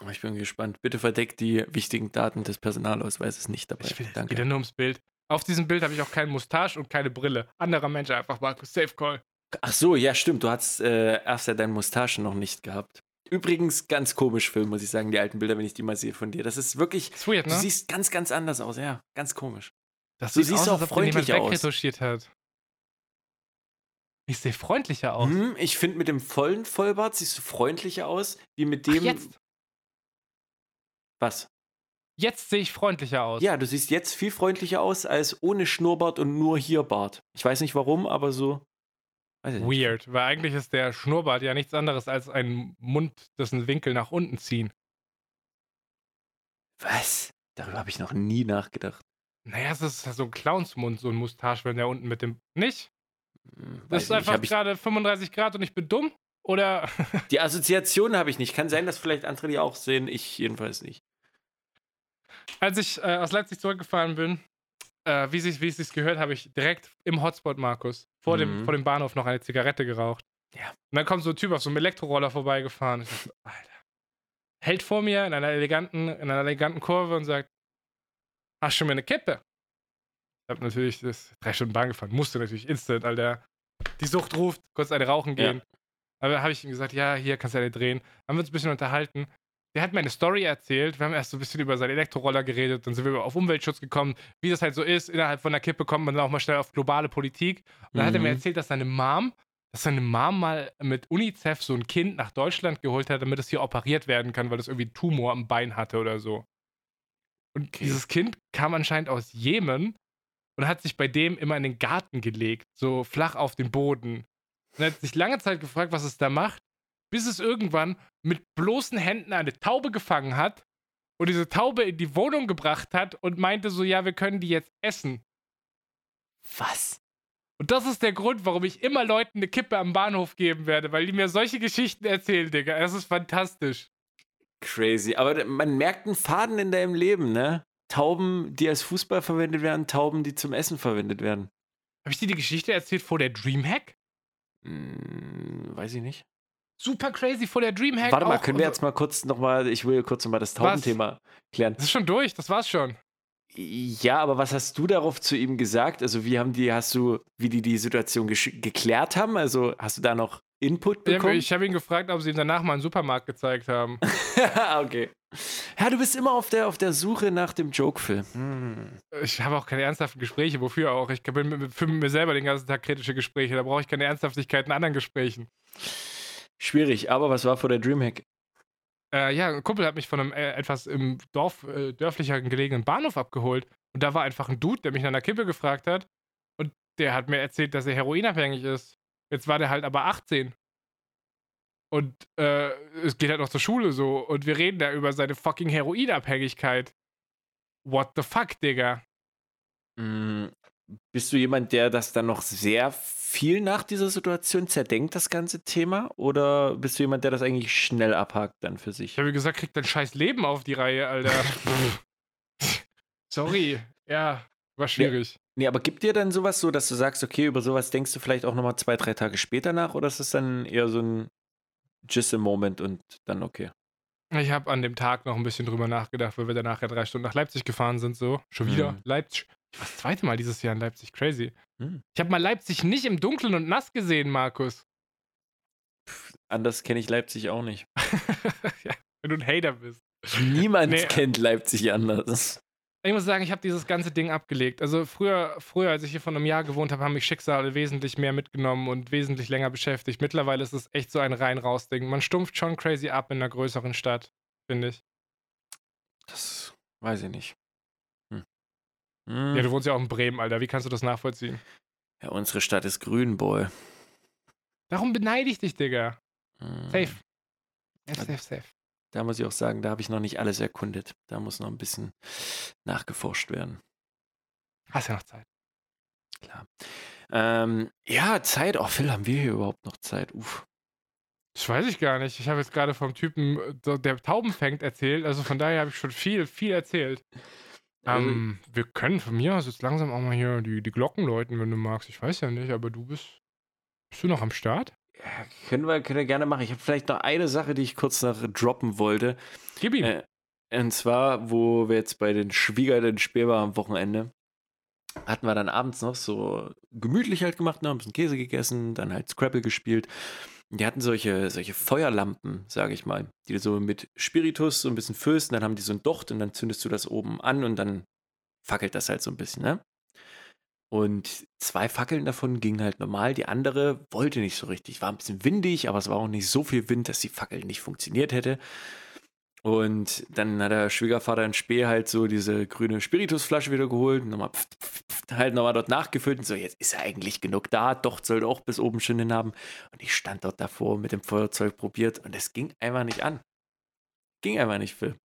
Oh, ich bin gespannt. Bitte verdeckt die wichtigen Daten des Personalausweises nicht dabei. Ich will Danke. wieder nur ums Bild. Auf diesem Bild habe ich auch keinen Mustache und keine Brille. Anderer Mensch einfach, Markus. Safe Call. Ach so, ja, stimmt. Du hast äh, erst ja deine Mustache noch nicht gehabt. Übrigens ganz komisch Film, muss ich sagen, die alten Bilder, wenn ich die mal sehe von dir. Das ist wirklich, Ist weird, du ne? siehst ganz, ganz anders aus. Ja, ganz komisch. Das du sieht siehst aus, auch als freundlicher aus. hat. Ich sehe freundlicher aus. Hm, ich finde, mit dem vollen Vollbart siehst du freundlicher aus, wie mit Ach, dem. jetzt, Was? jetzt sehe ich freundlicher aus. Ja, du siehst jetzt viel freundlicher aus als ohne Schnurrbart und nur hier Bart. Ich weiß nicht warum, aber so. Weird, weil eigentlich ist der Schnurrbart ja nichts anderes als ein Mund, dessen Winkel nach unten ziehen. Was? Darüber habe ich noch nie nachgedacht. Naja, es ist so ein Clownsmund, so ein Mustache, wenn der unten mit dem. Nicht? Hm, Das ist einfach gerade 35 Grad und ich bin dumm? Oder. die Assoziation habe ich nicht. Kann sein, dass vielleicht andere die auch sehen. Ich jedenfalls nicht. Als ich äh, aus Leipzig zurückgefahren bin, äh, wie es wie es sich gehört, habe ich direkt im Hotspot, Markus, vor, dem, Mhm. vor dem Bahnhof noch eine Zigarette geraucht. Ja. Und dann kommt so ein Typ auf so einem Elektroroller vorbeigefahren. Ich dachte, Alter. Hält vor mir in einer eleganten, in einer eleganten Kurve und sagt: Hast du mir eine Kippe? Ich habe natürlich das drei Stunden Bahn gefahren, musste natürlich instant, Alter. Die Sucht ruft, kurz eine rauchen Ja. gehen. Aber habe ich ihm gesagt, ja, hier kannst du eine drehen. Haben wir uns ein bisschen unterhalten. Der hat mir eine Story erzählt. Wir haben erst so ein bisschen über seinen Elektroroller geredet, dann sind wir auf Umweltschutz gekommen, wie das halt so ist. Innerhalb von der Kippe kommt man dann auch mal schnell auf globale Politik. Und dann hat er mir Mhm. erzählt, dass seine Mom dass seine Mom mal mit UNICEF so ein Kind nach Deutschland geholt hat, damit es hier operiert werden kann, weil es irgendwie einen Tumor am Bein hatte oder so. Und Okay. dieses Kind kam anscheinend aus Jemen und hat sich bei dem immer in den Garten gelegt, so flach auf den Boden. Und hat sich lange Zeit gefragt, was es da macht, bis es irgendwann mit bloßen Händen eine Taube gefangen hat und diese Taube in die Wohnung gebracht hat und meinte so, ja, wir können die jetzt essen. Was? Und das ist der Grund, warum ich immer Leuten eine Kippe am Bahnhof geben werde, weil die mir solche Geschichten erzählen, Digga. Das ist fantastisch. Crazy. Aber man merkt einen Faden in deinem Leben, ne? Tauben, die als Fußball verwendet werden, Tauben, die zum Essen verwendet werden. Habe ich dir die Geschichte erzählt vor der Dreamhack? Hm, weiß ich nicht. Super crazy vor der Dreamhack. Warte mal, können wir jetzt mal kurz nochmal, ich will kurz nochmal das Taubenthema klären. Das ist schon durch, das war's schon. Ja, aber was hast du darauf zu ihm gesagt? Also wie haben die, hast du, wie die die Situation geklärt haben? Also hast du da noch Input Ich habe bekommen? hab ihn gefragt, ob sie ihm danach mal einen Supermarkt gezeigt haben. okay. Ja, du bist immer auf der, auf der Suche nach dem Joke-Film. Hm. Ich habe auch keine ernsthaften Gespräche. Wofür auch? Ich bin für mir selber den ganzen Tag kritische Gespräche. Da brauche ich keine Ernsthaftigkeit in anderen Gesprächen. Schwierig, aber was war vor der Dreamhack? Äh, ja, ein Kumpel hat mich von einem äh, etwas im Dorf, äh, dörflicher gelegenen Bahnhof abgeholt. Und da war einfach ein Dude, der mich nach einer Kippe gefragt hat. Und der hat mir erzählt, dass er heroinabhängig ist. Jetzt war der halt aber 18. Und äh, es geht halt noch zur Schule so. Und wir reden da über seine fucking Heroinabhängigkeit. What the fuck, Digga? Hm, Bist du jemand, der das dann noch sehr viel nach dieser Situation zerdenkt, das ganze Thema? Oder bist du jemand, der das eigentlich schnell abhakt dann für sich? Ich habe gesagt, kriegt dein scheiß Leben auf die Reihe, Alter. Sorry. Ja, war schwierig. Nee, aber gibt dir dann sowas so, dass du sagst, okay, über sowas denkst du vielleicht auch nochmal zwei, drei Tage später nach? Oder ist es dann eher so ein just a moment und dann okay? Ich habe an dem Tag noch ein bisschen drüber nachgedacht, weil wir danach ja drei Stunden nach Leipzig gefahren sind, so. Schon wieder Mhm. Leipzig. Ich war das zweite Mal dieses Jahr in Leipzig, crazy. Hm. Ich habe mal Leipzig nicht im Dunkeln und nass gesehen, Markus. Anders kenne ich Leipzig auch nicht. ja, wenn du ein Hater bist. Niemand Nee. kennt Leipzig anders. Ich muss sagen, ich habe dieses ganze Ding abgelegt. Also früher, früher, als ich hier vor einem Jahr gewohnt habe, haben mich Schicksale wesentlich mehr mitgenommen und wesentlich länger beschäftigt. Mittlerweile ist es echt so ein rein-raus-Ding. Man stumpft schon crazy ab in einer größeren Stadt, finde ich. Das weiß ich nicht. Hm. Hm. Ja, du wohnst ja auch in Bremen, Alter. Wie kannst du das nachvollziehen? Ja, unsere Stadt ist grün, Boy. Darum beneide ich dich, Digga. Hm. Safe. Safe, safe, safe. Da muss ich auch sagen, da habe ich noch nicht alles erkundet. Da muss noch ein bisschen nachgeforscht werden. Hast ja noch Zeit. Klar. Ähm, ja, Zeit. Oh, Phil, haben wir hier überhaupt noch Zeit? Uff. Das weiß ich gar nicht. Ich habe jetzt gerade vom Typen, äh, der Tauben fängt, erzählt. Also von daher habe ich schon viel, viel erzählt. Also- Ähm, wir können von mir aus jetzt langsam auch mal hier die, die Glocken läuten, wenn du magst. Ich weiß ja nicht, aber du bist. Bist du noch am Start? Können, wir, können wir gerne machen. Ich habe vielleicht noch eine Sache, die ich kurz noch droppen wollte. Gib ihm. Äh, und zwar, wo wir jetzt bei den Schwiegereltern Spiel waren am Wochenende, hatten wir dann abends noch so gemütlich halt gemacht, ne, haben ein bisschen Käse gegessen, dann halt Scrabble gespielt. Und Die hatten solche, solche Feuerlampen, sage ich mal, die du so mit Spiritus so ein bisschen füllst, und dann haben die so ein Docht und dann zündest du das oben an und dann fackelt das halt so ein bisschen, ne? Und zwei Fackeln davon gingen halt normal, die andere wollte nicht so richtig. War ein bisschen windig, aber es war auch nicht so viel Wind, dass die Fackel nicht funktioniert hätte. Und dann hat der Schwiegervater in Spee halt so diese grüne Spiritusflasche wieder geholt, nochmal pf, pf, pf, halt nochmal dort nachgefüllt und so, jetzt ist ja eigentlich genug da, doch sollte auch bis oben schön hin haben. Und ich stand dort davor mit dem Feuerzeug probiert und es ging einfach nicht an. Ging einfach nicht, Phil.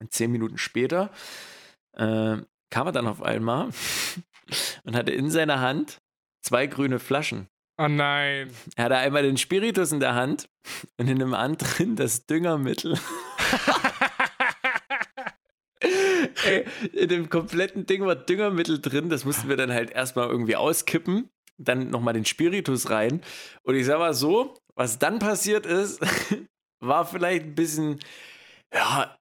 Und zehn Minuten später äh, kam er dann auf einmal und hatte in seiner Hand zwei grüne Flaschen. Oh nein. Er hatte einmal den Spiritus in der Hand und in dem anderen das Düngermittel. Ey, in dem kompletten Ding war Düngermittel drin. Das mussten wir dann halt erstmal irgendwie auskippen. Dann nochmal den Spiritus rein. Und ich sag mal so, was dann passiert ist, war vielleicht ein bisschen, ja,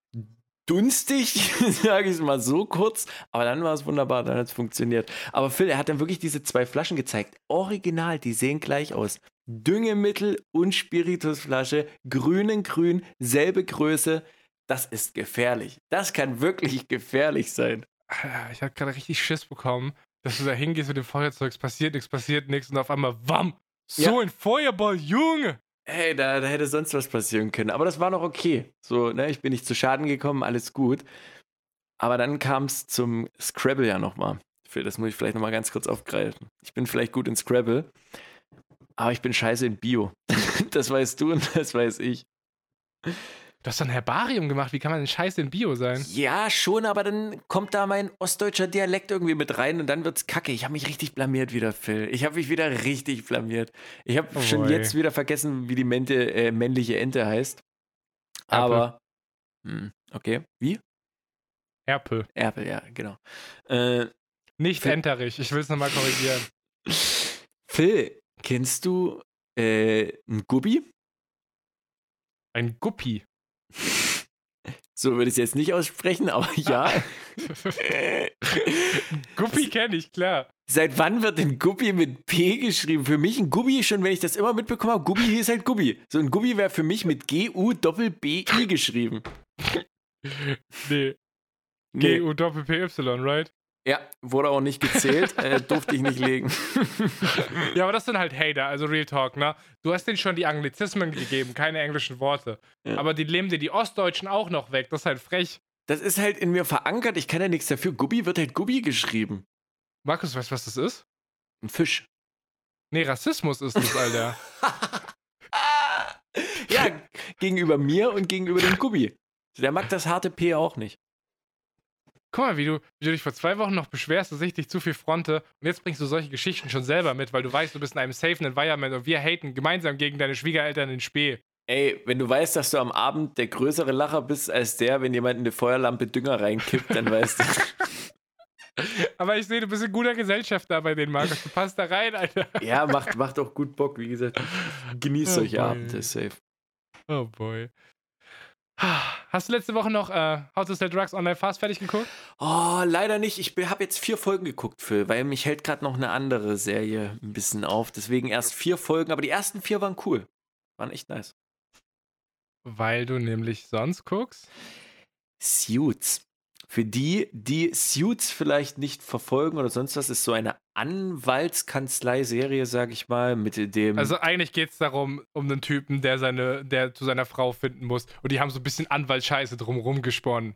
dunstig, sage ich es mal so kurz. Aber dann war es wunderbar, dann hat es funktioniert. Aber Phil, er hat dann wirklich diese zwei Flaschen gezeigt. Original, die sehen gleich aus. Düngemittel und Spiritusflasche, grün in grün, selbe Größe. Das ist gefährlich. Das kann wirklich gefährlich sein. Alter, Ich hatte gerade richtig Schiss bekommen, dass du da hingehst mit dem Feuerzeug, es passiert nichts, passiert nichts und auf einmal WAM! So ein Feuerball, Junge! Ey, da, da hätte sonst was passieren können. Aber das war noch okay. So, ne, ich bin nicht zu Schaden gekommen, alles gut. Aber dann kam es zum Scrabble ja nochmal. Das muss ich vielleicht nochmal ganz kurz aufgreifen. Ich bin vielleicht gut in Scrabble, aber ich bin scheiße in Bio. das weißt du und das weiß ich. Du hast doch ein Herbarium gemacht. Wie kann man denn scheiße in Bio sein? Ja, schon, aber dann kommt da mein ostdeutscher Dialekt irgendwie mit rein und dann wird's kacke. Ich habe mich richtig blamiert wieder, Phil. Ich habe mich wieder richtig blamiert. Ich habe Oh schon boy. jetzt wieder vergessen, wie die Mente, äh, männliche Ente heißt. Aber. Hm, okay. Wie? Erpel. Erpel, ja, genau. Äh, Nicht Phil- Enterich. Ich will es nochmal korrigieren. Phil, kennst du äh, ein Gubbi? Ein Guppi. So würde ich es jetzt nicht aussprechen, aber ja. Guppi kenne ich, klar. Seit wann wird denn Gubbi mit P geschrieben? Für mich ein Gubbi, schon wenn ich das immer mitbekommen habe, Gubbi hieß halt Gubbi. So ein Gubbi wäre für mich mit G-U-Doppel-B-I geschrieben. Nee. Nee. G-U-Doppel-P-Y, right? Ja, wurde auch nicht gezählt, äh, durfte ich nicht legen. Ja, aber das sind halt Hater, also Real Talk, ne? Du hast denen schon die Anglizismen gegeben, keine englischen Worte. Ja. Aber die nehmen dir die Ostdeutschen auch noch weg. Das ist halt frech. Das ist halt in mir verankert, ich kann ja nichts dafür. Gubbi wird halt Gubbi geschrieben. Markus, weißt du, was das ist? Ein Fisch. Nee, Rassismus ist das, Alter. ja, gegenüber mir und gegenüber dem Gubbi. Der mag das harte P auch nicht. Guck mal, wie du, wie du dich vor zwei Wochen noch beschwerst, dass ich dich zu viel fronte und jetzt bringst du solche Geschichten schon selber mit, weil du weißt, du bist in einem safen Environment und wir haten gemeinsam gegen deine Schwiegereltern in Spee. Ey, wenn du weißt, dass du am Abend der größere Lacher bist als der, wenn jemand in eine Feuerlampe Dünger reinkippt, dann weißt du. Aber ich sehe, du bist in guter Gesellschaft da bei den Markus. Du passt da rein, Alter. ja, macht, macht auch gut Bock, wie gesagt. Genieß Oh solche. Abende, safe. Oh boy. Hast du letzte Woche noch äh, How to Sell Drugs Online Fast fertig geguckt? Oh, leider nicht. Ich habe jetzt vier Folgen geguckt, Phil, weil mich hält gerade noch eine andere Serie ein bisschen auf. Deswegen erst vier Folgen, aber die ersten vier waren cool. Waren echt nice. Weil du nämlich sonst guckst. Suits. Für die, die Suits vielleicht nicht verfolgen oder sonst was, ist so eine Anwaltskanzlei-Serie, sag ich mal, mit dem. Also eigentlich geht es darum, um einen Typen, der seine, der zu seiner Frau finden muss. Und die haben so ein bisschen Anwaltsscheiße drumrum gesponnen.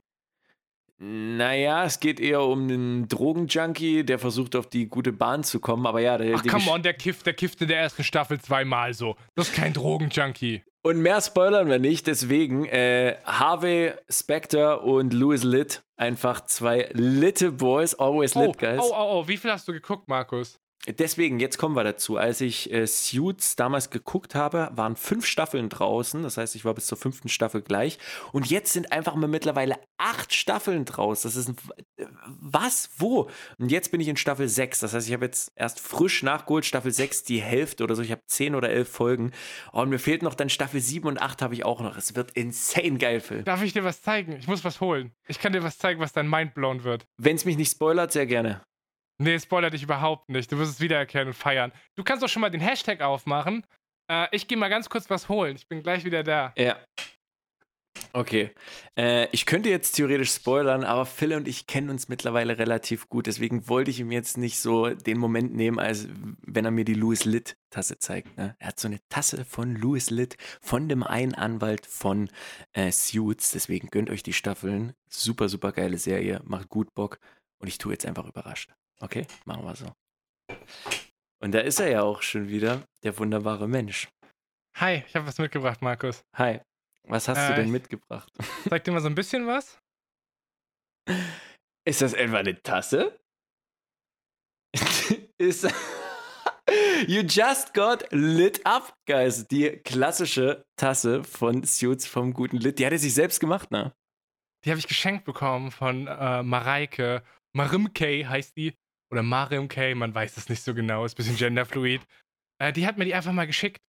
Naja, es geht eher um einen Drogenjunkie, der versucht, auf die gute Bahn zu kommen. Aber ja, der, Ach, come Gesch- on, der kifft, der kifft in der ersten Staffel zweimal so. Das ist kein Drogenjunkie. Und mehr spoilern wir nicht, deswegen äh, Harvey Specter und Louis Litt, einfach zwei Litte Boys, always Oh, lit, guys. oh, oh, oh, wie viel hast du geguckt, Markus? Deswegen, jetzt kommen wir dazu. Als ich äh, Suits damals geguckt habe, waren fünf Staffeln draußen. Das heißt, ich war bis zur fünften Staffel gleich. Und jetzt sind einfach mal mittlerweile acht Staffeln draus. Das ist ein. äh, Was? Wo? Und jetzt bin ich in Staffel 6. Das heißt, ich habe jetzt erst frisch nachgeholt, Staffel 6, die Hälfte oder so. Ich habe zehn oder elf Folgen. Und mir fehlt noch dann Staffel 7 und 8 habe ich auch noch. Es wird insane geil, Phil. Darf ich dir was zeigen? Ich muss was holen. Ich kann dir was zeigen, was dein Mind blown wird. Wenn es mich nicht spoilert, sehr gerne. Nee, spoiler dich überhaupt nicht. Du wirst es wiedererkennen und feiern. Du kannst doch schon mal den Hashtag aufmachen. Äh, ich gehe mal ganz kurz was holen. Ich bin gleich wieder da. Ja. Okay. Äh, ich könnte jetzt theoretisch spoilern, aber Phil und ich kennen uns mittlerweile relativ gut. Deswegen wollte ich ihm jetzt nicht so den Moment nehmen, als wenn er mir die Louis Litt Tasse zeigt. Ne? Er hat so eine Tasse von Louis Litt, von dem einen Anwalt von äh, Suits. Deswegen gönnt euch die Staffeln. Super, super geile Serie. Macht gut Bock. Und ich tue jetzt einfach überrascht. Okay? Machen wir so. Und da ist er ja auch schon wieder, der wunderbare Mensch. Hi, ich habe was mitgebracht, Markus. Hi. Was hast Äh, du denn mitgebracht? Sag dir mal so ein bisschen was. Ist das etwa eine Tasse? ist. You just got lit up, guys. Die klassische Tasse von Suits vom guten Lit. Die hat er sich selbst gemacht, ne? Die habe ich geschenkt bekommen von äh, Mareike. Marimke heißt die. Oder Marimke, man weiß es nicht so genau, ist ein bisschen genderfluid. Äh, die hat mir die einfach mal geschickt.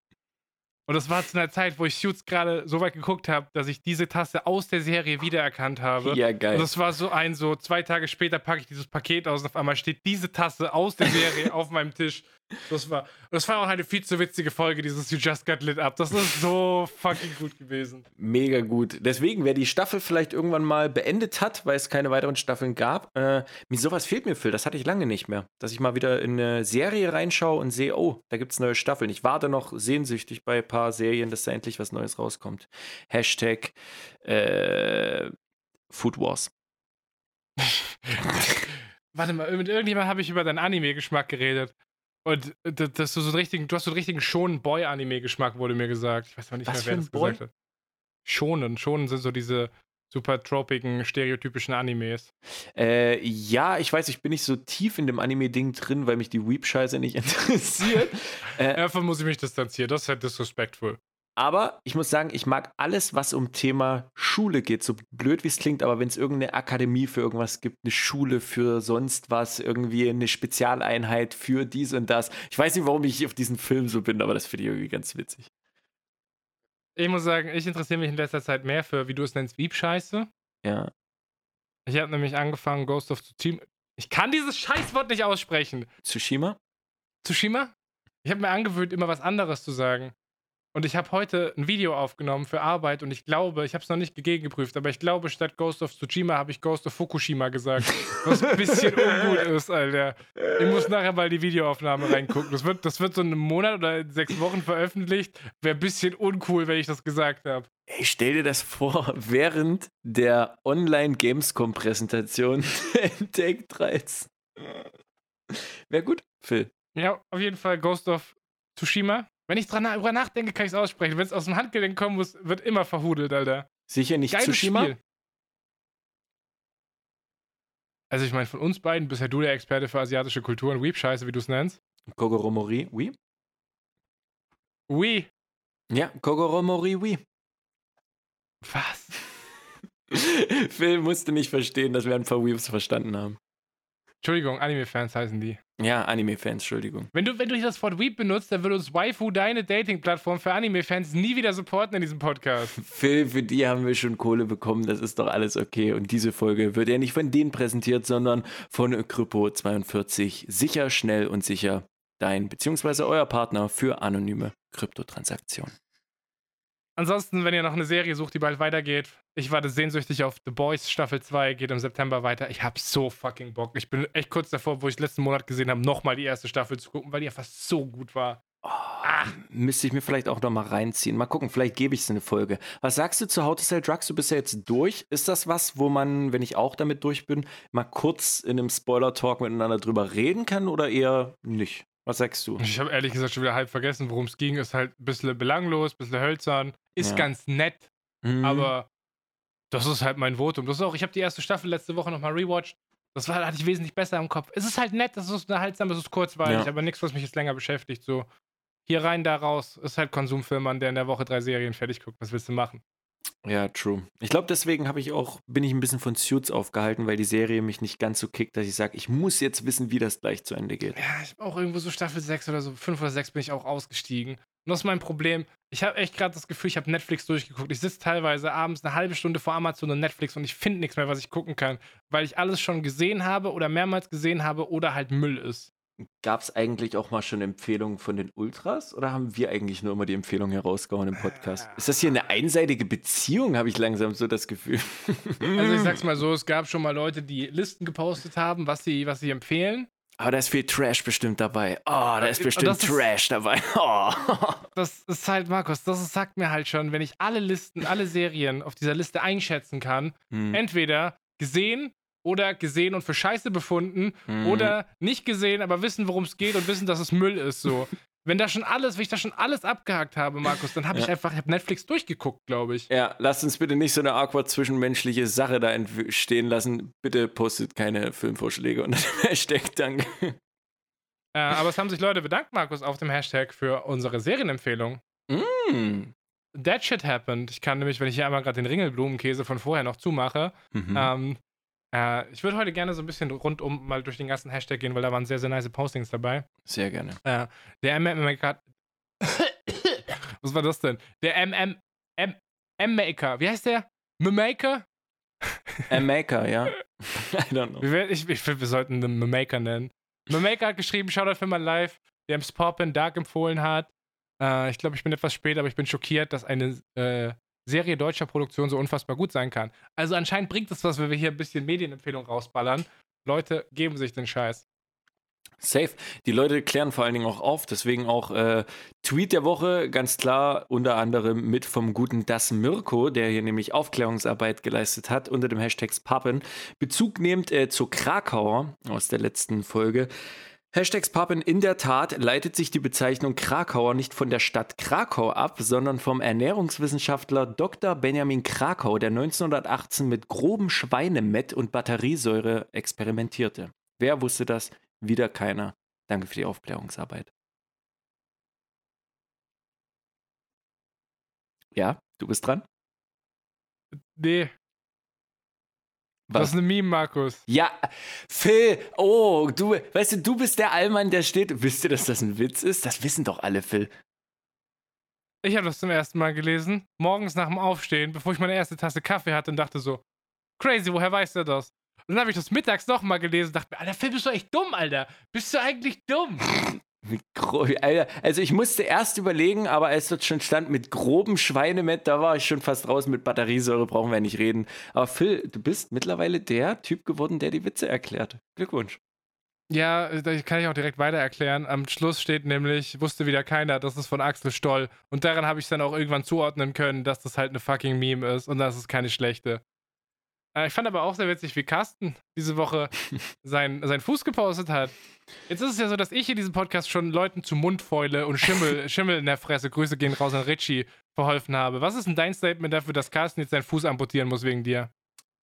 Und das war zu einer Zeit, wo ich Suits gerade so weit geguckt habe, dass ich diese Tasse aus der Serie wiedererkannt habe. Ja, geil. Und das war so ein, so zwei Tage später packe ich dieses Paket aus und auf einmal steht diese Tasse aus der Serie auf meinem Tisch. Das war, das war auch eine viel zu witzige Folge, dieses You Just Got Lit Up. Das ist so fucking gut gewesen. Mega gut. Deswegen, wer die Staffel vielleicht irgendwann mal beendet hat, weil es keine weiteren Staffeln gab, äh, mir sowas fehlt mir, Phil. Das hatte ich lange nicht mehr. Dass ich mal wieder in eine Serie reinschaue und sehe, oh, da gibt es neue Staffeln. Ich warte noch sehnsüchtig bei ein paar Serien, dass da endlich was Neues rauskommt. Hashtag äh, Food Wars. Warte mal, mit irgendjemandem habe ich über deinen Anime-Geschmack geredet. Und äh, dass du so einen richtigen, du hast so einen richtigen schonen Boy-Anime-Geschmack, wurde mir gesagt. Ich weiß noch nicht Was mehr, wer das Boy? gesagt hat. Schonen. Schonen sind so diese super tropigen, stereotypischen Animes. Äh, ja, ich weiß, ich bin nicht so tief in dem Anime-Ding drin, weil mich die Weep-Scheiße nicht interessiert. äh, Davon muss ich mich distanzieren. Das ist halt disrespectful. Aber ich muss sagen, ich mag alles, was um Thema Schule geht. So blöd wie es klingt, aber wenn es irgendeine Akademie für irgendwas gibt, eine Schule für sonst was, irgendwie eine Spezialeinheit für dies und das. Ich weiß nicht, warum ich auf diesen Film so bin, aber das finde ich irgendwie ganz witzig. Ich muss sagen, ich interessiere mich in letzter Zeit mehr für, wie du es nennst, Weep-Scheiße. Ja. Ich habe nämlich angefangen, Ghost of Tsushima. Ich kann dieses Scheißwort nicht aussprechen. Tsushima? Tsushima? Ich habe mir angewöhnt, immer was anderes zu sagen. Und ich habe heute ein Video aufgenommen für Arbeit und ich glaube, ich habe es noch nicht gegengeprüft, aber ich glaube, statt Ghost of Tsushima habe ich Ghost of Fukushima gesagt. Was ein bisschen ungut ist, Alter. Ich muss nachher mal die Videoaufnahme reingucken. Das wird, das wird so in einem Monat oder in sechs Wochen veröffentlicht. Wäre ein bisschen uncool, wenn ich das gesagt habe. Ey, stell dir das vor, während der Online-Gamescom-Präsentation in Take 13. Wäre gut, Phil. Ja, auf jeden Fall Ghost of Tsushima. Wenn ich dran drüber nachdenke, kann ich es aussprechen. Wenn es aus dem Handgelenk kommen muss, wird immer verhudelt, Alter. Sicher nicht Geiles Tsushima? Spiel. Also ich meine, von uns beiden bist ja du der Experte für asiatische Kultur und Weep-Scheiße, wie du es nennst. Kogoromori, oui? Oui. Ja, Kogoromori, oui. Was? Phil musste nicht verstehen, dass wir ein paar Weeps verstanden haben. Entschuldigung, Anime-Fans heißen die. Ja, Anime-Fans, Entschuldigung. Wenn du, wenn du das Wort Weep benutzt, dann wird uns Waifu deine Dating-Plattform für Anime-Fans nie wieder supporten in diesem Podcast. Phil, für die haben wir schon Kohle bekommen, das ist doch alles okay. Und diese Folge wird ja nicht von denen präsentiert, sondern von Krypto42. Sicher, schnell und sicher dein bzw. euer Partner für anonyme Kryptotransaktionen. Ansonsten, wenn ihr noch eine Serie sucht, die bald weitergeht, ich warte sehnsüchtig auf The Boys Staffel 2, geht im September weiter. Ich hab so fucking Bock. Ich bin echt kurz davor, wo ich letzten Monat gesehen habe, nochmal die erste Staffel zu gucken, weil die einfach so gut war. Ah, müsste ich mir vielleicht auch noch mal reinziehen. Mal gucken, vielleicht gebe ich es eine Folge. Was sagst du zu How to Sell Drugs? Du bist ja jetzt durch. Ist das was, wo man, wenn ich auch damit durch bin, mal kurz in einem Spoiler-Talk miteinander drüber reden kann oder eher nicht? Was sagst du? Ich habe ehrlich gesagt schon wieder halb vergessen, worum es ging. Ist halt ein bisschen belanglos, ein bisschen hölzern. Ist Ja. ganz nett, Mhm. aber das ist halt mein Votum. Das ist auch, ich habe die erste Staffel letzte Woche nochmal rewatcht. Das war, hatte ich wesentlich besser im Kopf. Es ist halt nett, es ist unterhaltsam, es ist kurzweilig, Ja. aber nichts, was mich jetzt länger beschäftigt. So, hier rein, da raus. Ist halt Konsumfilm, der in der Woche drei Serien fertig guckt. Was willst du machen? Ja, true. Ich glaube, deswegen habe ich auch, bin ich ein bisschen von Suits aufgehalten, weil die Serie mich nicht ganz so kickt, dass ich sage, ich muss jetzt wissen, wie das gleich zu Ende geht. Ja, ich habe auch irgendwo so Staffel 6 oder so, 5 oder 6 bin ich auch ausgestiegen. Und das ist mein Problem. Ich habe echt gerade das Gefühl, ich habe Netflix durchgeguckt. Ich sitze teilweise abends eine halbe Stunde vor Amazon und Netflix und ich finde nichts mehr, was ich gucken kann, weil ich alles schon gesehen habe oder mehrmals gesehen habe oder halt Müll ist. Gab es eigentlich auch mal schon Empfehlungen von den Ultras oder haben wir eigentlich nur immer die Empfehlungen herausgehauen im Podcast? Ist das hier eine einseitige Beziehung, habe ich langsam so das Gefühl. Also ich sag's mal so, es gab schon mal Leute, die Listen gepostet haben, was sie, was sie empfehlen. Aber da ist viel Trash bestimmt dabei. Oh, da ist Äh, bestimmt ist- Trash dabei. Oh. Das ist halt, Markus, das sagt mir halt schon, wenn ich alle Listen, alle Serien auf dieser Liste einschätzen kann, Hm. entweder gesehen oder gesehen und für Scheiße befunden Hm. oder nicht gesehen, aber wissen, worum es geht und wissen, dass es Müll ist. So. Wenn da schon alles, wenn ich da schon alles abgehakt habe, Markus, dann habe ich Ja. einfach, ich habe Netflix durchgeguckt, glaube ich. Ja, lasst uns bitte nicht so eine awkward zwischenmenschliche Sache da entstehen lassen. Bitte postet keine Filmvorschläge unter dem Hashtag, danke. Äh, aber es haben sich Leute bedankt, Markus, auf dem Hashtag für unsere Serienempfehlung. Hm. That shit happened. Ich kann nämlich, wenn ich hier einmal gerade den Ringelblumenkäse von vorher noch zumache, Mhm. ähm, äh, ich würde heute gerne so ein bisschen rundum mal durch den ganzen Hashtag gehen, weil da waren sehr, sehr nice Postings dabei. Sehr gerne. Äh, der MM-Maker. Was war das denn? Der MM. M- M-Maker. Wie heißt der? M-Maker? A Maker, ja. I don't know. Ich, ich, ich finde, wir sollten den M-Maker nennen. M-Maker hat geschrieben, Shoutout für mein Live. James Poppin Dark empfohlen hat. Äh, ich glaube, ich bin etwas spät, aber ich bin schockiert, dass eine äh, Serie deutscher Produktion so unfassbar gut sein kann. Also anscheinend bringt es was, wenn wir hier ein bisschen Medienempfehlung rausballern. Leute geben sich den Scheiß. Safe. Die Leute klären vor allen Dingen auch auf, deswegen auch äh, Tweet der Woche, ganz klar, unter anderem mit vom guten Das Mirko, der hier nämlich Aufklärungsarbeit geleistet hat, unter dem Hashtag Pappen. Bezug nehmt äh, zu Krakauer aus der letzten Folge. Hashtags Pappen in der Tat leitet sich die Bezeichnung Krakauer nicht von der Stadt Krakau ab, sondern vom Ernährungswissenschaftler Dr. Benjamin Krakau, der 1918 mit grobem Schweinemett und Batteriesäure experimentierte. Wer wusste das? Wieder keiner. Danke für die Aufklärungsarbeit. Ja, du bist dran? Nee. Was? Das ist eine Meme, Markus. Ja, Phil, oh, du, weißt du, du bist der Allmann, der steht. Wisst ihr, dass das ein Witz ist? Das wissen doch alle, Phil. Ich habe das zum ersten Mal gelesen, morgens nach dem Aufstehen, bevor ich meine erste Tasse Kaffee hatte und dachte so, crazy, woher weiß er das? Und dann habe ich das mittags nochmal gelesen und dachte mir, Alter, Phil, bist du echt dumm, Alter? Bist du eigentlich dumm? Also ich musste erst überlegen, aber als dort schon stand mit grobem Schweinemett, da war ich schon fast raus mit Batteriesäure, brauchen wir nicht reden. Aber Phil, du bist mittlerweile der Typ geworden, der die Witze erklärt. Glückwunsch. Ja, das kann ich auch direkt weiter erklären. Am Schluss steht nämlich, wusste wieder keiner, das ist von Axel Stoll. Und daran habe ich dann auch irgendwann zuordnen können, dass das halt eine fucking Meme ist und das ist keine schlechte. Äh, ich fand aber auch sehr witzig, wie Carsten diese Woche sein, seinen Fuß gepostet hat. Jetzt ist es ja so, dass ich in diesem Podcast schon Leuten zu Mundfäule und Schimmel, Schimmel in der Fresse, Grüße gehen raus an Richie, verholfen habe. Was ist denn dein Statement dafür, dass Carsten jetzt seinen Fuß amputieren muss wegen dir?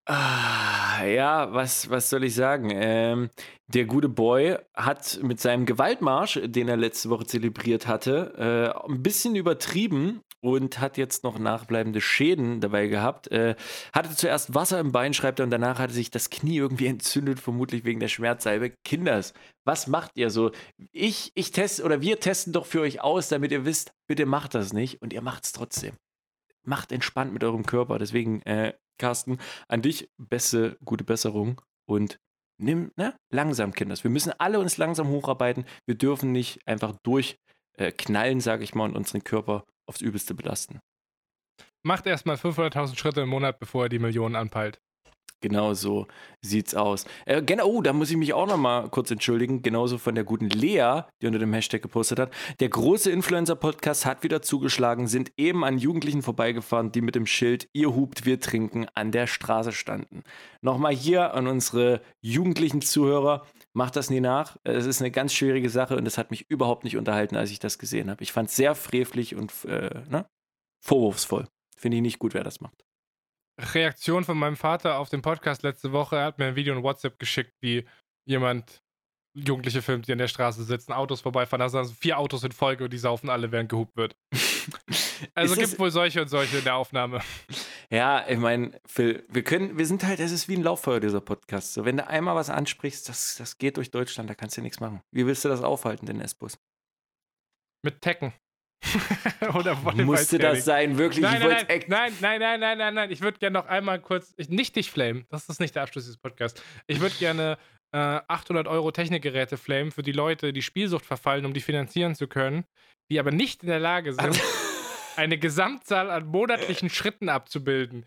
Ah, ja, was, was soll ich sagen? Ähm, der gute Boy hat mit seinem Gewaltmarsch, den er letzte Woche zelebriert hatte, äh, ein bisschen übertrieben und hat jetzt noch nachbleibende Schäden dabei gehabt. Äh, hatte zuerst Wasser im Bein, schreibt er, und danach hatte sich das Knie irgendwie entzündet, vermutlich wegen der Schmerzsalbe. Kinders, was macht ihr so? Ich, ich teste oder wir testen doch für euch aus, damit ihr wisst, bitte macht das nicht und ihr macht es trotzdem. Macht entspannt mit eurem Körper. Deswegen, äh, Carsten, an dich beste, gute Besserung und nimm, ne, langsam, Kinders. Wir müssen alle uns langsam hocharbeiten. Wir dürfen nicht einfach durchknallen, äh, sage ich mal, und unseren Körper aufs Übelste belasten. Macht erstmal 500.000 Schritte im Monat, bevor er die Millionen anpeilt. Genau so sieht's aus. Äh, genau, oh, da muss ich mich auch noch mal kurz entschuldigen. Genauso von der guten Lea, die unter dem Hashtag gepostet hat. Der große Influencer-Podcast hat wieder zugeschlagen, sind eben an Jugendlichen vorbeigefahren, die mit dem Schild Ihr hupt, wir trinken an der Straße standen. Nochmal hier an unsere jugendlichen Zuhörer. Macht das nie nach. Es ist eine ganz schwierige Sache und es hat mich überhaupt nicht unterhalten, als ich das gesehen habe. Ich fand es sehr frevlich und äh, ne? vorwurfsvoll. Finde ich nicht gut, wer das macht. Reaktion von meinem Vater auf den Podcast letzte Woche. Er hat mir ein Video in WhatsApp geschickt, wie jemand Jugendliche filmt, die an der Straße sitzen, Autos vorbeifahren. Da sind also vier Autos in Folge und die saufen alle, während gehupt wird. also es gibt wohl solche und solche in der Aufnahme. Ja, ich meine, Phil, wir können, wir sind halt, es ist wie ein Lauffeuer, dieser Podcast. So, wenn du einmal was ansprichst, das, das geht durch Deutschland, da kannst du nichts machen. Wie willst du das aufhalten, den S-Bus? Mit Tekken. Oder Musste das sein, wirklich? Nein, nein, nein, nein, nein, nein, nein, nein, nein. Ich würde gerne noch einmal kurz, ich, nicht dich flamen, das ist nicht der Abschluss dieses Podcasts. Ich würde gerne äh, 800 Euro Technikgeräte flamen für die Leute, die Spielsucht verfallen, um die finanzieren zu können, die aber nicht in der Lage sind, eine Gesamtzahl an monatlichen Schritten abzubilden.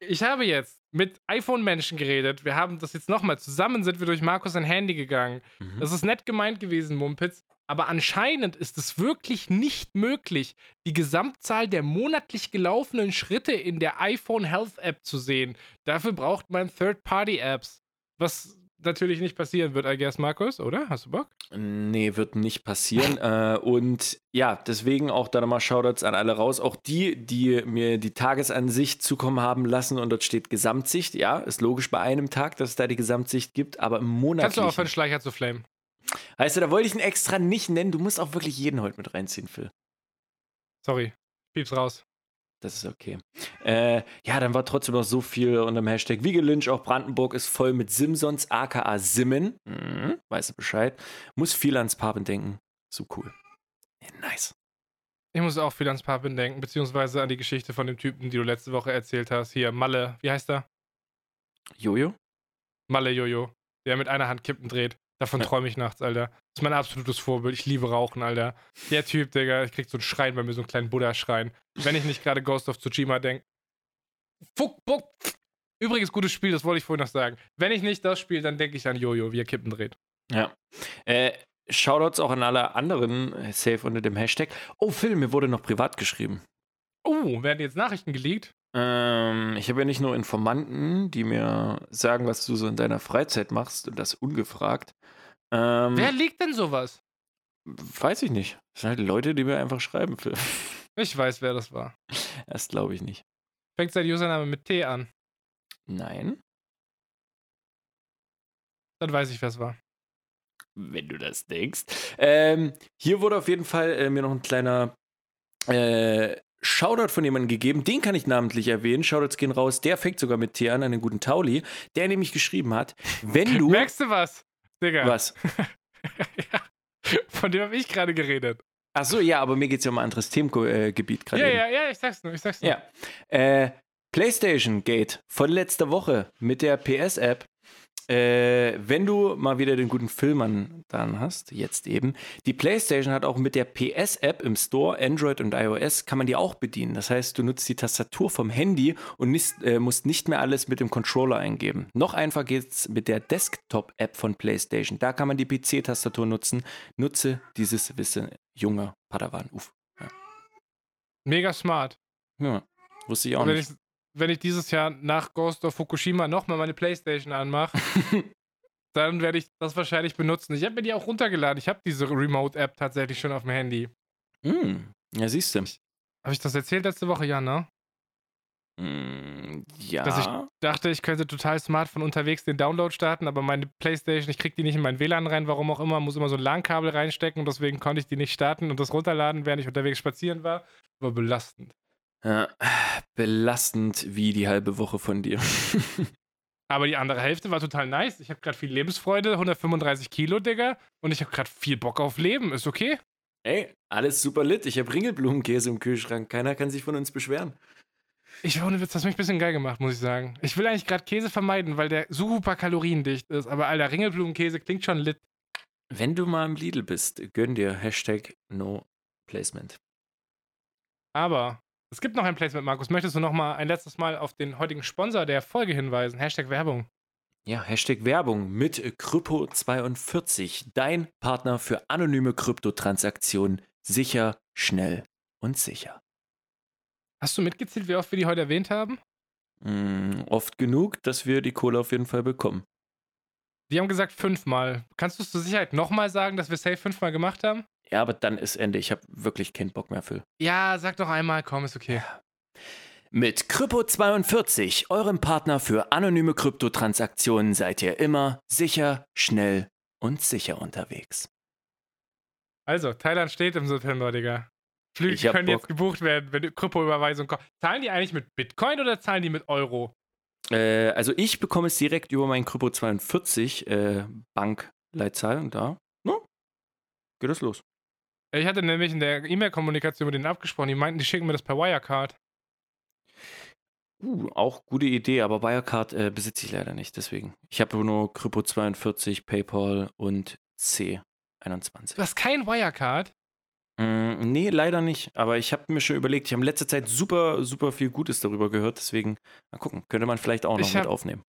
Ich habe jetzt mit iPhone-Menschen geredet. Wir haben das jetzt nochmal. Zusammen sind wir durch Markus sein Handy gegangen. Mhm. Das ist nett gemeint gewesen, Mumpitz. Aber anscheinend ist es wirklich nicht möglich, die Gesamtzahl der monatlich gelaufenen Schritte in der iPhone Health App zu sehen. Dafür braucht man Third-Party-Apps. Was natürlich nicht passieren wird, I guess, Markus, oder? Hast du Bock? Nee, wird nicht passieren. äh, und ja, deswegen auch da nochmal Shoutouts an alle raus. Auch die, die mir die Tagesansicht zukommen haben lassen und dort steht Gesamtsicht. Ja, ist logisch bei einem Tag, dass es da die Gesamtsicht gibt, aber im Monat. Kannst du aufhören, Schleicher zu flamen? Heißt du, da wollte ich ihn extra nicht nennen. Du musst auch wirklich jeden heute mit reinziehen, Phil. Sorry, piep's raus. Das ist okay. Äh, ja, dann war trotzdem noch so viel unter dem Hashtag Wiege Lynch. Auch Brandenburg ist voll mit Simsons, aka Simmen. Mhm, weißt du Bescheid. Muss viel ans Papen denken. So cool. Ja, nice. Ich muss auch viel ans Papen denken, beziehungsweise an die Geschichte von dem Typen, die du letzte Woche erzählt hast. Hier, Malle, wie heißt er? Jojo? Malle Jojo, der mit einer Hand Kippen dreht. Davon Ja. träume ich nachts, Alter. Das ist mein absolutes Vorbild. Ich liebe Rauchen, Alter. Der Typ, Digga, ich krieg so einen Schrein bei mir, so einen kleinen Buddha-Schrein. Wenn ich nicht gerade Ghost of Tsushima denke. Fuck, fuck. Übrigens, gutes Spiel, das wollte ich vorhin noch sagen. Wenn ich nicht das spiele, dann denke ich an Jojo, wie er Kippen dreht. Ja. Äh, Shoutouts auch an alle anderen äh, safe unter dem Hashtag. Oh, Phil, mir wurde noch privat geschrieben. Oh, werden jetzt Nachrichten geleakt? Ähm, ich habe ja nicht nur Informanten, die mir sagen, was du so in deiner Freizeit machst und das ungefragt. Ähm, Wer liegt denn sowas? Weiß ich nicht. Das sind halt Leute, die mir einfach schreiben. Phil. Ich weiß, wer das war. Das glaube ich nicht. Fängt sein Username mit T an. Nein. Dann weiß ich, wer es war. wenn du das denkst. Ähm, hier wurde auf jeden Fall äh, mir noch ein kleiner äh, Shoutout von jemandem gegeben. Den kann ich namentlich erwähnen. Shoutouts gehen raus. Der fängt sogar mit T an, einen guten Tauli. Der nämlich geschrieben hat, wenn du... Merkst du was? Digga. Was? ja. Von dem habe ich gerade geredet. Ach so, ja, aber mir geht es ja um ein anderes Themengebiet gerade. Ja, eben. ja, ja, ich sag's nur, ich sag's nur. Ja. Äh, PlayStation Gate von letzter Woche mit der PS-App. Äh, wenn du mal wieder den guten Filmern dann hast, jetzt eben, die PlayStation hat auch mit der PS-App im Store, Android und iOS, kann man die auch bedienen. Das heißt, du nutzt die Tastatur vom Handy und nicht, äh, musst nicht mehr alles mit dem Controller eingeben. Noch einfacher geht's mit der Desktop-App von PlayStation. Da kann man die PC-Tastatur nutzen. Nutze dieses Wissen, junger Padawan. Uff. Mega smart. Ja, wusste ich auch nicht. Wenn ich dieses Jahr nach Ghost of Fukushima nochmal meine Playstation anmache, dann werde ich das wahrscheinlich benutzen. Ich habe mir die auch runtergeladen. Ich habe diese Remote-App tatsächlich schon auf dem Handy. Hm, ja, siehst du. Habe ich das erzählt letzte Woche? Ja, ne? Mm, ja. Dass ich dachte, ich könnte total smart von unterwegs den Download starten, aber meine Playstation, ich krieg die nicht in mein WLAN rein, warum auch immer, muss immer so ein LAN-Kabel reinstecken und deswegen konnte ich die nicht starten und das runterladen, während ich unterwegs spazieren war. War belastend. Ja, belastend wie die halbe Woche von dir. Aber die andere Hälfte war total nice. Ich habe gerade viel Lebensfreude, 135 Kilo, Digga, und ich habe gerade viel Bock auf Leben. Ist okay? Ey, alles super lit. Ich habe Ringelblumenkäse im Kühlschrank. Keiner kann sich von uns beschweren. Ich ohne Witz, das hat mich ein bisschen geil gemacht, muss ich sagen. Ich will eigentlich gerade Käse vermeiden, weil der super kaloriendicht ist, aber alter Ringelblumenkäse klingt schon lit. Wenn du mal im Lidl bist, gönn dir Hashtag No Placement. Aber es gibt noch ein Placement, Markus. Möchtest du noch mal ein letztes Mal auf den heutigen Sponsor der Folge hinweisen? Hashtag Werbung. Ja, Hashtag Werbung mit Krypto42, dein Partner für anonyme Kryptotransaktionen. Sicher, schnell und sicher. Hast du mitgezählt, wie oft wir die heute erwähnt haben? Mm, oft genug, dass wir die Kohle auf jeden Fall bekommen. Die haben gesagt fünfmal. Kannst du es zur Sicherheit nochmal sagen, dass wir Safe fünfmal gemacht haben? Ja, aber dann ist Ende. Ich habe wirklich keinen Bock mehr, Phil. Ja, sag doch einmal, komm, ist okay. Mit Krypto42, eurem Partner für anonyme Kryptotransaktionen, seid ihr immer sicher, schnell und sicher unterwegs. Also, Thailand steht im September, Digga. Flüge können Bock. jetzt gebucht werden, wenn Kryptoüberweisung kommt. Zahlen die eigentlich mit Bitcoin oder zahlen die mit Euro? Äh, also ich bekomme es direkt über meinen Krypto42 äh, Bankleitzahl und da no, geht es los. Ich hatte nämlich in der E-Mail-Kommunikation mit denen abgesprochen, die meinten, die schicken mir das per Wirecard. Uh, auch gute Idee, aber Wirecard äh, besitze ich leider nicht, deswegen. Ich habe nur Krypto42, PayPal und C21. Du hast kein Wirecard? Mm, nee, leider nicht. Aber ich habe mir schon überlegt, ich habe in letzter Zeit super, super viel Gutes darüber gehört. Deswegen, mal gucken, könnte man vielleicht auch noch Ich mit aufnehmen.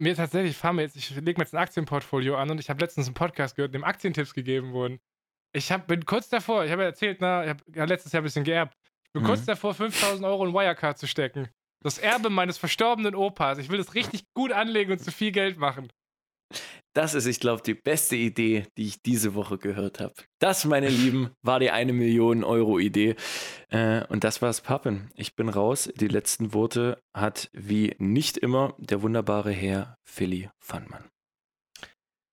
Mir tatsächlich, ich fahre mir jetzt, ich lege mir jetzt ein Aktienportfolio an und ich habe letztens einen Podcast gehört, in dem Aktientipps gegeben wurden. Ich hab, bin kurz davor, ich habe ja erzählt, na, ich habe ja letztes Jahr ein bisschen geerbt. Ich bin Mhm. kurz davor, 5000 Euro in Wirecard zu stecken. Das Erbe meines verstorbenen Opas. Ich will das richtig gut anlegen und zu viel Geld machen. Das ist, ich glaube, die beste Idee, die ich diese Woche gehört habe. Das, meine Lieben, war die eine Million Euro Idee. Äh, und das war's, Pappen. Ich bin raus. Die letzten Worte hat wie nicht immer der wunderbare Herr Philly Fannmann.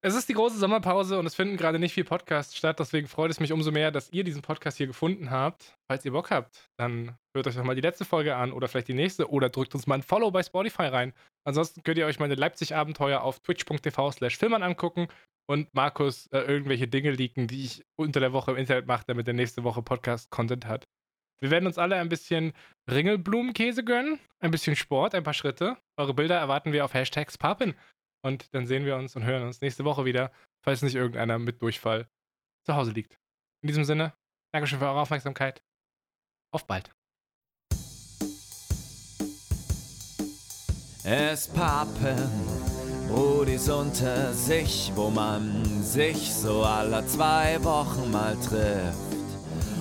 Es ist die große Sommerpause und es finden gerade nicht viele Podcasts statt. Deswegen freut es mich umso mehr, dass ihr diesen Podcast hier gefunden habt. Falls ihr Bock habt, dann hört euch doch mal die letzte Folge an oder vielleicht die nächste oder drückt uns mal ein Follow bei Spotify rein. Ansonsten könnt ihr euch meine Leipzig-Abenteuer auf twitch.tv slash Filmern angucken und Markus äh, irgendwelche Dinge leaken, die ich unter der Woche im Internet mache, damit der nächste Woche Podcast-Content hat. Wir werden uns alle ein bisschen Ringelblumenkäse gönnen, ein bisschen Sport, ein paar Schritte. Eure Bilder erwarten wir auf Hashtags Papin. Und dann sehen wir uns und hören uns nächste Woche wieder, falls nicht irgendeiner mit Durchfall zu Hause liegt. In diesem Sinne, Dankeschön für eure Aufmerksamkeit. Auf bald. Es pappen Brudis unter sich, wo man sich so alle zwei Wochen mal trifft.